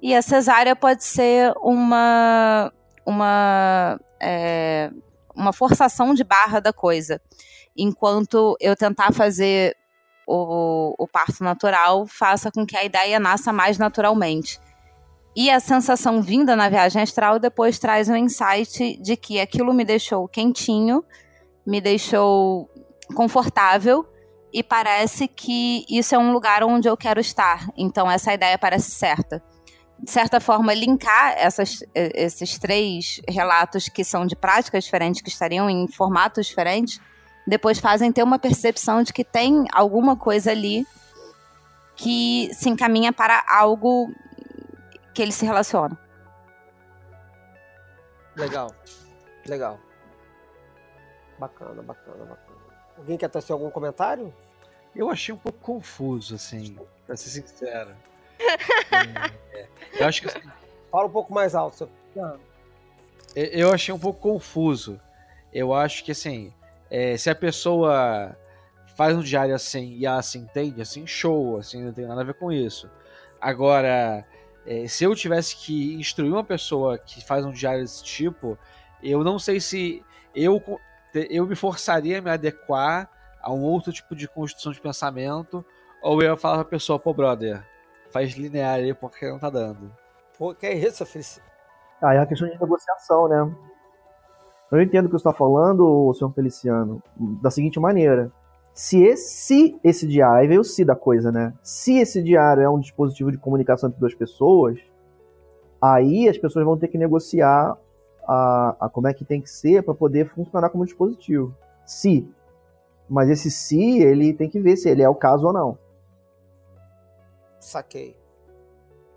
e a cesárea pode ser uma, uma, é, uma forçação de barra da coisa. Enquanto eu tentar fazer o, o parto natural, faça com que a ideia nasça mais naturalmente. E a sensação vinda na viagem astral depois traz um insight de que aquilo me deixou quentinho, me deixou confortável e parece que isso é um lugar onde eu quero estar. Então essa ideia parece certa. De certa forma, linkar essas, esses três relatos que são de práticas diferentes, que estariam em formatos diferentes, depois fazem ter uma percepção de que tem alguma coisa ali que se encaminha para algo que eles se relacionam. Legal. Legal. Bacana, bacana, bacana. Alguém quer trazer algum comentário? Eu achei um pouco confuso, assim, pra ser sincero. É, eu acho que assim, Fala um pouco mais alto. seu- eu- eu achei um pouco confuso. Eu acho que assim, é, se a pessoa faz um diário assim e ela se entende, assim, show, assim, não tem nada a ver com isso. Agora, é, se eu tivesse que instruir uma pessoa que faz um diário desse tipo, eu não sei se eu, eu me forçaria a me adequar a um outro tipo de construção de pensamento, ou eu ia falar pra pessoa, pô, brother, faz linear aí porque não tá dando. Pô, que é isso, Felici? Ah, é uma questão de negociação, né? Eu entendo o que você está falando, senhor Feliciano, da seguinte maneira. Se esse, esse diário, aí veio o se da coisa, né? Se esse diário é um dispositivo de comunicação entre duas pessoas, aí as pessoas vão ter que negociar a, a como é que tem que ser para poder funcionar como dispositivo. Se. Mas esse se, ele tem que ver se ele é o caso ou não. Saquei.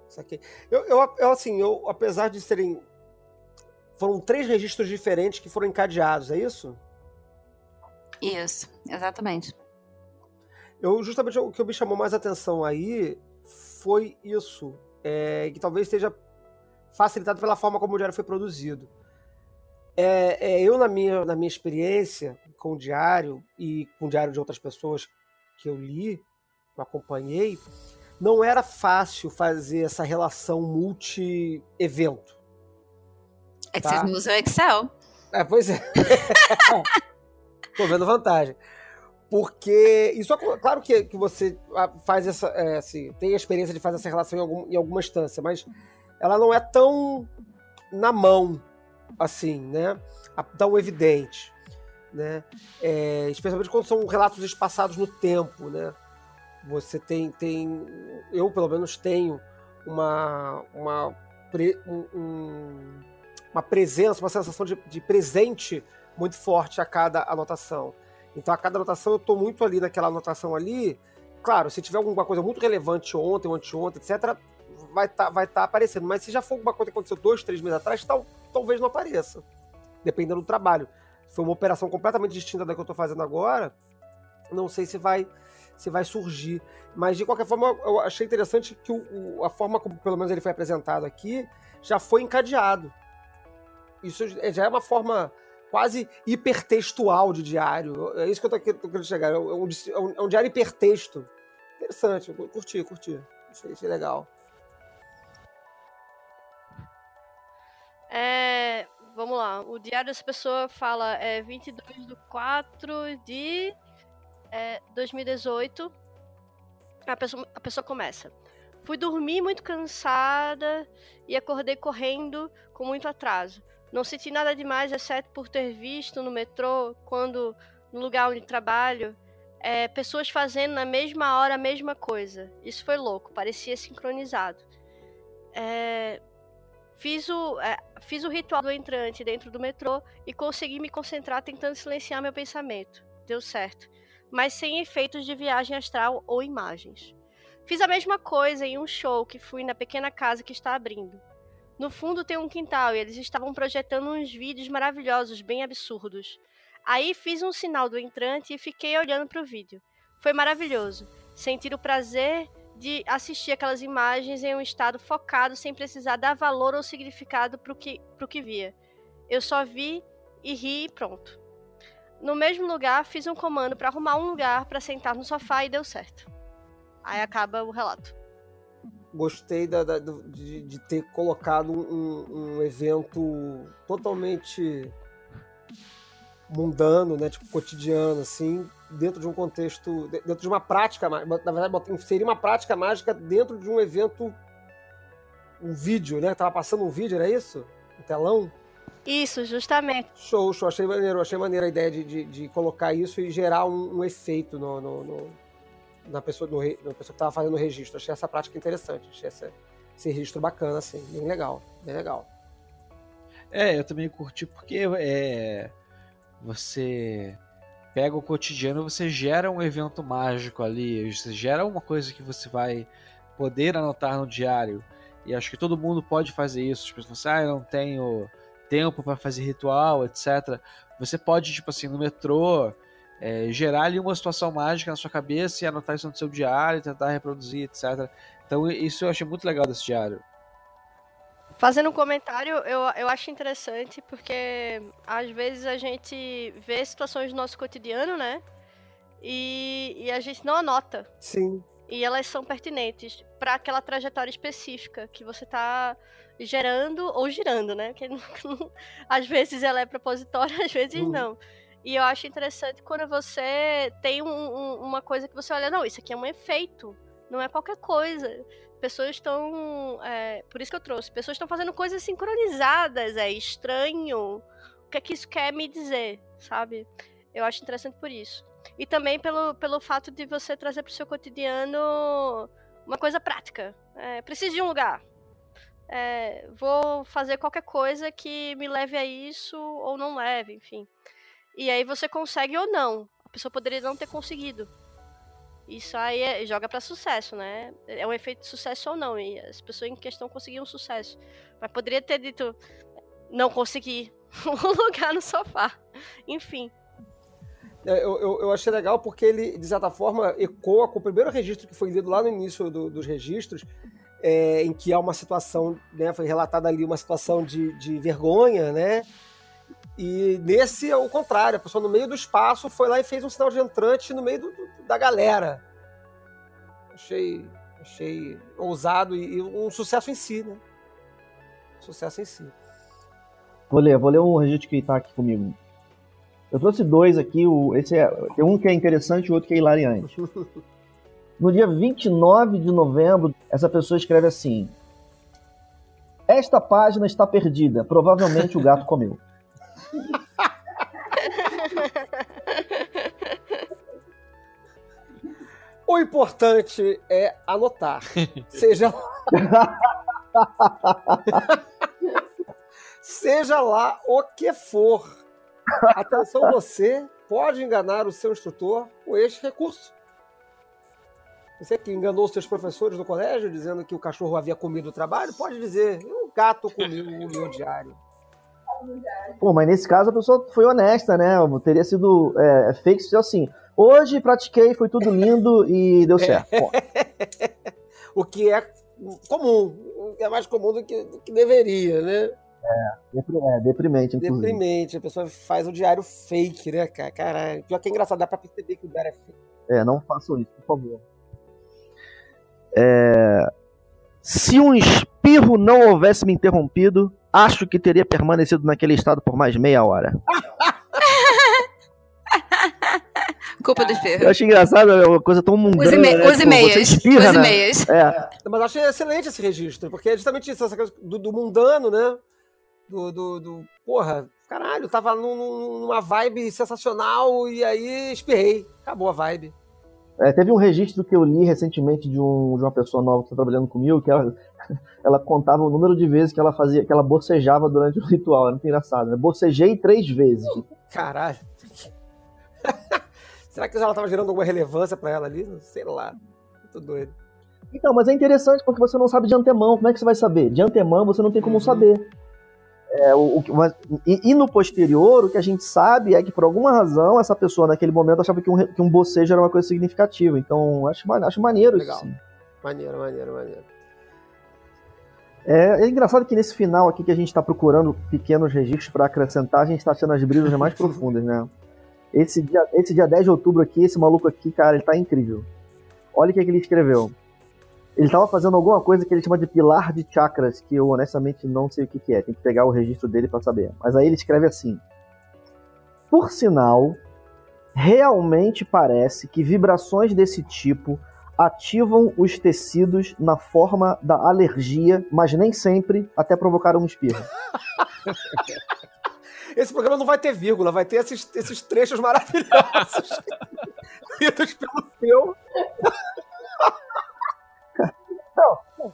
Saquei. Eu, eu, eu, assim, eu, apesar de serem. Foram três registros diferentes que foram encadeados, é isso? Isso, exatamente. Eu, justamente o que me chamou mais atenção aí foi isso, é, que talvez esteja facilitado pela forma como o diário foi produzido. É, é, eu, na minha, na minha experiência com o diário e com o diário de outras pessoas que eu li, que eu acompanhei, não era fácil fazer essa relação multi-evento. É que Tá. vocês não usam Excel. É, pois é. Tô vendo vantagem. Porque isso claro que, que você ah, faz essa. é, assim, tem a experiência de fazer essa relação em, algum, em alguma instância, mas ela não é tão na mão assim, né? Tão evidente. Né? É, especialmente quando são relatos espaçados no tempo, né? Você tem, tem eu pelo menos tenho uma, uma, pre- um- um- uma presença, uma sensação de, de presente muito forte a cada anotação. Então, a cada anotação, eu estou muito ali naquela anotação ali. Claro, se tiver alguma coisa muito relevante ontem, anteontem, etc., vai estar vai tá aparecendo. Mas se já for alguma coisa que aconteceu dois, três meses atrás, tal, talvez não apareça. Dependendo do trabalho. For uma operação completamente distinta da que eu estou fazendo agora, não sei se vai se vai surgir. Mas, de qualquer forma, eu achei interessante que o- o- a forma como, pelo menos, ele foi apresentado aqui já foi encadeado. Isso já é uma forma quase hipertextual de diário. É isso que eu tô querendo chegar. É um, é um- é um diário hipertexto. Interessante, curti, curti. Achei, achei legal. É, vamos lá. O diário dessa pessoa fala é 22 de 4 de é, 2018. A pessoa, a pessoa começa. Fui dormir muito cansada e acordei correndo com muito atraso. Não senti nada demais, exceto por ter visto no metrô, quando no lugar onde trabalho, é, pessoas fazendo na mesma hora a mesma coisa. Isso foi louco, parecia sincronizado. É, Fiz o, é, fiz o ritual do entrante dentro do metrô e consegui me concentrar tentando silenciar meu pensamento. Deu certo. Mas sem efeitos de viagem astral ou imagens. Fiz a mesma coisa em um show que fui na pequena casa que está abrindo. No fundo tem um quintal e eles estavam projetando uns vídeos maravilhosos, bem absurdos. Aí fiz um sinal do entrante e fiquei olhando para o vídeo. Foi maravilhoso. Sentir o prazer de assistir aquelas imagens em um estado focado sem precisar dar valor ou significado pro que, pro que via. Eu só vi e ri e pronto. No mesmo lugar, fiz um comando para arrumar um lugar para sentar no sofá e deu certo. Aí acaba o relato. Gostei da- da- de, de ter colocado um, um evento totalmente mundano, né? Tipo, cotidiano, assim, dentro de um contexto, de- dentro de uma prática, na verdade, seria uma prática mágica dentro de um evento, um vídeo, né? Tava passando um vídeo, era isso? Um telão? Isso, justamente. Show, show, achei maneiro, achei maneiro a ideia de, de, de colocar isso e gerar um, um efeito no, no- no- na, pessoa, no, na pessoa que tava fazendo o registro. Achei essa prática interessante, achei essa- esse registro bacana, assim, bem legal, bem legal. É, eu também curti porque é, você pega o cotidiano você gera um evento mágico ali, você gera uma coisa que você vai poder anotar no diário. E acho que todo mundo pode fazer isso. Falam assim, ah, eu não tenho tempo para fazer ritual, etc. Você pode, tipo assim, no metrô, é, gerar ali uma situação mágica na sua cabeça e anotar isso no seu diário, tentar reproduzir, etc. Então isso eu achei muito legal desse diário. Fazendo um comentário, eu, eu acho interessante porque às vezes a gente vê situações do nosso cotidiano, né? E, e a gente não anota. Sim, E elas são pertinentes para aquela trajetória específica que você tá gerando ou girando, né? Porque às vezes ela é propositória, às vezes Uhum. não. E eu acho interessante quando você tem um- um- uma coisa que você olha, não, isso aqui é um efeito, não é qualquer coisa. Pessoas estão. é, por isso que eu trouxe, pessoas estão fazendo coisas sincronizadas, é estranho. O que é que isso quer me dizer, sabe? Eu acho interessante por isso. E também pelo, pelo fato de você trazer para o seu cotidiano uma coisa prática. É, preciso de um lugar. É, vou fazer qualquer coisa que me leve a isso ou não leve, enfim. E aí você consegue ou não. A pessoa poderia não ter conseguido. Isso aí é- joga para sucesso, né? É um efeito de sucesso ou não. E as pessoas em questão conseguiram sucesso. Mas poderia ter dito, não consegui. um lugar no sofá. Enfim. É, eu, eu, eu achei legal porque ele, de certa forma, ecoa com o primeiro registro que foi lido lá no início do- dos registros, é, em que há uma situação, né, foi relatada ali uma situação de, de vergonha, né? E nesse é o contrário, a pessoa no meio do espaço foi lá e fez um sinal de entrante no meio do- do- da galera. Achei, achei ousado e, e um sucesso em si, né? Sucesso em si. Vou ler, vou ler um registro que tá aqui comigo. Eu trouxe dois aqui, o, esse é, tem um que é interessante e o outro que é hilariante. No dia 29 de novembro, essa pessoa escreve assim: Esta página está perdida, provavelmente o gato comeu. O importante é anotar. Seja Seja lá o que for. Atenção, você pode enganar o seu instrutor com este recurso. Você que enganou os seus professores do colégio dizendo que o cachorro havia comido o trabalho, pode dizer: o gato comeu o meu diário. Pô, mas nesse caso a pessoa foi honesta, né? Teria sido é, fake se assim. Hoje pratiquei, foi tudo lindo e deu certo. O que é comum, é mais comum do que, do que deveria, né? depri- é, deprimente, inclusive. Deprimente, a pessoa faz o diário fake, né, cara? Caralho, pior que é engraçado, dá pra perceber que o diário é fake. É, não façam isso, por favor. É, Se um espirro não houvesse me interrompido, acho que teria permanecido naquele estado por mais meia hora. Culpa do Eu espirro. acho engraçado, é uma coisa tão mundana. Os, e-ma- né? Tipo, e-mails. Você espirra, Os né? e-mails. É, Mas eu achei excelente esse registro, porque é justamente isso, essa coisa do, do mundano, né? Do, do, do- Porra, caralho, tava num- numa vibe sensacional e aí espirrei. Acabou a vibe. É, teve um registro que eu li recentemente de, um- de uma pessoa nova que está trabalhando comigo, que ela, ela contava o número de vezes que ela fazia, que ela bocejava durante o ritual. É muito engraçado, né? Bocejei três vezes. Caralho. Será que ela tava gerando alguma relevância pra ela ali? Sei lá. Muito doido. Então, mas é interessante porque você não sabe de antemão. Como é que você vai saber? De antemão você não tem como Uhum. saber. É, o, o mas- e, e no posterior, o que a gente sabe é que por alguma razão essa pessoa naquele momento achava que um, que um bocejo era uma coisa significativa. Então, acho, acho maneiro Legal. isso. Maneiro, maneiro, maneiro. É, é engraçado que nesse final aqui que a gente está procurando pequenos registros para acrescentar, a gente está achando as brisas mais profundas, né? Esse dia, esse dia 10 de outubro aqui, esse maluco aqui, cara, ele tá incrível. Olha o que, que ele escreveu. Ele tava fazendo alguma coisa que ele chama de pilar de chakras, que eu honestamente não sei o que, que é. Tem que pegar o registro dele para saber. Mas aí ele escreve assim: Por sinal, realmente parece que vibrações desse tipo ativam os tecidos na forma da alergia, mas nem sempre até provocar um espirro. Esse programa não vai ter vírgula, vai ter esses, esses trechos maravilhosos. Lidos pelo seu.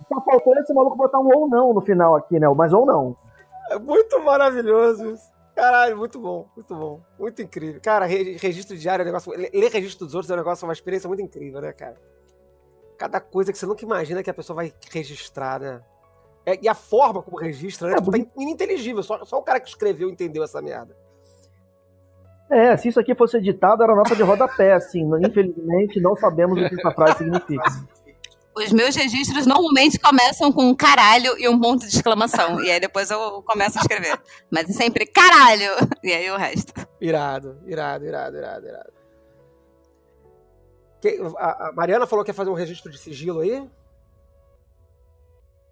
Tá faltando esse maluco botar um ou não no final aqui, né? Mas ou não. É muito maravilhoso isso. Caralho, muito bom, muito bom. Muito incrível. Cara, re- registro diário é um negócio. Ler registro dos outros é um negócio, uma experiência muito incrível, né, cara? Cada coisa que você nunca imagina que a pessoa vai registrar, né? É, e a forma como registra, né? É, tipo, tá in- ininteligível. Só, só o cara que escreveu entendeu essa merda. É, se isso aqui fosse editado, era nota de rodapé, assim. Infelizmente, não sabemos o que essa frase significa. Os meus registros normalmente começam com um caralho e um ponto de exclamação. E aí depois eu começo a escrever. Mas é sempre caralho! E aí o resto. Irado, irado, irado, irado, irado. Que- a, a Mariana falou que ia fazer um registro de sigilo aí?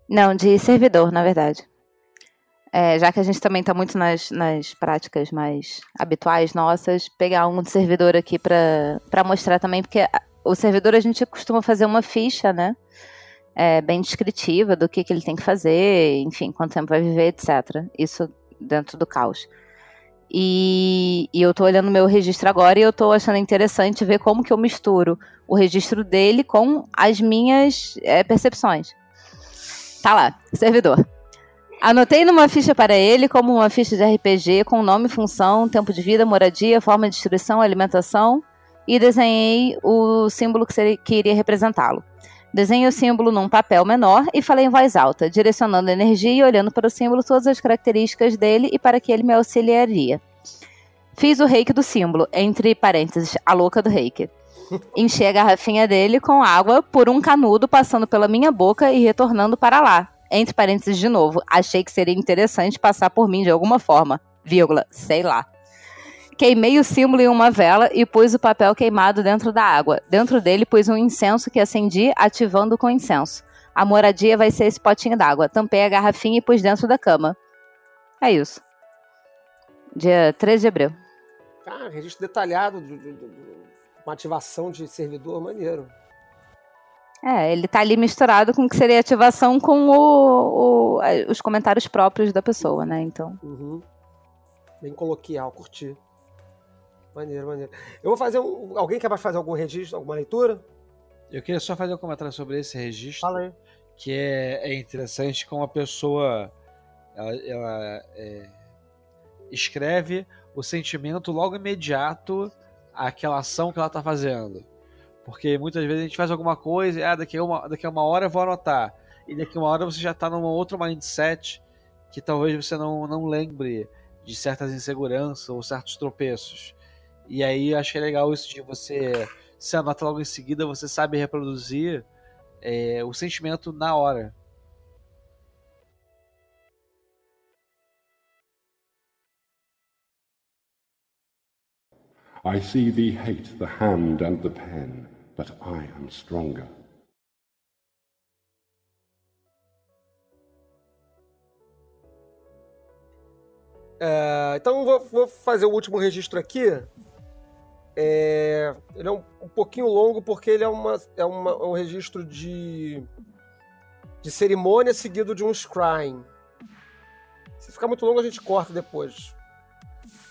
Não, de servidor, na verdade. É, já que a gente também está muito nas, nas práticas mais habituais nossas, pegar um de servidor aqui para mostrar também, porque o servidor a gente costuma fazer uma ficha, né? É, bem descritiva do que, que ele tem que fazer, enfim, quanto tempo vai viver, etc. Isso dentro do caos. E, e eu tô olhando meu registro agora e eu tô achando interessante ver como que eu misturo o registro dele com as minhas é, percepções. Tá lá, servidor. Anotei numa ficha para ele como uma ficha de RPG com nome, função, tempo de vida, moradia, forma de destruição, alimentação e desenhei o símbolo que, seria, que iria representá-lo. Desenhei o símbolo num papel menor e falei em voz alta, direcionando a energia e olhando para o símbolo todas as características dele e para que ele me auxiliaria. Fiz o reiki do símbolo, entre parênteses, a louca do reiki. Enchi a garrafinha dele com água por um canudo passando pela minha boca e retornando para lá. Entre parênteses de novo, achei que seria interessante passar por mim de alguma forma. Vírgula, sei lá. Queimei o símbolo em uma vela e pus o papel queimado dentro da água. Dentro dele pus um incenso que acendi, ativando com incenso. A moradia vai ser esse potinho d'água. Tampei a garrafinha e pus dentro da cama. É isso. Dia 13 de abril. Ah, registro detalhado de, de- de- uma ativação de servidor maneiro. É, ele tá ali misturado com o que seria ativação com o, o- os comentários próprios da pessoa, né? Então. Uhum. Bem coloquial, curti. Maneiro, maneiro. Eu vou fazer um. Alguém quer mais fazer algum registro, alguma leitura? Eu queria só fazer um comentário sobre esse registro. Fala aí. que é, é interessante como a pessoa ela, ela, é, escreve o sentimento logo imediato àquela ação que ela está fazendo. Porque muitas vezes a gente faz alguma coisa e ah, daqui, a uma, daqui a uma hora eu vou anotar. E daqui a uma hora você já está numa outra mindset que talvez você não, não lembre de certas inseguranças ou certos tropeços. E aí que é legal isso de você se anota logo em seguida, você sabe reproduzir é, o sentimento na hora. I see thee hate the hand and the pen, but I am stronger. É, então vou, vou fazer o último registro aqui. É, ele é um, um pouquinho longo porque ele é, uma, é uma- um registro de, de cerimônia seguido de um scrying. Se ficar muito longo, a gente corta depois.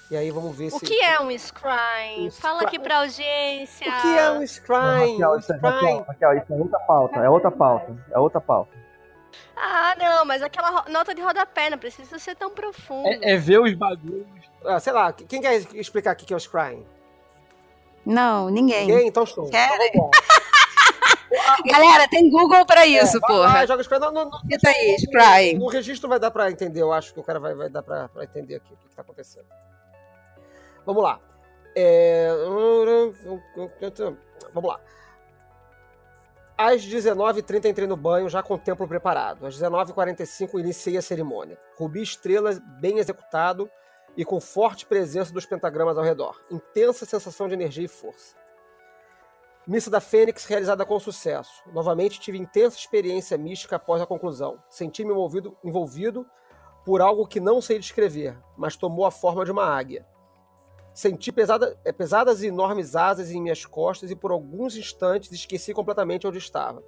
E aí vamos ver O se. que é um scrying? Um Fala scry- aqui pra audiência. O que é um scrying? Raquel, Um isso é, scrying. Raquel, Raquel, isso é outra pauta, é outra pauta, é outra pauta. Ah, não, mas aquela nota de rodapé não precisa ser tão profundo. É, é ver os bagulhos. Ah, sei lá, quem quer explicar o que é o scrying? Não, ninguém. Ninguém? Então show. Querem? Então. Galera, tem Google pra isso, Vai porra. lá, joga scrying. Não, não, não. Digita aí, scrying. O registro vai dar pra entender, eu acho que o cara vai, vai dar pra, pra entender aqui o que, que tá acontecendo. Vamos lá. É, Vamos lá. Às 19h30 entrei no banho, já com o templo preparado. Às 19h45 iniciei a cerimônia. Rubi estrelas bem executado e com forte presença dos pentagramas ao redor. Intensa sensação de energia e força. Missa da Fênix realizada com sucesso. Novamente tive intensa experiência mística após a conclusão. Senti-me envolvido, envolvido por algo que não sei descrever, mas tomou a forma de uma águia. Senti pesada- eh, pesadas e enormes asas em minhas costas e por alguns instantes esqueci completamente onde estava.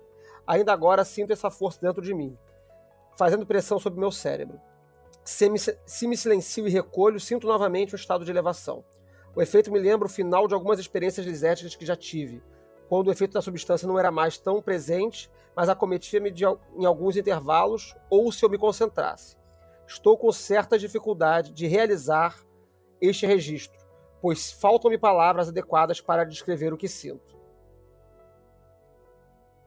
Ainda agora sinto essa força dentro de mim, fazendo pressão sobre meu cérebro. Se me, se me silencio e recolho, sinto novamente um estado de elevação. O efeito me lembra o final de algumas experiências lisérgicas que já tive, quando o efeito da substância não era mais tão presente, mas acometia-me em alguns intervalos ou se eu me concentrasse. Estou com certa dificuldade de realizar este registro, pois faltam-me palavras adequadas para descrever o que sinto.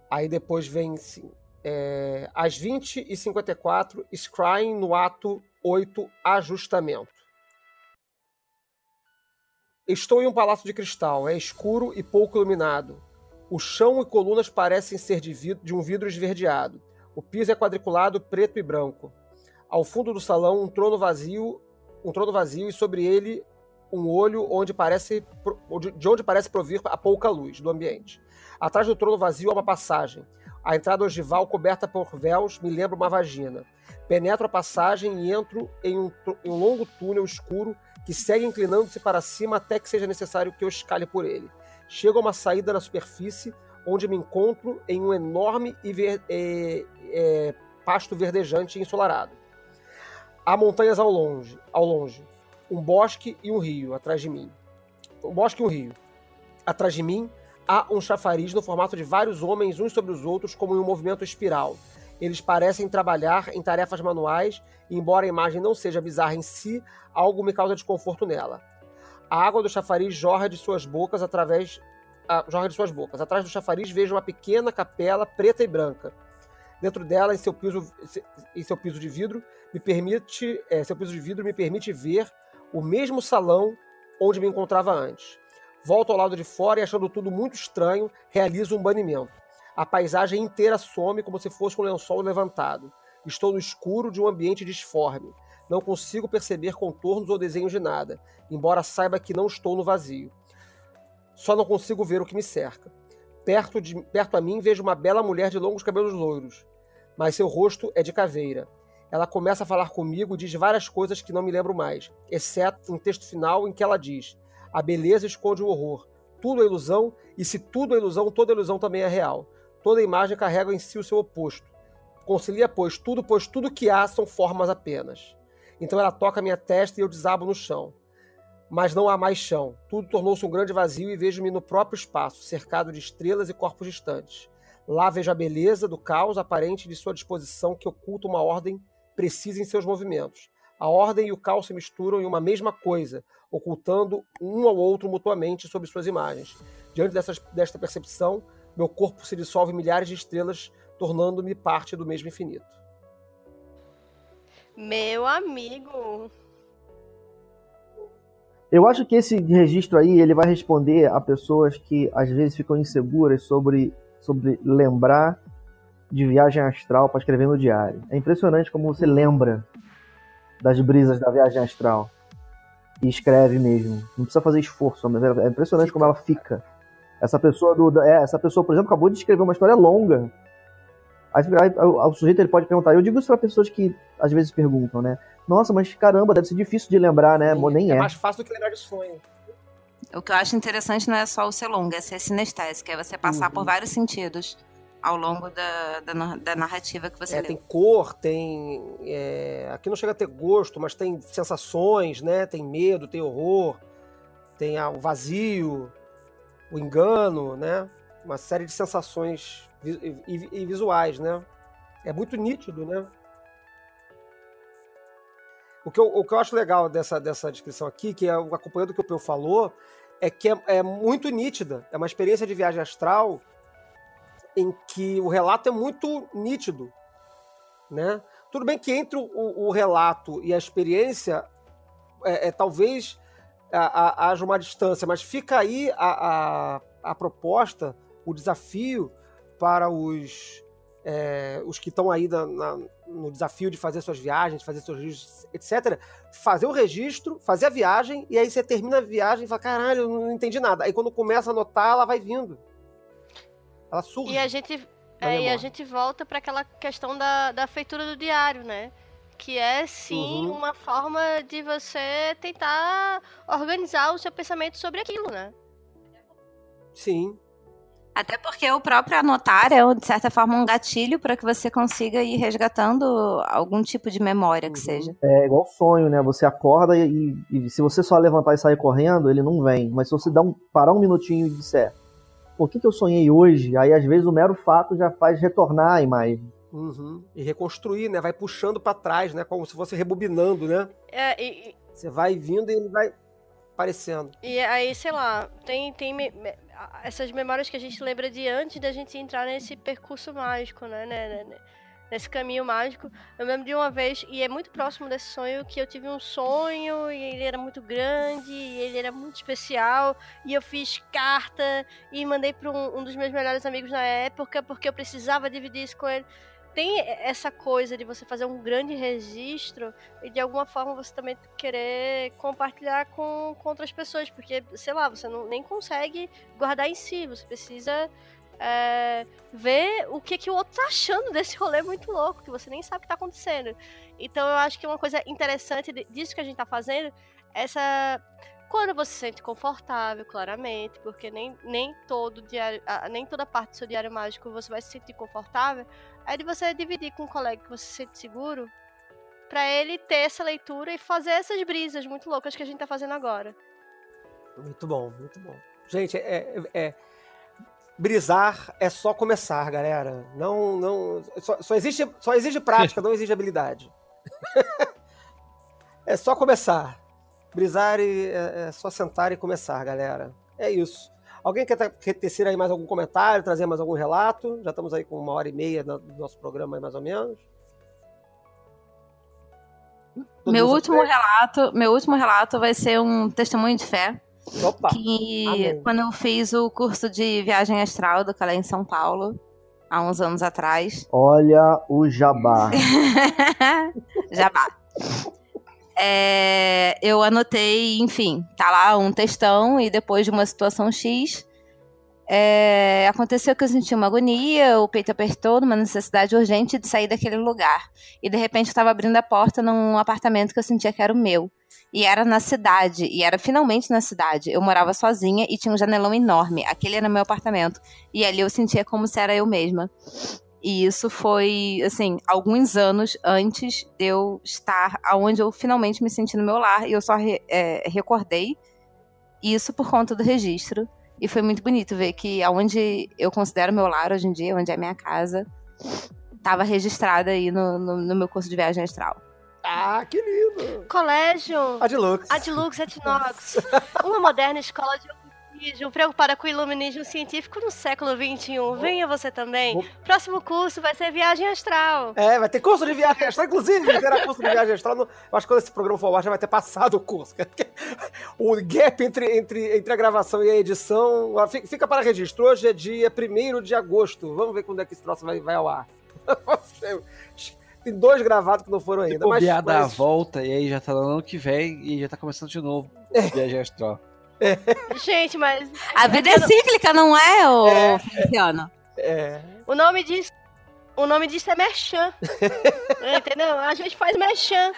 Aí depois vem sim. É, às 20h54, Scrying no ato 8, ajustamento. Estou em um palácio de cristal, é escuro e pouco iluminado. O chão e colunas parecem ser de, de um vidro esverdeado. O piso é quadriculado, preto e branco. Ao fundo do salão, um trono vazio, um trono vazio e sobre ele um olho onde parece de onde parece provir a pouca luz do ambiente. Atrás do trono vazio há uma passagem. A entrada ogival coberta por véus me lembra uma vagina. Penetro a passagem e entro em um, um longo túnel escuro que segue inclinando-se para cima até que seja necessário que eu escale por ele. Chego a uma saída na superfície, onde me encontro em um enorme e ver- é, é, pasto verdejante e ensolarado. Há montanhas ao longe, ao longe, um bosque e um rio atrás de mim. Um bosque e um rio. Atrás de mim há um chafariz no formato de vários homens uns sobre os outros, como em um movimento espiral. Eles parecem trabalhar em tarefas manuais, e embora a imagem não seja bizarra em si, algo me causa desconforto nela. A água do chafariz jorra de suas bocas através ah, jorra de suas bocas. Atrás do chafariz vejo uma pequena capela preta e branca. Dentro dela, em seu piso, em seu piso de vidro, me permite, é, seu piso de vidro me permite ver o mesmo salão onde me encontrava antes. Volto ao lado de fora e, achando tudo muito estranho, realizo um banimento. A paisagem inteira some como se fosse um lençol levantado. Estou no escuro de um ambiente disforme. Não consigo perceber contornos ou desenhos de nada, embora saiba que não estou no vazio. Só não consigo ver o que me cerca. Perto, de, perto a mim vejo uma bela mulher de longos cabelos loiros, mas seu rosto é de caveira. Ela começa a falar comigo e diz várias coisas que não me lembro mais, exceto um texto final em que ela diz: A beleza esconde o horror. Tudo é ilusão, e se tudo é ilusão, toda ilusão também é real. Toda imagem carrega em si o seu oposto. Concilia, pois, tudo, pois tudo que há são formas apenas. Então ela toca minha testa e eu desabo no chão. Mas não há mais chão. Tudo tornou-se um grande vazio e vejo-me no próprio espaço, cercado de estrelas e corpos distantes. Lá vejo a beleza do caos aparente de sua disposição que oculta uma ordem precisa em seus movimentos. A ordem e o caos se misturam em uma mesma coisa, ocultando um ao outro mutuamente sob suas imagens. Diante dessas, desta percepção, meu corpo se dissolve em milhares de estrelas, tornando-me parte do mesmo infinito. Meu amigo. Eu acho que esse registro aí ele vai responder a pessoas que às vezes ficam inseguras sobre, sobre lembrar de viagem astral para escrever no diário. É impressionante como você lembra das brisas da viagem astral e escreve mesmo. Não precisa fazer esforço, mas é impressionante como ela fica. Essa pessoa do, é, essa pessoa, por exemplo, acabou de escrever uma história longa. Aí, aí, o sujeito ele pode perguntar. Eu digo isso para pessoas que às vezes perguntam, né? Nossa, mas caramba, deve ser difícil de lembrar, né? Sim, Nem é. é. mais fácil do que lembrar de sonho. O que eu acho interessante não é só o ser longo, é ser sinestésico, é você passar Uhum. por vários sentidos ao longo da, da, da narrativa que você É, leu. tem cor, tem. é, aqui não chega a ter gosto, mas tem sensações, né? Tem medo, tem horror, tem ah, o vazio, o engano, né? Uma série de sensações e, e- e visuais, né? É muito nítido, né? O que eu, o que eu acho legal dessa, dessa descrição aqui, que é acompanhando o que o Peu falou, é que é, é muito nítida. É uma experiência de viagem astral em que o relato é muito nítido, né? Tudo bem que entre o, o relato e a experiência, é, é, talvez a- a- haja uma distância, mas fica aí a, a, a proposta, o desafio para os, é, os que estão aí na- na- no desafio de fazer suas viagens, fazer seus registros, etc. Fazer o registro, fazer a viagem, e aí você termina a viagem e fala: caralho, eu não entendi nada. Aí quando começa a anotar, ela vai vindo. Ela surge. E a gente, é, e a gente volta para aquela questão da, da feitura do diário, né? Que é sim Uhum. uma forma de você tentar organizar o seu pensamento sobre aquilo, né? Sim. Até porque o próprio anotar é, de certa forma, um gatilho para que você consiga ir resgatando algum tipo de memória que Uhum. seja. É igual sonho, né? Você acorda e, e se você só levantar e sair correndo, ele não vem. Mas se você dá um, parar um minutinho e disser, por que, que eu sonhei hoje? Aí às vezes o mero fato já faz retornar a imagem. Uhum. E reconstruir, né? Vai puxando para trás, né? Como se fosse rebobinando, né? É, e, Você vai vindo e ele vai aparecendo. E aí, sei lá, tem, tem me- essas memórias que a gente lembra de antes da gente entrar nesse percurso mágico, né? né, né, né, Nesse caminho mágico. Eu lembro de uma vez, e é muito próximo desse sonho, que eu tive um sonho e ele era muito grande, e ele era muito especial, e eu fiz carta e mandei para um, um dos meus melhores amigos na época, porque eu precisava dividir isso com ele. Tem essa coisa de você fazer um grande registro e de alguma forma você também querer compartilhar com, com outras pessoas, porque, sei lá, você não, nem consegue guardar em si, você precisa é, ver o que, que o outro tá achando desse rolê muito louco, que você nem sabe o que tá acontecendo. Então eu acho que uma coisa interessante disso que a gente tá fazendo, essa. Quando você se sente confortável, claramente, porque nem, nem todo diário, nem toda parte do seu diário mágico você vai se sentir confortável, é de você dividir com um colega que você se sente seguro, Pra ele ter essa leitura e fazer essas brisas muito loucas que a gente tá fazendo agora. Muito bom, muito bom. Gente, é, é- é- brisar é só começar, galera. Não, não, só, só existe, só exige prática, não exige habilidade. é só começar. Brisar e, é, é só sentar e começar, galera. É isso. Alguém quer, tecer aí mais algum comentário, trazer mais algum relato? Já estamos aí com uma hora e meia no do nosso programa, mais ou menos. Todo Meu último relato, meu último relato vai ser um testemunho de fé. Opa! que amém. quando eu fiz o curso de viagem astral do Calé em São Paulo, há uns anos atrás, Olha o jabá. Jabá. É, eu anotei, enfim, tá lá um textão e depois de uma situação X, é, aconteceu que eu senti uma agonia, o peito apertou, uma necessidade urgente de sair daquele lugar. E de repente eu estava abrindo a porta num apartamento que eu sentia que era o meu. E era na cidade, e era finalmente na cidade. Eu morava sozinha e tinha um janelão enorme. Aquele era meu apartamento. E ali eu sentia como se era eu mesma. E isso foi, assim, alguns anos antes de eu estar aonde eu finalmente me senti no meu lar. E eu só re- é, recordei isso por conta do registro. E foi muito bonito ver que aonde eu considero meu lar hoje em dia, onde é minha casa, estava registrada aí no, no, no meu curso de viagem astral. Ah, que lindo! Colégio Adilux. Adlux Etnox, uma moderna escola de ocultismo preocupada com o iluminismo científico no século XXI. Venha você também. Próximo curso vai ser viagem astral. É, vai ter curso de viagem astral, inclusive, terá curso de viagem astral. no- Eu acho que quando esse programa for ao ar já vai ter passado o curso. O gap entre, entre, entre a gravação e a edição fica para registro. Hoje é dia 1 de agosto. Vamos ver quando é que esse troço vai, vai ao ar. Tem dois gravados que não foram ainda. Mas, dá a mas- volta e aí já tá no ano que vem e já tá começando de novo. Viagem astral. Gente, mas A vida é cíclica, não é, ô Feliciano? é, o nome disso, o nome disso é merchan. Entendeu? A gente faz merchan.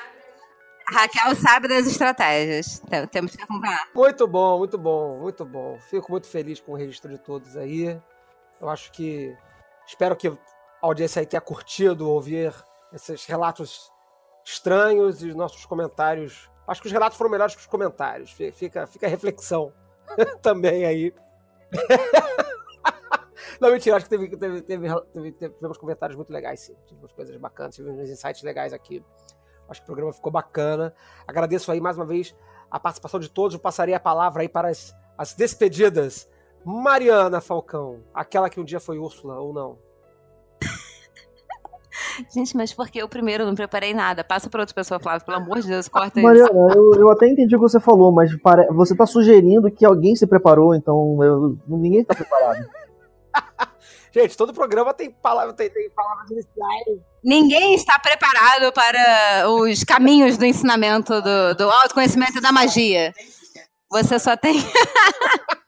Raquel sabe das estratégias. Tem- Temos que acompanhar. Muito bom, muito bom, muito bom. Fico muito feliz com o registro de todos aí. Eu acho que. Espero que a audiência aí tenha curtido ouvir esses relatos estranhos e os nossos comentários. Acho que os relatos foram melhores que os comentários. Fi- Fica, fica a reflexão também aí. Não, mentira, acho que teve, teve, teve, teve- teve- tivemos comentários muito legais, sim. Tivemos coisas bacanas, tivemos uns insights legais aqui. Acho que o programa ficou bacana. Agradeço aí mais uma vez a participação de todos. Eu passarei a palavra aí para as, as despedidas. Mariana Falcão, aquela que um dia foi Úrsula, ou não? Gente, mas por que eu primeiro não preparei nada? Passa pra outra pessoa, Flávio, pelo amor de Deus, corta isso. Mariana, eu, eu até entendi o que você falou, mas pare- você tá sugerindo que alguém se preparou, então eu- ninguém tá preparado. Gente, todo programa tem, palavra, tem, tem palavras iniciais. Ninguém está preparado para os caminhos do ensinamento do, do autoconhecimento e da magia. Você só tem.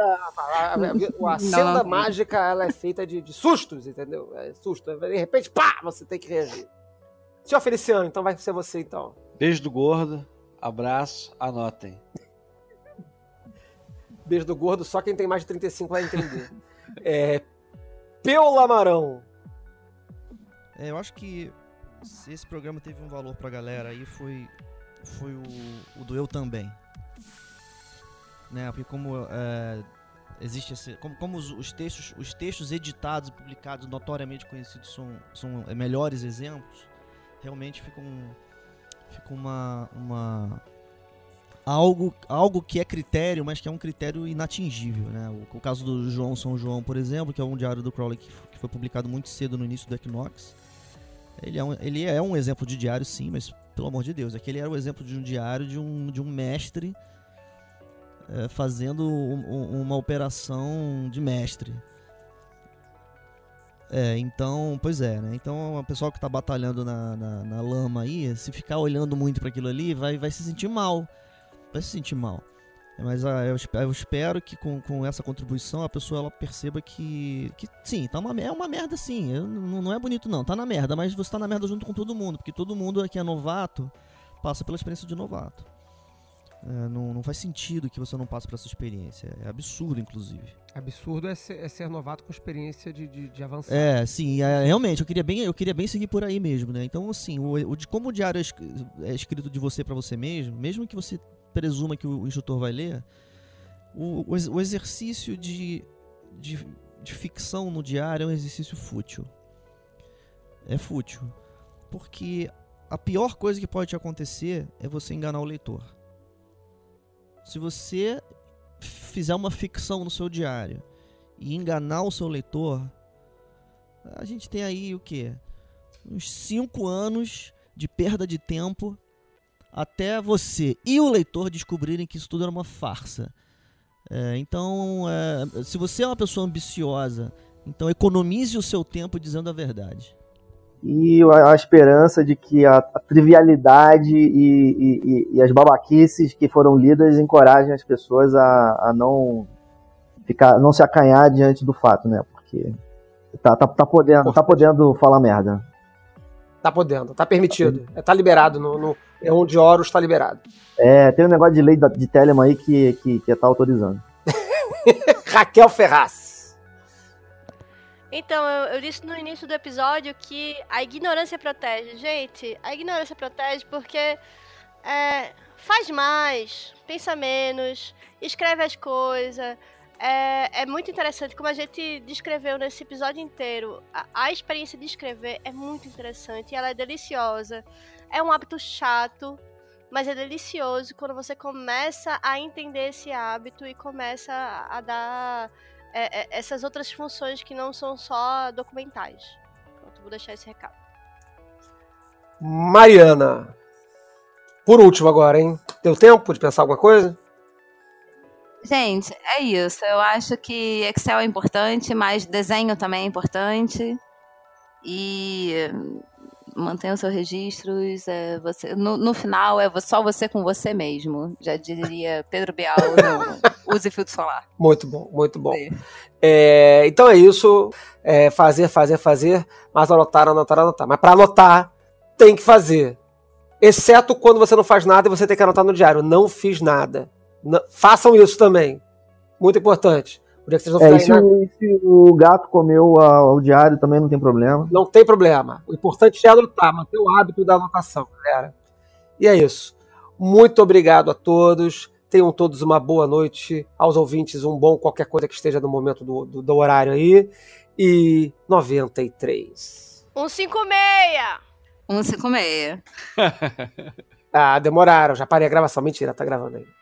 A, a, a, a senda mágica ela é feita de, de sustos, entendeu? É susto. De repente, pá, você tem que reagir. Senhor Feliciano, então vai ser você então. Beijo do gordo, abraço, anotem. Beijo do gordo, só quem tem mais de 35 vai entender. é, Peu Lamarão. É, eu acho que se esse programa teve um valor pra galera aí foi, foi o, o do Eu Também. Né? Porque como é, existe esse. Como, como os, os textos, os textos editados e publicados, notoriamente conhecidos, são, são é, melhores exemplos, realmente fica um. Fica uma. uma algo, algo que é critério, mas que é um critério inatingível, né? O, o caso do João São João, por exemplo, que é um diário do Crowley que, que foi publicado muito cedo no início do Equinox. Ele é, um, ele é um exemplo de diário, sim, mas pelo amor de Deus, aquele era o exemplo de um diário de um, de um mestre é, fazendo um- um- uma operação de mestre. É, então, pois é, né? Então, o pessoal que tá batalhando na, na, na lama aí, se ficar olhando muito para aquilo ali, vai, vai se sentir mal. Vai se sentir mal. Mas ah, eu, eu espero que com, com essa contribuição a pessoa ela perceba que, que sim, tá uma, é uma merda sim. Eu- não, não é bonito não, tá na merda, mas você tá na merda junto com todo mundo, porque todo mundo que é novato passa pela experiência de novato. É, não, não faz sentido que você não passe por essa experiência. É absurdo, inclusive. Absurdo é ser, é ser novato com experiência de, de, de avançar. É, sim, é, realmente, eu queria, bem, eu queria bem seguir por aí mesmo, né? Então, assim, o, o de como o diário é, é escrito de você pra você mesmo, mesmo que você presuma que o, instrutor vai ler, o, o ex- o exercício de, de, de ficção no diário é um exercício fútil. É fútil. Porque a pior coisa que pode te acontecer é você enganar o leitor. Se você fizer uma ficção no seu diário e enganar o seu leitor, a gente tem aí o quê? Uns 5 anos de perda de tempo até você e o leitor descobrirem que isso tudo era uma farsa. É, então, é, se você é uma pessoa ambiciosa, então economize o seu tempo dizendo a verdade. E a, esperança de que a, a trivialidade e, e, e, as babaquices que foram lidas encorajem as pessoas a, a não ficar, não se acanhar diante do fato, né? Porque tá, tá, tá podendo, tá podendo falar merda. Tá podendo, tá permitido. É, tá liberado. No, no é onde Horus tá liberado. É, tem um negócio de lei de Telemann aí que, que, que tá autorizando. Raquel Ferraz. Então, eu, eu, disse no início do episódio que a ignorância protege. Gente, a ignorância protege porque é, faz mais, pensa menos, escreve as coisas, é, é, muito interessante, como a gente descreveu nesse episódio inteiro. A, a, experiência de escrever é muito interessante e ela é deliciosa. É um hábito chato, mas é delicioso quando você começa a entender esse hábito e começa a dar é, é, essas outras funções que não são só documentais. Pronto, vou deixar esse recado. Mariana. Por último agora, hein? Deu tempo de pensar alguma coisa? Gente, é isso. Eu acho que Excel é importante, mas desenho também é importante. E mantenha os seus registros. É você, no, no, final, é só você com você mesmo. Já diria Pedro Bial, use filtro solar. Muito bom, muito bom. É, então é isso. É fazer, fazer, fazer. Mas anotar, anotar, anotar. Mas para anotar, tem que fazer. Exceto quando você não faz nada e você tem que anotar no diário. Não fiz nada façam isso também. Muito importante. É, se, o, se, o, gato comeu o diário também não tem problema. Não tem problema. O importante é anotar, manter o hábito da anotação, galera. E é isso. Muito obrigado a todos. Tenham todos uma boa noite. Aos ouvintes, um bom qualquer coisa que esteja no momento do, do, do horário aí. E 93. 156! 156. ah, demoraram. Já parei a gravação. Mentira, tá gravando aí.